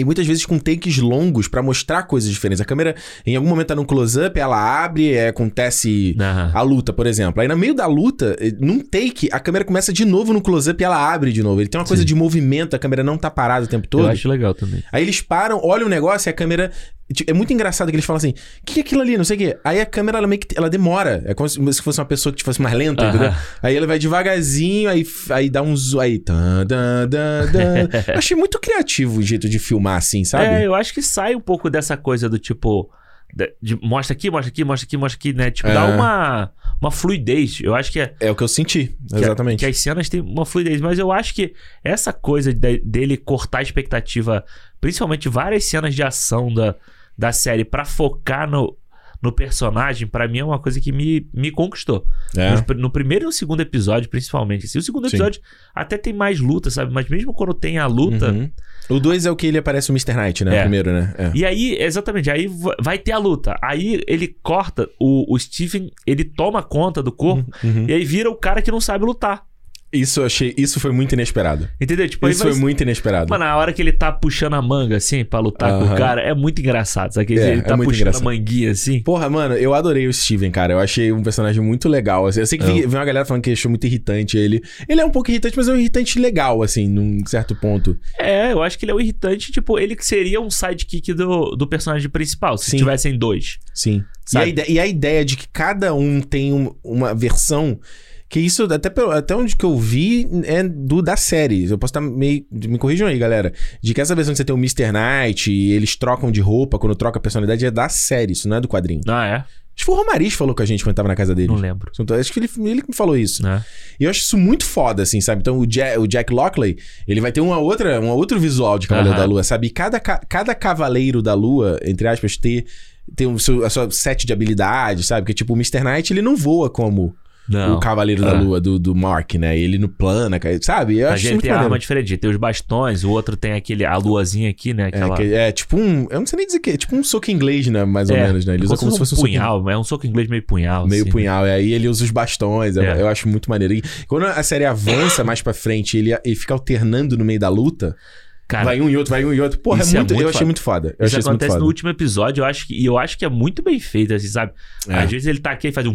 E muitas vezes com takes longos pra mostrar coisas diferentes. A câmera, em algum momento, tá num close-up, ela abre, é, acontece Aham. a luta, por exemplo. Aí no meio da luta, eh, num take, a câmera começa de novo no close-up e ela abre de novo. Ele tem uma coisa Sim. de movimento, a câmera não tá parada o tempo eu todo. acho legal também. Aí eles param, olham o negócio e a câmera. Tipo, É muito engraçado que eles falam assim: o que é aquilo ali? Não sei o quê. Aí a câmera, ela meio que. Ela demora. É como se se fosse uma pessoa que fosse mais lenta, Aham. entendeu? Aí ela vai devagarzinho, aí, aí dá um zoom. Aí. Tan, dan. Eu achei muito criativo o jeito de filmar assim, sabe? É, eu acho que sai um pouco dessa coisa do tipo. de- de- mostra aqui, mostra aqui, mostra aqui, mostra aqui, né? Tipo, É. dá uma, uma fluidez. Eu acho que é. É o que eu senti. que a- Exatamente. Que, as cenas têm uma fluidez, mas eu acho que essa coisa de- dele cortar a expectativa, principalmente várias cenas de ação da, da série, pra focar no, no personagem, pra mim é uma coisa que me, me conquistou. É. Nos No, primeiro e no segundo episódio, principalmente. Assim, o segundo Sim. episódio até tem mais luta, sabe? Mas mesmo quando tem a luta. Uhum. O 2 é o que ele aparece o Mr. Knight, né? É. Primeiro, né? É. E aí, exatamente, aí va- vai ter a luta. Aí ele corta, o, o Steven, ele toma conta do corpo Uhum. e aí vira o cara que não sabe lutar. Isso eu achei. Isso foi muito inesperado. Entendeu? Tipo, Isso vai- foi muito inesperado. Mano, a hora que ele tá puxando a manga, assim, pra lutar com Aham. o cara, é muito engraçado, sabe? É, ele é tá muito puxando engraçado. a manguinha, assim. Porra, mano, eu adorei o Steven, cara. Eu achei um personagem muito legal. assim. Eu sei que vi, vi uma galera falando que achou muito irritante ele. Ele é um pouco irritante, mas é um irritante legal, assim, num certo ponto. É, eu acho que ele é o irritante, tipo, ele que seria um sidekick do, do personagem principal, se Sim. tivessem dois. Sim. E a, Sabe? ide- e a ideia de que cada um tem um- uma versão. Que isso, até, até onde que eu vi, é do da série. Eu posso estar meio. Me corrijam aí, galera. De que essa versão que você tem o Mr. Knight e eles trocam de roupa quando troca a personalidade é da série, isso não é do quadrinho. Ah, é? Acho que foi o Romariz que falou com a gente quando tava na casa dele. Não lembro. Acho que ele, ele que me falou isso. Né? E eu acho isso muito foda, assim, sabe? Então o Jack, o Jack Lockley, ele vai ter uma outra, um outro visual de Cavaleiro Aham. da Lua, sabe? E cada, ca- cada Cavaleiro da Lua, entre aspas, ter, ter o seu, a sua set de habilidades, sabe? Porque, tipo, o Mr. Knight, ele não voa como Não. o Cavaleiro da Ah. Lua do, do Mark, né? Ele no plana, ca- sabe? Eu A acho gente muito tem maneiro. arma diferente, tem os bastões, o outro tem aquele, a luazinha aqui, né? É, Aquela... que- é, tipo um. Eu não sei nem dizer que é. Tipo um soco inglês, né? Mais ou É, menos, né? Ele usa como se fosse um soco punhal, é um soco inglês meio punhal. Meio assim, punhal, e aí ele usa os bastões, eu- É. eu acho muito maneiro. E quando a série avança mais pra frente, ele, ele fica alternando no meio da luta, Cara, vai um e outro, vai um e outro. Porra, é isso é muito, muito eu achei muito foda. Eu isso achei isso muito acontece foda. no último episódio, eu acho que, e eu acho que é muito bem feito, assim, sabe? É. Às vezes ele tá aqui e faz um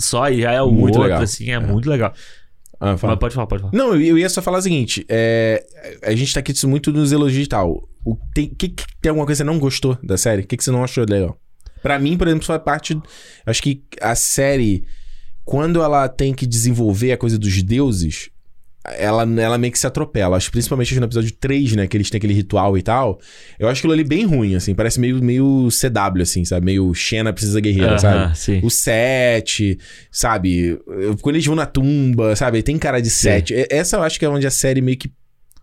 só e já é o Muito outro, legal. assim, é, muito legal. Ah, fala. Mas pode falar, pode falar. Não, eu, ia só falar o seguinte: é, a gente tá aqui muito nos elogios e tal. O, tem, que, que- tem alguma coisa que você não gostou da série? O que, que você não achou legal? Pra mim, por exemplo, foi a parte. Acho que a série, quando ela tem que desenvolver a coisa dos deuses, ela, ela meio que se atropela. Acho principalmente no episódio 3, né? Que eles têm aquele ritual e tal. Eu acho aquilo ali bem ruim, assim. Parece meio, meio CW, assim, sabe? Meio Xena precisa guerreira, Aham, sabe? sim. O 7, sabe? Quando eles vão na tumba, sabe? Tem cara de Sim. 7. Essa eu acho que é onde a série meio que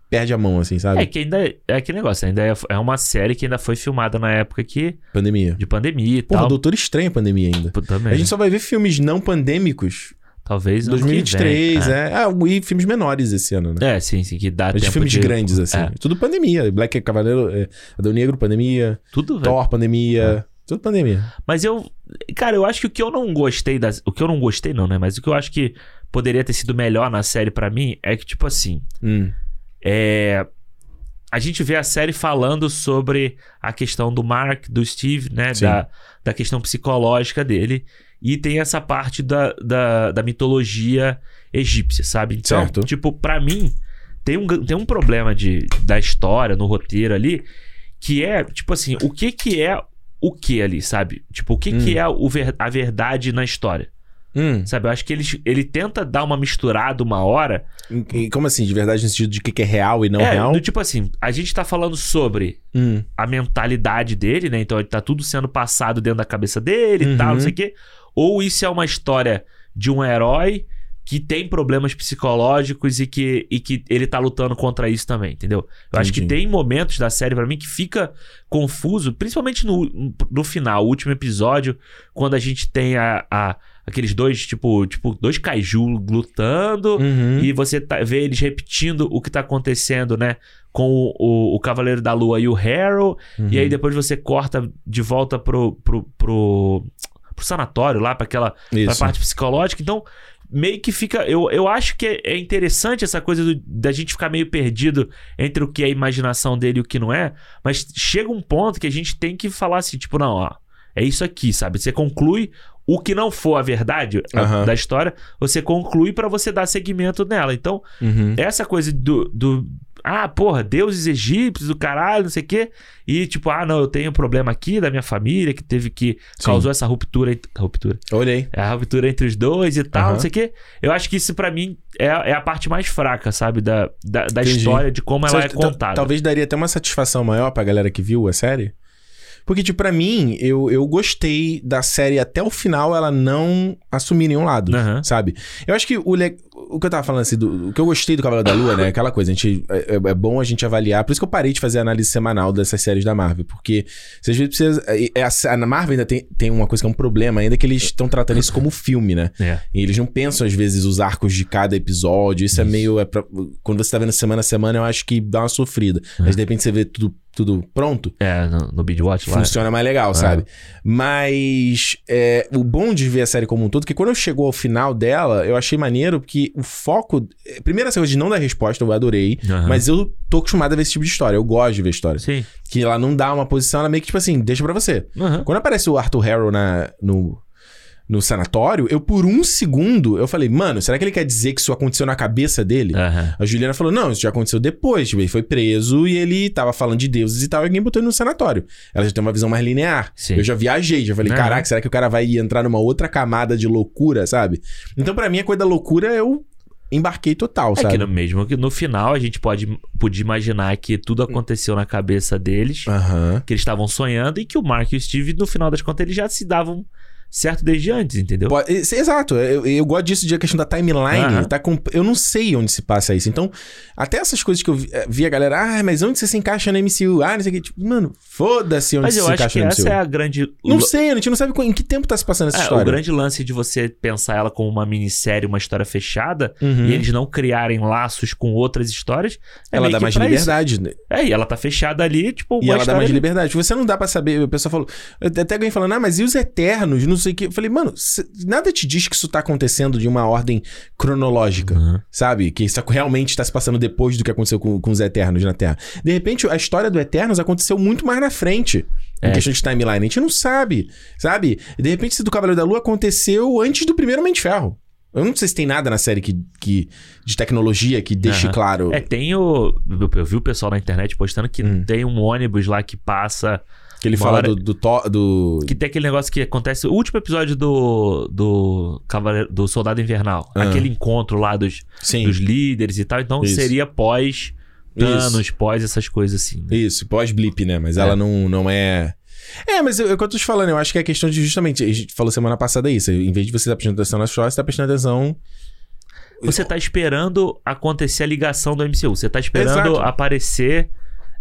perde a mão, assim, sabe? É que ainda é aquele negócio, ainda é, é uma série que ainda foi filmada na época que, Pandemia. de pandemia e Porra, tal. Doutor Estranho a pandemia ainda. Pô, Também. A gente só vai ver filmes não pandêmicos Talvez em ano que 2023, vem. é. Ah, e filmes menores esse ano, né? É, sim, sim, que dá Mas de tempo filmes de... grandes, assim. É. Tudo pandemia. Black Cavaleiro, é, Adão Negro, pandemia. Tudo, velho. Thor, pandemia. Tudo pandemia. Mas eu. Cara, eu acho que o que eu não gostei das. O que eu não gostei, não, né? Mas o que eu acho que poderia ter sido melhor na série pra mim é que, tipo assim. Hum. É. A gente vê a série falando sobre a questão do Mark, do Steve, né? Sim. Da, da questão psicológica dele. E tem essa parte da, da, da mitologia egípcia, sabe? Então, Certo. tipo, pra mim, tem um, tem um problema de, da história, no roteiro ali, que é, tipo assim, o que que é o que ali, sabe? Tipo, o que Hum. que é o ver- a verdade na história, Hum. sabe? Eu acho que ele, ele tenta dar uma misturada uma hora. E Como assim? De verdade, no sentido de que que é real e não é, real? do tipo assim, a gente tá falando sobre Hum. a mentalidade dele, né? Então ele tá tudo sendo passado dentro da cabeça dele e Uhum. tal, não sei o quê. Ou isso é uma história de um herói que tem problemas psicológicos e que, e que ele tá lutando contra isso também, entendeu? Eu acho que Entendi. tem momentos da série pra mim que fica confuso, principalmente no, no final, o último episódio, quando a gente tem a, a- aqueles dois, tipo, tipo, dois kaiju lutando. Uhum. E você tá- vê eles repetindo o que tá acontecendo, né? Com o, o, o Cavaleiro da Lua e o Harrow. Uhum. E aí depois você corta de volta pro, pro, pro, pro sanatório lá, pra aquela pra parte psicológica. Então, meio que fica. Eu, eu acho que é, é interessante essa coisa do- da gente ficar meio perdido entre o que é a imaginação dele e o que não é. Mas chega um ponto que a gente tem que falar assim, tipo, não, ó. É isso aqui, sabe? Você conclui o que não for a verdade Aham. da história, você conclui pra você dar seguimento nela. Então, Uhum. essa coisa do, do. Ah, porra, deuses egípcios, do caralho, não sei o quê. E tipo, ah, não, eu tenho um problema aqui da minha família que teve que. Sim. causou essa ruptura. Ruptura. Olhei. É a ruptura entre os dois e tal, não sei o quê. Eu acho que isso pra mim é, é a parte mais fraca, sabe? Da, da, da história, de como ela Só- é ta- contada. Talvez daria até uma satisfação maior pra galera que viu a série. Porque, tipo, pra mim, eu, eu gostei da série até o final ela não assumir nenhum lado, Aham. sabe? Eu acho que o, le- o que eu tava falando assim, do, o que eu gostei do Cavaleiro da Lua, né? Aquela coisa, a gente, é, é bom a gente avaliar. Por isso que eu parei de fazer análise semanal dessas séries da Marvel. Porque você às vezes precisa. é, é, a, a Marvel ainda tem, tem uma coisa que é um problema, ainda que eles estão tratando isso como filme, né? É. E eles não pensam, às vezes, os arcos de cada episódio. Isso, é Isso. meio. É pra- quando você tá vendo semana a semana, eu acho que dá uma sofrida. Mas de repente você vê tudo, tudo pronto. É, no, no Beach Watch lá. Funciona mais legal, sabe? Mas é, o bom de ver a série como um todo, que quando chegou ao final dela, eu achei maneiro que o foco. Primeiro, essa coisa de não dar resposta, eu adorei. Aham. Mas eu tô acostumado a ver esse tipo de história. Eu gosto de ver história. Sim. Que ela não dá uma posição, ela meio que, tipo assim, deixa pra você. Aham. Quando aparece o Arthur Harrow na, no, no sanatório, eu por um segundo, eu falei, mano, será que ele quer dizer que isso aconteceu na cabeça dele? Aham. A Juliana falou, não, isso já aconteceu depois. Tipo, ele foi preso e ele tava falando de deuses e tal, e alguém botou ele no sanatório. Ela já tem uma visão mais linear. Sim. Eu já viajei, já falei, Aham. caraca, será que o cara vai entrar numa outra camada de loucura, sabe? Então, pra mim, a coisa da loucura, eu embarquei total, É sabe? que no mesmo que no final a gente pode, pode imaginar que tudo aconteceu na cabeça deles. Aham. que eles estavam sonhando e que o Mark e o Steve, no final das contas, eles já se davam certo desde antes, entendeu? Pode- Exato, eu, eu gosto disso de a questão da timeline. Aham. Tá com, eu não sei onde se passa isso. Então, até essas coisas que eu vi, eh, vi a galera, ah, mas onde você se encaixa no MCU? Ah, não sei o que. Tipo, mano, foda-se onde Mas você eu se acho encaixa que no essa MCU. é a grande. Não sei, a gente não sabe em que tempo tá se passando essa É, o história. grande lance de você pensar ela como uma minissérie, uma história fechada, Uhum. e eles não criarem laços com outras histórias. É Ela dá que mais liberdade. né? É, e ela tá fechada ali, tipo, E ela dá mais ali. liberdade. Você não dá pra saber. O pessoal falou. Até alguém falando, ah, mas e os Eternos? Não sei o que. Eu falei, mano, nada te diz que isso tá acontecendo de uma ordem cronológica. Uhum. Sabe? Que isso realmente está se passando depois do que aconteceu com, com os Eternos na Terra. De repente, a história do Eternos aconteceu muito mais na frente. Em É. questão de timeline. A gente não sabe. Sabe? De repente, esse do Cavaleiro da Lua aconteceu antes do primeiro Homem de Ferro. Eu não sei se tem nada na série que, que, de tecnologia que deixe Aham. claro. É, tem o. Eu, eu vi o pessoal na internet postando que Hum. tem um ônibus lá que passa Que ele Uma fala hora- do, do, to- do- Que tem aquele negócio que acontece. O último episódio do. Do, Cavaleiro, do Soldado Invernal. Ah. Aquele encontro lá dos, Sim. dos líderes e tal. Então Isso. seria pós Thanos, pós essas coisas assim. né? Isso, pós-blip, né? Mas É. ela não, não é. É, mas eu- é o que eu tô te falando, eu acho que é questão de justamente. A gente falou semana passada isso. Em vez de você estar prestando atenção nas histórias, você tá prestando atenção. Você tá esperando acontecer a ligação do MCU. Você tá esperando Exato. aparecer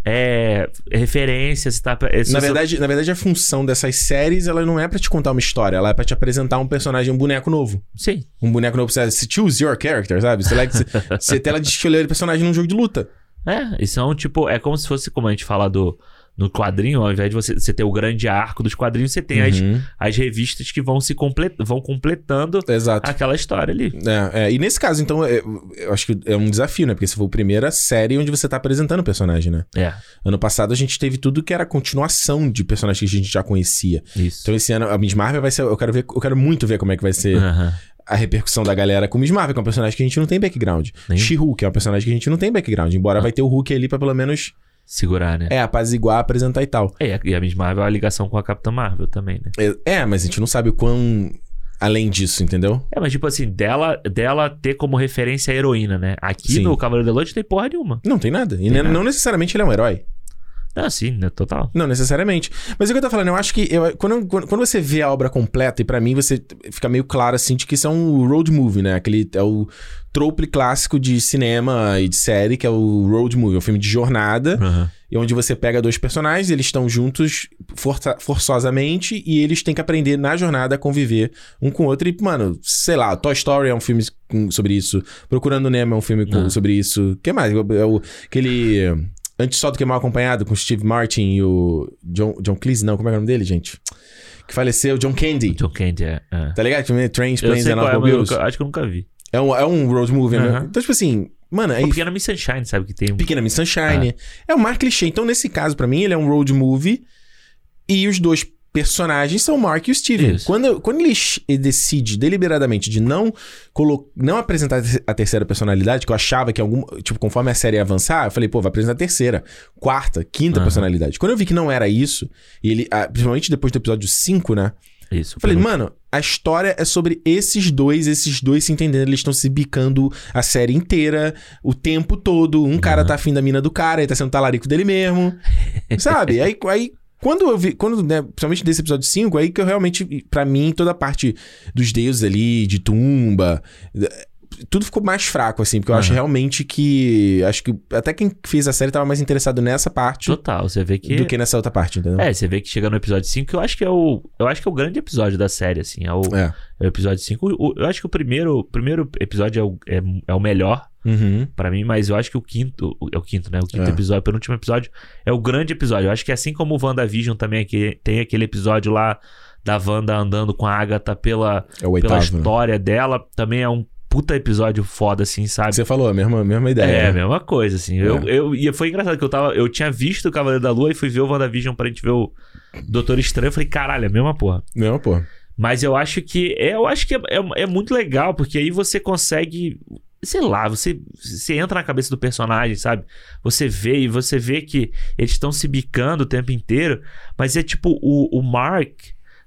é, referências. Tá, Na verdade, na verdade, a função dessas séries, ela não é pra te contar uma história, ela é pra te apresentar um personagem, um boneco novo. Sim. Um boneco novo, você choose your character, sabe? Você, like, você, você tela de escolher personagem num jogo de luta. É, isso é um tipo. É como se fosse, como a gente fala do. No quadrinho, ao invés de você, você ter o grande arco dos quadrinhos, você tem as, Uhum. as revistas que vão se comple- vão completando Exato. aquela história ali. É, é, e nesse caso, então, é, eu acho que é um desafio, né? Porque se for a primeira série onde você tá apresentando o personagem, né? É, Ano passado a gente teve tudo que era continuação de personagens que a gente já conhecia. isso. Então esse ano a Miss Marvel vai ser. Eu quero ver, eu quero muito ver como é que vai ser Aham. a repercussão da galera com Miss Marvel, que é um personagem que a gente não tem background. She-Hulk é um personagem que a gente não tem background, embora vai ter o Hulk ali pra pelo menos Segurar, né? é apaziguar, apresentar e tal. É, e a Miss Marvel é a ligação com a Capitã Marvel também, né? É, é, mas a gente não sabe o quão além disso, entendeu? É, mas tipo assim, dela, dela ter como referência a heroína, né? Aqui Sim. no Cavaleiro da Noite não tem porra nenhuma. Não tem nada. E Tem ne- nada. não necessariamente ele é um herói. Ah, sim, né? Total. Não necessariamente. Mas é o que eu tô falando, eu acho que eu- quando, quando, quando você vê a obra completa, e pra mim você fica meio claro assim de que isso é um road movie, né? Aquele é o trope clássico de cinema e de série, que é o road movie, é um filme de jornada, Aham. e onde você pega dois personagens, eles estão juntos força- forçosamente e eles têm que aprender na jornada a conviver um com o outro. E, mano, sei lá, Toy Story é um filme com- sobre isso, Procurando Nemo é um filme com- Ah. sobre isso. O que mais? É o, aquele Antes Só do Que Mal Acompanhado com o Steve Martin e o John, John Cleese, não, como é é o nome dele, gente? Que faleceu, John Candy. John Candy é. é. Tá ligado? Trains, Planes and é, Automobiles. nunca- acho que eu nunca vi. É um, é um road movie, né? Então, tipo assim, mano, aí O Pequena Miss Sunshine, sabe? Que tem um. Pequena Miss Sunshine. É um mar clichê. Então, nesse caso, pra mim, ele é um road movie. E os dois personagens são o Mark e o Steven. Isso. Quando, quando ele decide deliberadamente de não, colo- não apresentar a terceira personalidade, que eu achava que algum. Tipo, conforme a série ia avançar, eu falei, pô, vai apresentar a terceira, quarta, quinta Aham. personalidade. Quando eu vi que não era isso, e ele. ah, principalmente depois do episódio 5, né? Isso. Eu falei, pelo- mano, a história é sobre esses dois, esses dois se entendendo, eles estão se bicando a série inteira, o tempo todo. Um cara Aham. tá afim da mina do cara, ele tá sendo talarico dele mesmo. sabe? Aí, aí quando eu vi, quando, né, principalmente desse episódio 5, aí que eu realmente, pra mim, toda a parte dos deuses ali, de tumba, tudo ficou mais fraco, assim, porque eu acho Aham. realmente que. Acho que até quem fez a série tava mais interessado nessa parte Total, você vê que. do que nessa outra parte, entendeu? É, você vê que chega no episódio 5, que eu acho que é o. Eu acho que é o grande episódio da série, assim. É o, É. é o episódio 5. O- Eu acho que o primeiro, o primeiro episódio é o, é, é o melhor Uhum. pra mim, mas eu acho que o quinto. É o quinto, né? O quinto É. episódio, o penúltimo episódio, é o grande episódio. Eu acho que assim como o WandaVision também aqui, tem aquele episódio lá da Wanda andando com a Agatha pela, É o pela oitavo. né? história dela, também é um puta episódio foda, assim, sabe? Você falou, a mesma, mesma ideia. É, a né? mesma coisa, assim. Eu, eu, e foi engraçado que eu tava. Eu tinha visto o Cavaleiro da Lua e fui ver o WandaVision pra gente ver o Doutor Estranho. Eu falei, caralho, é a mesma porra. Não, pô. Mas eu acho que. É, eu acho que é, é, é muito legal, porque aí você consegue. Sei lá, você, você entra na cabeça do personagem, sabe? Você vê e você vê que eles estão se bicando o tempo inteiro, mas é tipo o, o Mark,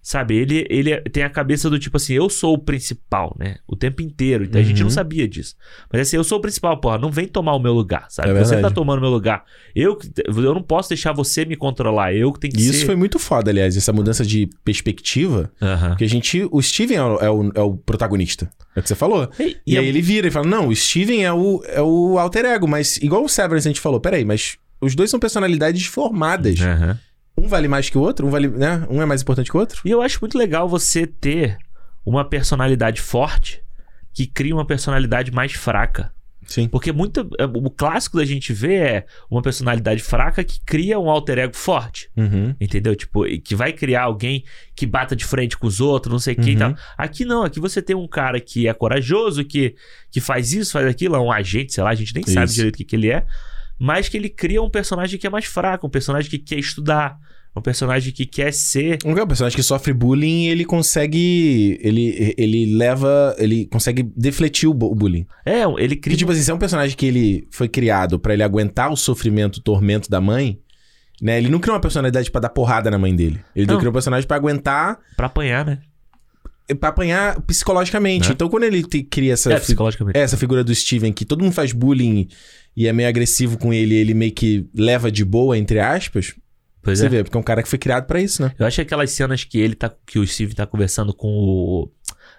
sabe? Ele, ele tem a cabeça do tipo assim, eu sou o principal, né? O tempo inteiro. Então a gente Uhum. não sabia disso. Mas assim, eu sou o principal, porra, não vem tomar o meu lugar, sabe? É você verdade. tá tomando o meu lugar. Eu, eu não posso deixar você me controlar, eu que tenho que E ser. isso foi muito foda, aliás, essa mudança de perspectiva. Aham. Porque a gente. O Steven é o, é o, é o protagonista. É o que você falou. E, E, e aí é- ele vira e fala: Não, o Steven é o, é o alter ego, mas igual o Severance a gente falou, peraí, mas os dois são personalidades formadas. Aham. Um vale mais que o outro, um vale, né? Um é mais importante que o outro. E eu acho muito legal você ter uma personalidade forte que cria uma personalidade mais fraca. Sim. Porque muito, é, o clássico da gente ver é uma personalidade fraca que cria um alter ego forte. Uhum. Entendeu? Tipo, e que vai criar alguém que bata de frente com os outros, não sei quem e Uhum. tal. Aqui não, aqui você tem um cara que é corajoso, que, que faz isso, faz aquilo, é um agente, sei lá, a gente nem sabe Isso. direito o que, que ele é. Mas que ele cria um personagem que é mais fraco, um personagem que quer estudar, um personagem que quer ser. Um personagem que sofre bullying, ele consegue. Ele, ele leva. Ele consegue defletir o, bu- o bullying. É, ele Porque, cria. tipo assim, se é um personagem que ele foi criado pra ele aguentar o sofrimento, o tormento da mãe, Né? Ele não criou uma personalidade pra dar porrada na mãe dele. Ele Não. criou um personagem pra aguentar, Pra apanhar, né? pra apanhar psicologicamente. Né? Então quando ele te- cria essa, É, fi- psicologicamente. essa figura do Steven, que todo mundo faz bullying e é meio agressivo com ele, ele meio que leva de boa, entre aspas, Pois você é. vê, porque é um cara que foi criado pra isso, né? Eu acho que aquelas cenas que ele tá. que o Steve tá conversando com o,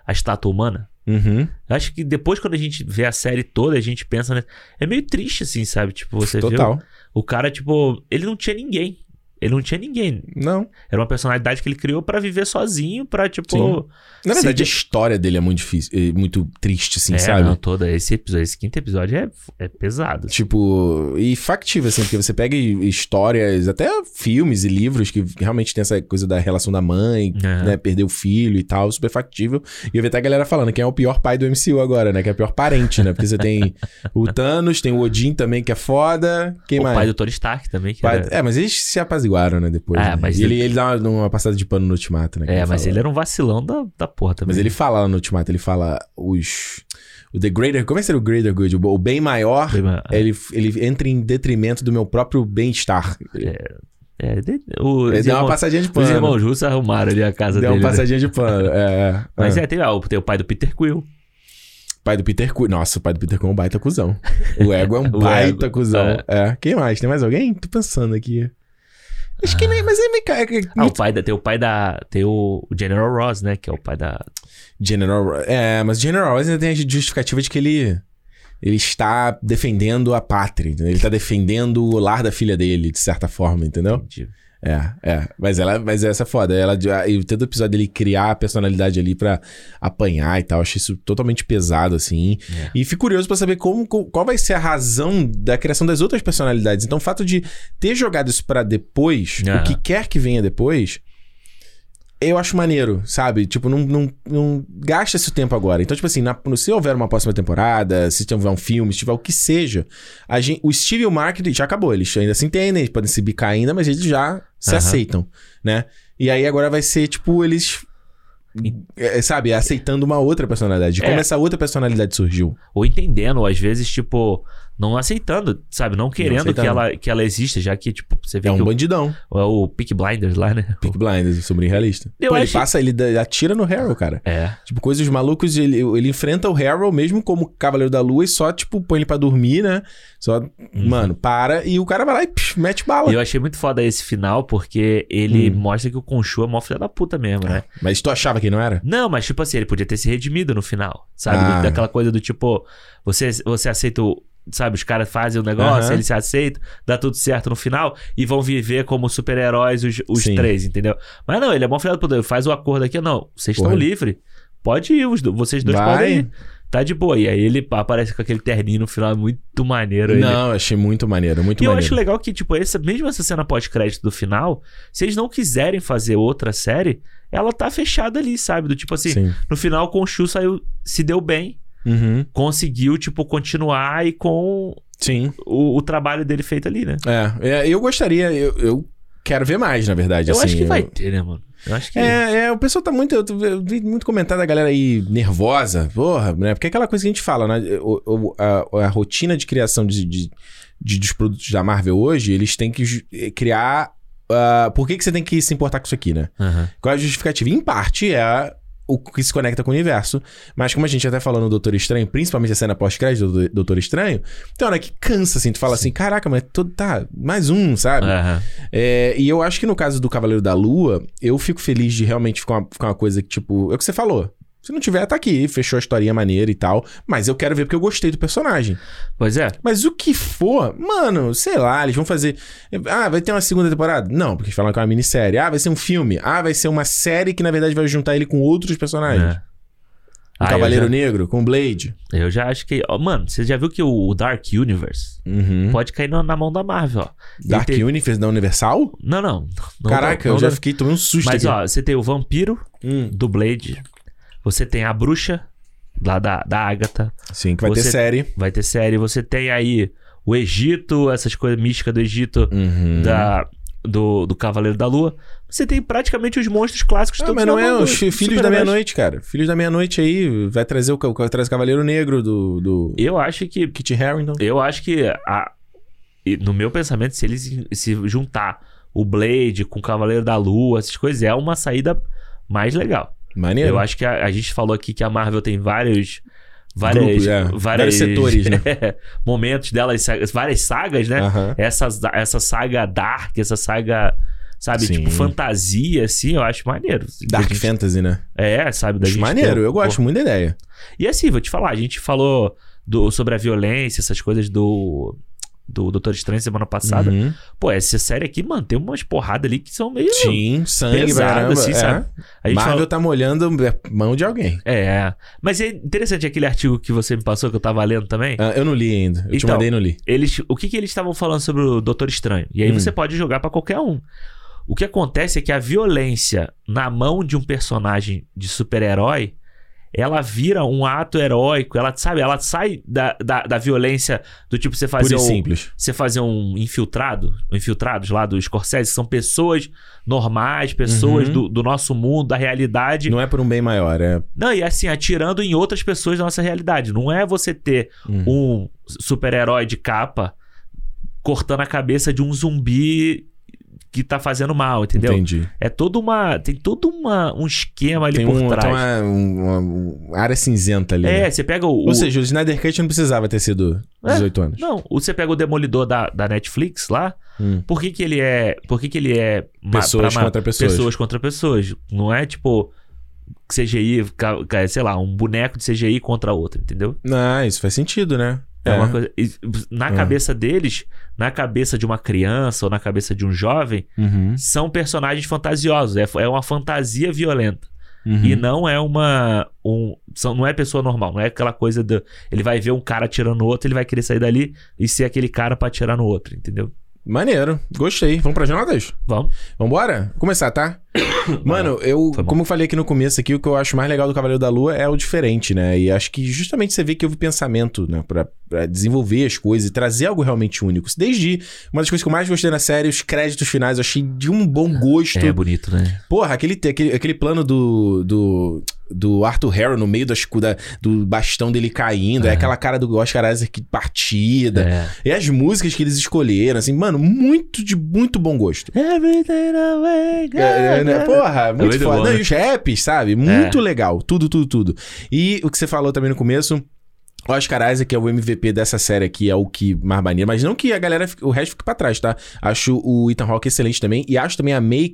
a estátua humana. Uhum. Eu acho que depois, quando a gente vê a série toda, a gente pensa, né? É meio triste, assim, sabe? Tipo, você Total. viu. O cara, tipo, ele não tinha ninguém. Ele não tinha ninguém. Não. Era uma personalidade que ele criou pra viver sozinho, pra, tipo. Sim. Na verdade, a história dele é muito difícil, é muito triste, assim, é, sabe? não, toda. Esse episódio, esse quinto episódio é, é pesado. Tipo, e factível, assim, porque você pega histórias, até filmes e livros que realmente tem essa coisa da relação da mãe, É. né? Perder o filho e tal, super factível. E eu vi até a galera falando quem é o pior pai do MCU agora, né? Que é o pior parente, né? Porque você tem o Thanos, tem o Odin também, que é foda. Quem o mais? pai do Tony Stark também, que Pai- É, mas eles se apaziguaram, né? Depois. É, né? mas E ele, ele- ele dá uma, uma passada de pano no Ultimato, né? É, mas fala. ele era um vacilão da, da porra também. Mas ele fala lá no Ultimato, ele fala os. O The Greater. Como é que seria o Greater Good? O bem maior. Bem ma- Ele, ele entra em detrimento do meu próprio bem-estar. É, de- o, Ele os deu uma irmãos- passadinha de Os pano. irmãos russos arrumaram ali a casa Deu dele. uma né? passadinha de pano. É, é. Mas Ah. é, tem, ah, o- tem o pai do Peter Quill. Pai do Peter Quill. Nossa, o pai do Peter Quill é um baita cuzão. O Ego é um baita Ego, cuzão. é. É. Quem mais? Tem mais alguém? Tô pensando aqui. Acho que nem. Mas é meio. é que- Ah, o pai da, tem o pai da. Tem o, General Ross, né? Que é o pai da. General. Ro- É, mas General Ross ainda tem a justificativa de que ele. Ele está defendendo a pátria. entendeu? Ele está defendendo o lar da filha dele, de certa forma, entendeu? É, é. Mas ela, mas essa é foda. Ela, e todo episódio dele criar a personalidade ali pra apanhar e tal. Eu achei isso totalmente pesado, assim. É. E fico curioso pra saber como, co- qual vai ser a razão da criação das outras personalidades. Então, o fato de ter jogado isso pra depois, o que quer que venha depois, eu acho maneiro, sabe? Tipo, não, não, não gasta esse tempo agora. Então, tipo assim, na- se houver uma próxima temporada, se tiver um filme, se tiver o que seja, a gente, o Steve e o Mark já acabou. Eles ainda se entendem, eles podem se bicar ainda, mas eles já se Aham. aceitam, né? E aí agora vai ser, tipo, eles. é, sabe, aceitando uma outra personalidade. De Como É. essa outra personalidade surgiu. Ou entendendo, às vezes, tipo, não aceitando, sabe? Não querendo que aceitando. ela, que ela exista, já que, tipo, você vê É um que o, bandidão. é o Peak Blinders lá, né? Peak Blinders, sobrinho realista. Eu Pô, ele passa, ele atira no Harrow, cara. É. Tipo, coisas malucas, ele, ele enfrenta o Harrow mesmo como Cavaleiro da Lua e só, tipo, põe ele pra dormir, né? Só, mano, para e o cara vai lá e psh, mete bala. Uhum. E eu achei muito foda esse final, porque ele Hum. mostra que o Conchu é mó filha da puta mesmo, né? Mas tu achava que não era? Não, mas tipo assim, ele podia ter se redimido no final, sabe? Ah. Daquela coisa do tipo, você, você aceita o. Sabe, os caras fazem o negócio, Aham. eles se aceitam, dá tudo certo no final e vão viver como super-heróis os, os Sim. três, entendeu? Mas não, ele é bom filho do poder, faz o acordo aqui, não, vocês estão livres, pode ir, os vocês dois Vai. podem ir, tá de boa. E aí ele aparece com aquele terninho no final, muito maneiro. ele- Não, eu achei muito maneiro, muito e eu maneiro. acho legal que, tipo, essa, mesmo essa cena pós-crédito do final, se eles não quiserem fazer outra série, ela tá fechada ali, sabe? Do tipo assim, Sim. no final o Conchu saiu, se deu bem, Uhum. conseguiu, tipo, continuar e com Sim. o, o trabalho dele feito ali, né? É, é, eu gostaria, eu, eu quero ver mais, na verdade. Eu assim, acho que eu- vai ter, né, mano? Eu acho que. É, é, o pessoal tá muito. Eu vi muito comentário da galera aí nervosa, porra, né? Porque é aquela coisa que a gente fala, né? O- o- a, a rotina de criação de, de, de- dos produtos da Marvel hoje, eles têm que eh, criar. ah, por que, que você tem que se importar com isso aqui, né? Aham. Qual é a justificativa? Em parte é o que se conecta com o universo. Mas como a gente até falou no Doutor Estranho, principalmente a cena pós-crédito do Doutor Estranho, tem hora que cansa, assim, tu fala assim, caraca, mas todo, tá, mais um, sabe? Aham. É, e eu acho que no caso do Cavaleiro da Lua, eu fico feliz de realmente ficar uma, ficar uma coisa que, tipo, é o que você falou. Se não tiver, tá aqui, fechou a historinha maneira e tal. Mas eu quero ver porque eu gostei do personagem. Pois é. Mas o que for, mano, sei lá, eles vão fazer. Ah, vai ter uma segunda temporada? Não, porque eles falam que é uma minissérie. Ah, vai ser um filme. Ah, vai ser uma série que na verdade vai juntar ele com outros personagens. É. O Ah, Cavaleiro eu, Negro, com o Blade. já, eu já acho que. ó, mano, você já viu que o Dark Universe Uhum. pode cair na, na mão da Marvel, ó. Dark teve- Universe da Universal? Não, não. não Caraca, não, eu já não. fiquei tomei um susto Mas, aqui. ó, você tem o Vampiro Hum, do Blade. Você tem a Bruxa, lá da, da Agatha. sim, que vai ter Você- série. Vai ter série. Você tem aí o Egito, essas coisas místicas do Egito, Uhum. da, do, do Cavaleiro da Lua. Você tem praticamente os monstros clássicos Ah, todos mas não é os Filhos da. Meia-Noite, cara. Filhos da Meia-Noite aí vai trazer o, traz o Cavaleiro Negro do, do Eu acho que. Kit Harington. Eu acho que a, no meu pensamento, se eles se juntar o Blade com o Cavaleiro da Lua, essas coisas, é uma saída mais legal. Maneiro. Eu acho que a, a gente falou aqui que a Marvel tem vários. Várias, Grupos, é. várias- Vários setores, né? momentos delas, várias sagas, né? Aham. Essas, essa saga Dark, essa saga, sabe, Sim. tipo, fantasia, assim, eu acho maneiro. Dark Da gente- Fantasy, né? É, sabe, da Acho gente maneiro, ter- eu gosto muito da ideia. E assim, vou te falar, a gente falou do, sobre a violência, essas coisas do, do Doutor Estranho semana passada. Uhum. Pô, essa série aqui mantém umas porradas ali que são meio. Sim, sangue, caramba. assim, é. sabe? A gente Marvel falou- tá molhando a mão de alguém. É. Mas é interessante aquele artigo que você me passou, que eu tava lendo também. Ah, eu não li ainda. Eu te Então, mandei e não li. Eles, o que, que eles estavam falando sobre o Doutor Estranho? E aí Hum. você pode jogar pra qualquer um. O que acontece é que a violência na mão de um personagem de super-herói, ela vira um ato heróico. Ela, sabe, ela sai da, da, da violência do tipo você fazer um, simples. você fazer um infiltrado, infiltrados lá do Scorsese, que são pessoas normais, pessoas Uhum. do, do nosso mundo, da realidade. Não é por um bem maior, é. Não, e assim, atirando em outras pessoas da nossa realidade. Não é você ter Hum. um super-herói de capa cortando a cabeça de um zumbi que tá fazendo mal, entendeu? Entendi. É toda uma. Tem todo uma, um esquema ali Tem, por um, tem trás. uma, uma- uma área cinzenta ali. É, né? você pega o. Ou o- seja, o Snyder Cut não precisava ter sido É, 18 anos. Não, você pega o Demolidor da, da Netflix lá. Hum. Por que, que ele é. Por que, que ele é. Pessoas ma- contra pessoas. Pessoas contra pessoas. Não é tipo. CGI, sei lá, um boneco de CGI contra outro, entendeu? Ah, isso faz sentido, né? É, uma coisa. e Na É. cabeça deles, na cabeça de uma criança ou na cabeça de um jovem, Uhum. são personagens fantasiosos. É, é uma fantasia violenta. Uhum. E não é uma. Um, são, não é pessoa normal. Não é aquela coisa do. Ele vai ver um cara atirando no outro, ele vai querer sair dali e ser aquele cara pra atirar no outro, entendeu? Maneiro. Gostei. Vamos pras notas? Vamos. Vambora? Vou começar, tá? Mano, eu, bom. como eu falei aqui no começo aqui, o que eu acho mais legal do Cavaleiro da Lua é o diferente, né? E acho que justamente você vê que houve pensamento, né? Pra, pra desenvolver as coisas e trazer algo realmente único. Desde uma das coisas que eu mais gostei na série, os créditos finais, eu achei de um bom gosto. É bonito, né? Porra, aquele, aquele, aquele plano do, do, do Arthur Harrow no meio das, da, do bastão dele caindo, é. É. aquela cara do Oscar Isaac partida. É. E as músicas que eles escolheram, assim, mano, muito de muito bom gosto. Everything away, É, é, né? Porra, muito muito foda. bom, Não, né? e os raps, sabe? Muito legal. Tudo, tudo, tudo. E o que você falou também no começo. O Oscar Isaac é o MVP dessa série aqui, é o que mais maneiro. Mas não que a galera, o resto fique pra trás, tá? Acho o Ethan Hawke excelente também. E acho também a May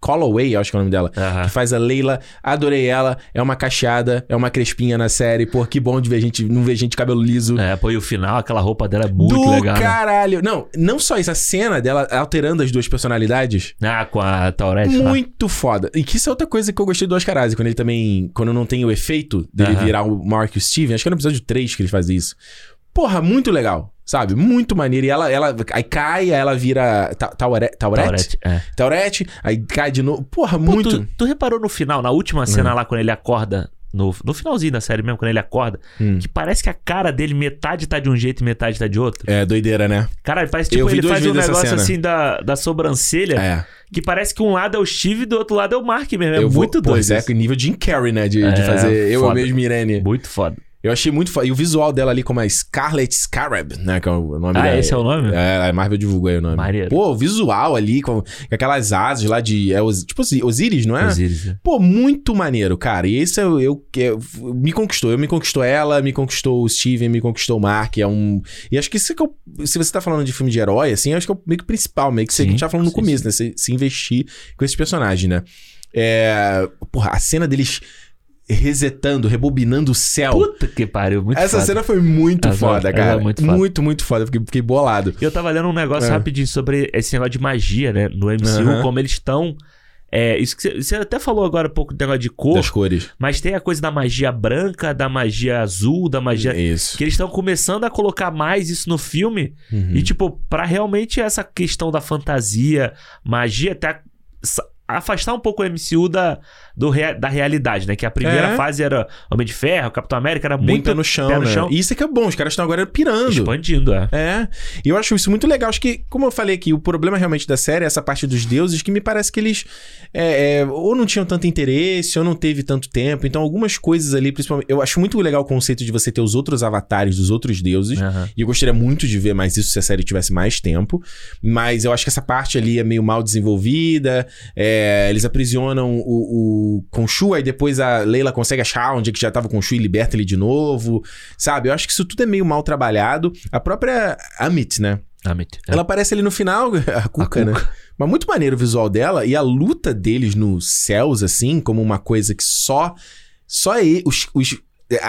Calloway, acho que é o nome dela. Que faz a Leila. Adorei ela. É uma cacheada, é uma crespinha na série. Pô, que bom de ver gente, não ver gente de cabelo liso. É, pô, e o final, aquela roupa dela é muito Do legal. né? caralho. Não, não só isso, a cena dela alterando as duas personalidades. Ah, com a Taurete lá. Muito foda. E que isso é outra coisa que eu gostei do Oscar Isaac, quando ele também. Quando não tem o efeito dele virar o Mark e o Steven. Acho que é no episódio 3 que ele faz isso. Porra, muito legal. Sabe? Muito maneiro. E ela, ela aí cai, aí ela vira. ta- Taure- Taurete? Taurete, é. Taurete, aí cai de novo. Porra, Pô, muito. Hum. tu, tu reparou no final, na última cena lá, quando ele acorda, no, no finalzinho da série mesmo, quando ele acorda, Hum. que parece que a cara dele, metade tá de um jeito e metade tá de outro. É, doideira, né? Cara, parece tipo, ele faz um negócio assim da, da sobrancelha, É. que parece que um lado é o Steve e do outro lado é o Mark mesmo. É eu vou- muito doido. Pois é, nível Jim Carrey, né? De, de É, fazer eu, eu mesmo, Irene. Muito foda. Eu achei muito foda. E o visual dela ali como a Scarlet Scarab, né? Que é o nome Ah, dela. esse é o nome? É, a Marvel divulgou aí o nome. Maneiro. Pô, o visual ali, com, aquelas asas lá de. É, tipo Osi- Osiris, não é? Osiris, né? Pô, muito maneiro, cara. E esse eu, eu, eu- me conquistou. Eu me conquistou ela, me conquistou o Steven, me conquistou o Mark. É um. E acho que isso que eu, se você tá falando de filme de herói, assim, acho que é o meio que principal, meio que você Sim, que a gente tava falando no sim, começo, né? Se, se investir com esses personagens, né? É. Porra, a cena deles resetando, rebobinando o céu. Puta que pariu, muito Essa foda. cena foi muito foda, essa cara. é muito foda. muito, muito foda. Fiquei, fiquei bolado. Eu tava lendo um negócio É. rapidinho sobre esse negócio de magia, né? No MCU, como eles estão. É, isso que você, até falou agora um pouco do negócio de cor, Das cores. mas tem a coisa da magia branca, da magia azul, da magia. Isso. Que eles estão começando a colocar mais isso no filme. Uhum. E, tipo, pra realmente essa questão da fantasia, magia, até afastar um pouco o MCU da, do rea- da realidade, né? Que a primeira É. fase era Homem de Ferro, Capitão América, era Bem muito pé no chão, pé no né? chão. E isso é que é bom, os caras estão agora pirando. expandindo, é. É, e eu acho isso muito legal. Acho que, como eu falei aqui, o problema realmente da série é essa parte dos deuses que me parece que eles é, é, ou não tinham tanto interesse ou não teve tanto tempo. Então, algumas coisas ali, principalmente. Eu acho muito legal o conceito de você ter os outros avatares dos outros deuses. Aham. E eu gostaria muito de ver mais isso se a série tivesse mais tempo. Mas eu acho que essa parte ali é meio mal desenvolvida. É, eles aprisionam o, o Khonshu, aí depois a Leila consegue achar onde é que já tava o Khonshu e liberta ele de novo. Sabe? Eu acho que isso tudo é meio mal trabalhado. A própria Amit, né? Amit. É. Ela aparece ali no final, a Cuca, né? Mas muito maneiro o visual dela e a luta deles nos céus, assim, como uma coisa que só. Só e- os, os a-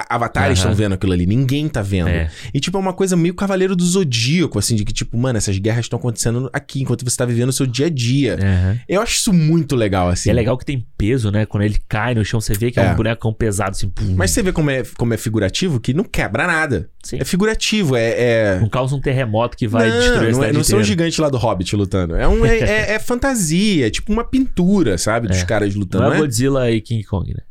avatares Aham. estão vendo aquilo ali, ninguém tá vendo. É. E, tipo, é uma coisa meio Cavaleiro do Zodíaco, assim, de que, tipo, mano, essas guerras estão acontecendo aqui enquanto você tá vivendo o seu dia a dia. Aham. Eu acho isso muito legal, assim. E é legal que tem peso, né? Quando ele cai no chão, você vê que é, É. um bonecão pesado, assim. pum. Mas você vê como é, como é figurativo, que não quebra nada. Sim. É figurativo, é. é... Não causa um terremoto que vai não, destruir não, é, não são gigantes lá do Hobbit lutando. É, um, é, é- é fantasia, é tipo uma pintura, sabe? Dos É. caras lutando. Não não é é? Godzilla e King Kong, né?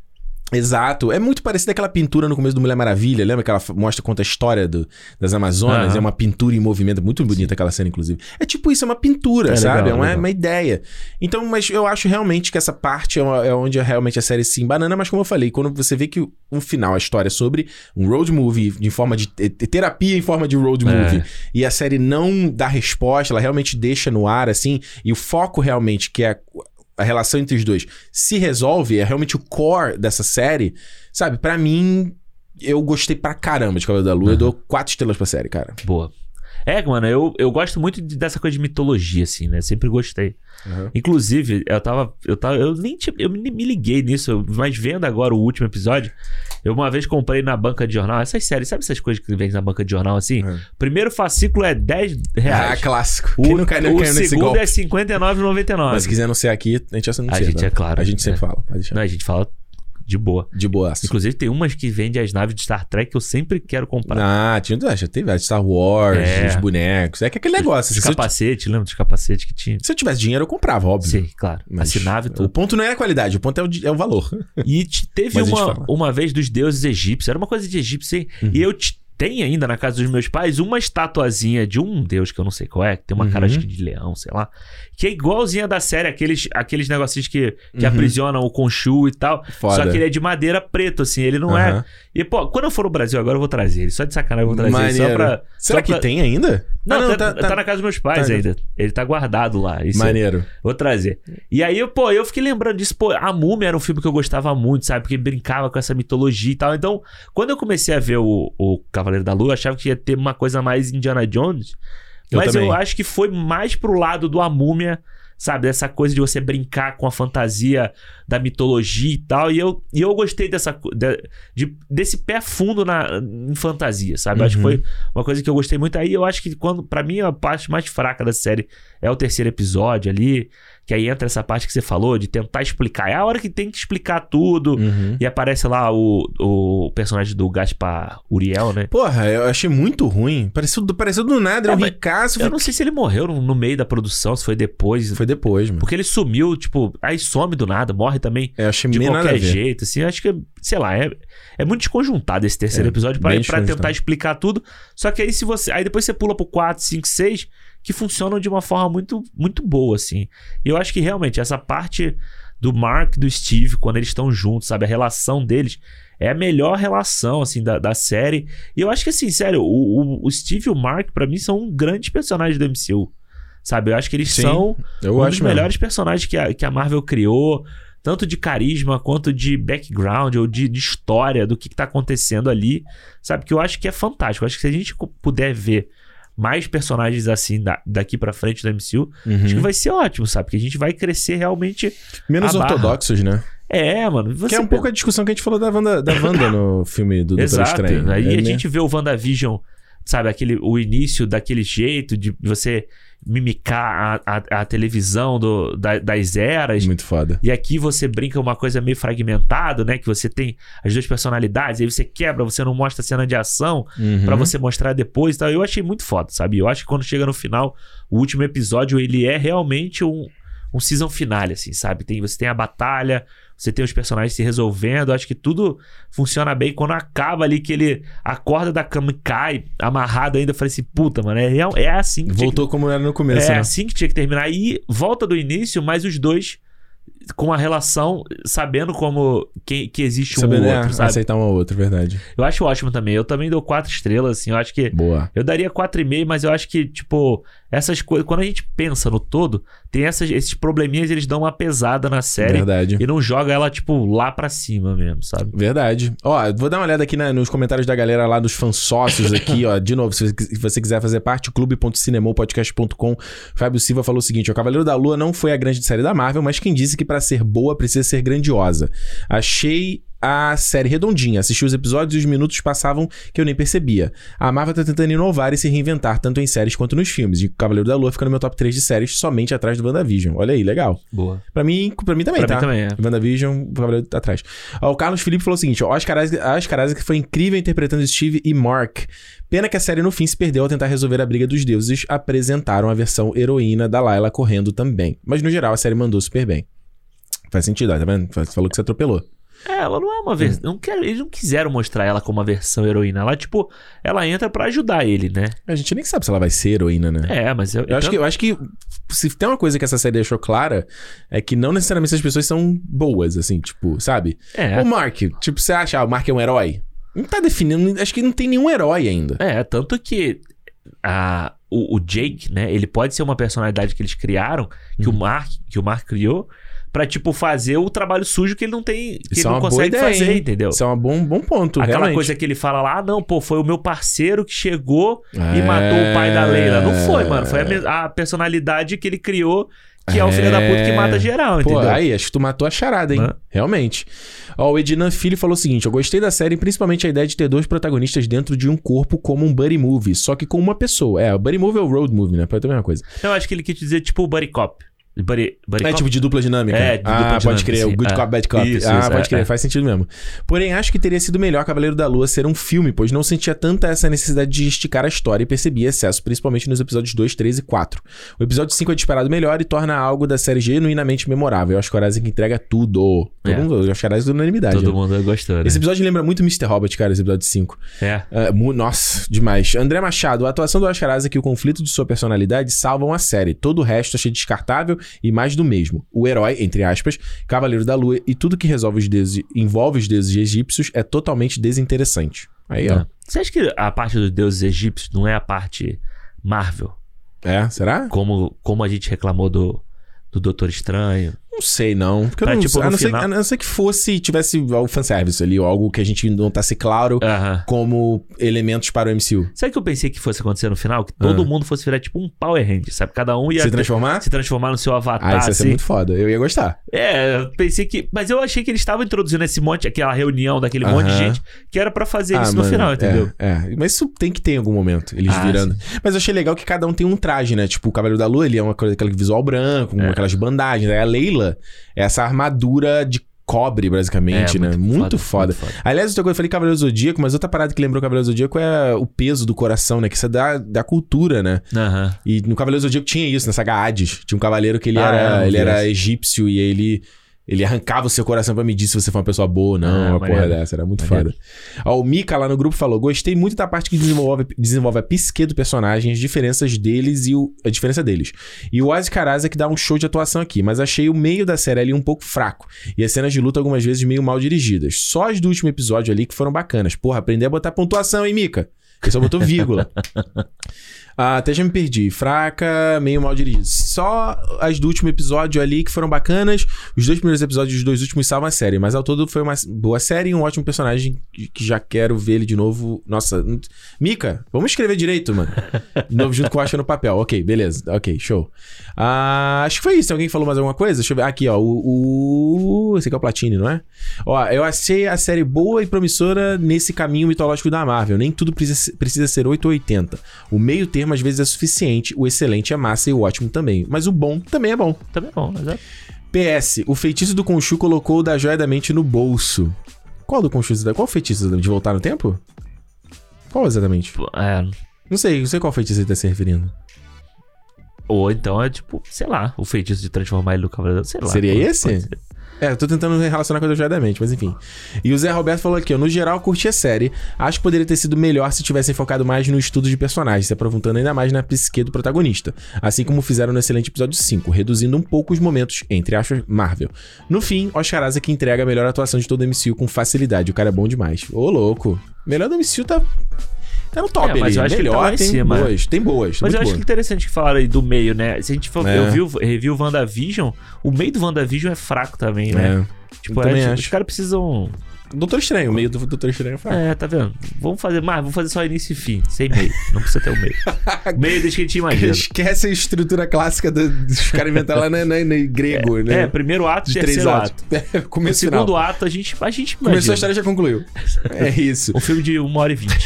Exato. É muito parecido aquela pintura no começo do Mulher Maravilha. Lembra que ela mostra conta a história do- das Amazonas? Aham. É uma pintura em movimento. Muito bonita aquela cena, inclusive. É tipo isso, é uma pintura, É sabe? legal, é uma, legal. uma ideia. Então, mas eu acho realmente que essa parte é, uma- é onde realmente a série se embanana. Mas como eu falei, quando você vê que o, o final, a história é sobre um road movie em forma de... te- terapia em forma de road É. movie. E a série não dá resposta, ela realmente deixa no ar, assim. E o foco realmente, que é a, relação entre os dois, se resolve, é realmente o core dessa série. Sabe, pra mim, eu gostei pra caramba de Cavaleiro da Lua. Eu dou quatro estrelas pra série, cara. Boa. É, mano, eu, eu gosto muito de- dessa coisa de mitologia, assim, né? Sempre gostei. Inclusive, eu tava. Eu, tava, eu nem tinha, eu me me liguei nisso, mas vendo agora o último episódio, eu uma vez comprei na banca de jornal, essas séries, sabe essas coisas que vem na banca de jornal assim? Uhum. Primeiro fascículo é 10 Ah, reais. clássico. o Quem não cai, não o nesse segundo golpe. é R$ 59,99. Mas se quiser anunciar aqui, a gente anuncia. A gente tá? é claro, A gente sempre é. fala. Não, a gente fala de boa. De boa. Inclusive, tem umas que vendem as naves de Star Trek que eu sempre quero comprar. Ah, tinha, já teve a Star Wars, É. os bonecos. É que aquele negócio. Os eu, capacetes, lembra dos capacetes que tinha? se eu tivesse dinheiro, eu comprava, óbvio. Sim, claro. Mas Assinava e O tudo. ponto não é a qualidade, o ponto é o, é o valor. E te- teve uma, uma vez dos deuses egípcios. Era uma coisa de egípcio, hein? Uhum. E eu te- tenho ainda na casa dos meus pais uma estatuazinha de um deus que eu não sei qual é, que tem uma Uhum. cara acho que de leão, sei lá. Que é igualzinha da série, aqueles, aqueles negocinhos que, que Uhum. aprisionam o Conchu e tal. Foda. Só que ele é de madeira preto, assim. Ele não é. Aham. E, pô, quando eu for no Brasil agora, eu vou trazer ele. Só de sacanagem eu vou trazer ele. Só Maneiro. pra. Será só que pra- tem ainda? Não, Ah, tá, tá na casa dos meus pais Tá. ainda. Ele tá guardado lá. Isso Maneiro. Vou trazer. E aí, eu, pô, eu fiquei lembrando disso. Pô, A Múmia era um filme que eu gostava muito, sabe? Porque brincava com essa mitologia e tal. Então, quando eu comecei a ver o, o Cavaleiro da Lua, eu achava que ia ter uma coisa mais Indiana Jones. Eu Mas eu, também. acho que foi mais pro lado do A Múmia, sabe? Dessa coisa de você brincar com a fantasia da mitologia e tal. E eu, e eu gostei dessa de- de- desse pé fundo na, em fantasia, sabe? Eu acho que Uhum. foi uma coisa que eu gostei muito. Aí eu acho que quando, para mim, a parte mais fraca da série é o terceiro episódio ali. Que aí entra essa parte que você falou de tentar explicar. É a hora que tem que explicar tudo. Uhum. E aparece lá o, o personagem do Gaspar Uriel, né? Porra, eu achei muito ruim. Pareceu, do- pareceu do nada, É, era um ricaço. Eu não sei se ele morreu no, no meio da produção, se foi depois. Foi depois, mano. Porque ele sumiu, tipo, aí some do nada, morre também Eu achei de qualquer jeito, assim. Acho que, sei lá, é, é muito desconjuntado esse terceiro É, episódio pra tentar explicar tudo. Só que aí se você. Aí depois você pula pro 4, 5, 6, que funcionam de uma forma muito, muito boa, assim. E eu acho que realmente essa parte do Mark e do Steve, quando eles estão juntos, sabe? A relação deles é a melhor relação, assim, da, da série. E eu acho que, assim, sério, o, o, o Steve e o Mark, pra mim, são grandes personagens do MCU. Sabe? Eu acho que eles Sim, são um dos mesmo. melhores personagens que a, que a Marvel criou, tanto de carisma quanto de background ou de, de história do que, que tá acontecendo ali, sabe? Que eu acho que é fantástico. Eu acho que se a gente puder ver mais personagens assim da- daqui pra frente do MCU, Uhum. acho que vai ser ótimo, sabe? Porque a gente vai crescer realmente. Menos a barra. ortodoxos, né? É, mano. Que é um pouco a discussão que a gente falou da Wanda, da Wanda no filme do Doutor. Estranho. Aí É, a né? gente vê o WandaVision, sabe, aquele, o início daquele jeito de você mimicar a, a, a televisão do, da- das eras. Muito foda. E aqui você brinca uma coisa meio fragmentado, né? Que você tem as duas personalidades, aí você quebra, você não mostra a cena de ação Uhum. pra você mostrar depois e tal. Eu achei muito foda, sabe? Eu acho que quando chega no final, o último episódio, ele é realmente um, um season finale, assim, sabe? Tem, você tem a batalha, Você tem os personagens se resolvendo. Acho que tudo funciona bem. Quando acaba ali que ele acorda da cama e cai, amarrado ainda, eu falei assim, puta, mano, é, real- é assim que tinha que Voltou como era no começo, é né? assim que tinha que terminar. E volta do início, mas os dois com a relação, sabendo como que, que existe um Sabendo, ou é, outro, sabe? aceitar um ao outro, verdade. Eu acho ótimo também. Eu também dou quatro estrelas, assim. Eu acho que. Boa. Eu daria 4,5, mas eu acho que, tipo, essas coisas. Quando a gente pensa no todo, tem essas, esses probleminhas, eles dão uma pesada na série. Verdade. E não joga ela, tipo, lá pra cima mesmo, sabe? Verdade. Ó, vou dar uma olhada aqui na- nos comentários da galera lá dos fansócios aqui, ó. De novo, se você- se você quiser fazer parte, clube.cinemopodcast.com. Fábio Silva falou o seguinte: ó, Cavaleiro da Lua não foi a grande série da Marvel, mas quem disse que pra ser boa precisa ser grandiosa. Achei a série redondinha. Assisti os episódios e os minutos passavam que eu nem percebia. A Marvel tá tentando inovar e se reinventar, tanto em séries quanto nos filmes. E Cavaleiro da Lua fica no meu top 3 de séries, somente atrás do WandaVision. Olha aí, legal. Boa. Pra mim, pra mim também, Pra tá? mim também, é. WandaVision, o Cavaleiro tá atrás. Ó, o Carlos Felipe falou o seguinte: ó, Oscar Isaac, Oscar Isaac foi incrível interpretando Steve e Mark. Pena que a série no fim se perdeu ao tentar resolver a briga dos deuses. Apresentaram a versão heroína da Layla correndo também. Mas no geral a série mandou super bem. Faz sentido, ó, tá vendo? Você falou que você atropelou. É, ela não é uma versão. Quer, eles não quiseram mostrar ela como uma versão heroína. Ela, tipo, ela entra pra ajudar ele, né? A gente nem sabe se ela vai ser heroína, né? É, mas eu. Eu acho, que, eu acho que se tem uma coisa que essa série deixou clara é que não necessariamente as pessoas são boas, assim, tipo, sabe? É. O Mark, tipo, você acha, ah, o Mark é um herói? Não tá definindo, acho que não tem nenhum herói ainda. É, tanto que a, o, o Jake, né? Ele pode ser uma personalidade que eles criaram, que Uhum. o Mark, que o Mark criou, pra, tipo, fazer o trabalho sujo que ele não tem. Que Isso ele é não boa consegue ideia, fazer, hein? entendeu? Isso é um bom, bom ponto, Aquela realmente. coisa que ele fala lá, ah, não, pô, foi o meu parceiro que chegou e É. matou o pai da Leila. Não foi, mano. Foi a, a personalidade que ele criou, que é, o filho da puta que mata geral, Pô, entendeu? aí, acho que tu matou a charada, hein? Realmente. Ó, o Edinan Filho falou o seguinte: Eu gostei da série, principalmente a ideia de ter dois protagonistas dentro de um corpo como um buddy movie, só que com uma pessoa. É, o buddy movie é o road movie, né? Pode ter a mesma coisa. Eu acho que ele quis dizer, tipo, o Buddy Cop. Buddy, buddy É Cop? tipo de dupla dinâmica. É, de ah, dupla pode dinâmica, crer. O sim. Good É. Cop, Bad Cop. Isso, ah, isso, pode é, crer. é. Faz sentido mesmo. Porém, acho que teria sido melhor Cavaleiro da Lua ser um filme, pois não sentia tanta essa necessidade de esticar a história e percebia excesso, principalmente nos episódios 2, 3 e 4. O episódio 5 é disparado melhor e torna algo da série genuinamente memorável. Eu acho que o Horizon entrega tudo. Todo É. mundo, eu acho que o Horizon é unanimidade. Todo né? mundo gostou, né? Esse episódio lembra muito Mr. Robot, cara, esse episódio 5. É. É, mu- nossa, demais. André Machado, a atuação do Isaac e o conflito de sua personalidade salvam a série. Todo o resto achei descartável e mais do mesmo. O herói, entre aspas, Cavaleiro da Lua e tudo que resolve os deuses, envolve os deuses egípcios é totalmente desinteressante. Aí, ó. É. Você acha que a parte dos deuses egípcios não é a parte Marvel? É, será? Como, como a gente reclamou do, do Doutor Estranho? Não sei, não. Porque eu não, tipo, a, no não ser, a não ser que fosse, tivesse o fanservice ali, ou algo que a gente não tá se claro Aham. como elementos para o MCU. Sabe o que eu pensei que fosse acontecer no final? Que todo Ah. mundo fosse virar tipo um Power Ranger, sabe? Cada um ia Se transformar? se transformar no seu avatar, Ah, isso ia ser assim. muito foda. Eu ia gostar. É, eu pensei que. Mas eu achei que eles estavam introduzindo esse monte, aquela reunião daquele monte de gente, que era pra fazer Ah, isso no mano, final, entendeu? É, é. mas isso tem que ter em algum momento, eles Ah, virando. Mas eu achei legal que cada um tem um traje, né? Tipo, o Cavaleiro da Lua, ele é uma coisa, aquele visual branco, com É. aquelas bandagens. Aí a Leila é essa armadura de cobre, basicamente, É, né? Muito foda. muito foda. Aliás, outra coisa, eu falei Cavaleiro Zodíaco, mas outra parada que lembrou Cavaleiro Zodíaco é o peso do coração, né? Que isso é da, da cultura, né? Aham. E no Cavaleiro Zodíaco tinha isso, nessa Hades. Tinha um cavaleiro que ele Ah, é, era, não ele era essa. egípcio e ele. Ele arrancava o seu coração pra medir se você for uma pessoa boa ou não. Ah, uma porra maneiro. dessa, era muito Maneiro. foda. Ó, o Mika lá no grupo falou: gostei muito da parte que desenvolve, desenvolve a psique do personagem, as diferenças deles e o, a diferença deles. E o Ozzy Karaza que dá um show de atuação aqui, mas achei o meio da série ali um pouco fraco. E as cenas de luta algumas vezes meio mal dirigidas. Só as do último episódio ali que foram bacanas. Porra, aprender a botar pontuação, hein, Mika? Ele só botou vírgula. Ah, até já me perdi. Fraca, meio mal dirigida. Só as do último episódio ali que foram bacanas. Os dois primeiros episódios dos dois últimos salvam a série. Mas ao todo foi uma boa série e um ótimo personagem que já quero ver ele de novo. Nossa, Mika, vamos escrever direito, mano. De novo junto com o Acha no papel. Ok, beleza. Ok, show. Ah, acho que foi isso. Alguém falou mais alguma coisa? Deixa eu ver. Aqui, ó. O, o... Esse aqui é o Platini, não é? Ó, eu achei a série boa e promissora nesse caminho mitológico da Marvel. Nem tudo precisa, precisa ser 8 ou 80. O meio termo às vezes é suficiente, o excelente é massa e o ótimo também. Mas o bom também é bom. Também é bom, mas é. PS, o feitiço do Conchu colocou o da joia da mente no bolso. Qual do Conchu? Qual o feitiço de voltar no tempo? Qual exatamente? é. Não sei, não sei qual feitiço ele tá se referindo. Ou então é tipo, sei lá, o feitiço de transformar ele no cavaleiro. Sei lá. Seria esse? É, eu tô tentando relacionar com a Jogadamente, mas enfim. E o Zé Roberto falou aqui, ó. No geral, curti a série. Acho que poderia ter sido melhor se tivessem focado mais no estudo de personagens, se aprofundando ainda mais na psique do protagonista. Assim como fizeram no excelente episódio 5, reduzindo um pouco os momentos, entre aspas, Marvel. No fim, Oscar Isaac entrega a melhor atuação de todo o MCU com facilidade. O cara é bom demais. Ô, louco. Melhor do MCU tá. Tá no top É, mas ali. eu acho que tá Melhor, lá em tem cima. boas. Tem boas. Mas eu acho boas. que interessante que falaram aí do meio, né? Se a gente for É. eu vi, o- revi o WandaVision, o meio do WandaVision é fraco também, né? É. Tipo, é, tipo, os caras precisam. Doutor Estranho, o meio do Doutor Estranho é fraco. É, tá vendo? Vamos fazer mais, vamos fazer só início e fim, sem meio. Não precisa ter o meio. meio desde que a gente imagina. Esquece a estrutura clássica do- dos caras inventaram lá no, no, no grego, né? É, primeiro ato, de terceiro atos. ato. É, O começo segundo final. ato, a gente, a gente Começou a imagina. história e já concluiu. É isso. Um filme de uma hora e vinte.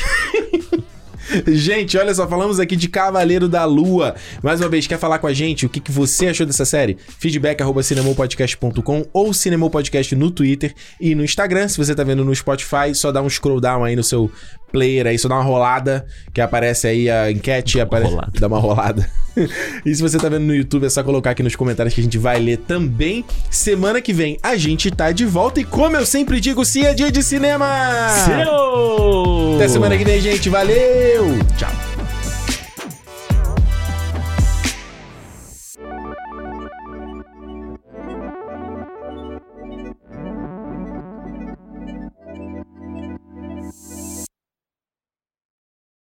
Gente, olha só, falamos aqui de Cavaleiro da Lua. Mais uma vez, quer falar com a gente? O que, que você achou dessa série? Feedback arroba cinemopodcast.com ou cinemopodcast no Twitter e no Instagram. Se você tá vendo no Spotify, só dá um scroll down aí no seu player aí, só dá uma rolada, que aparece aí a enquete, Dá uma aparece, rolada. dá uma rolada. e se você tá vendo no YouTube, é só colocar aqui nos comentários que a gente vai ler também. Semana que vem a gente tá de volta e como eu sempre digo, se é dia de cinema! Seu! Até semana que vem, gente. Valeu! Tchau.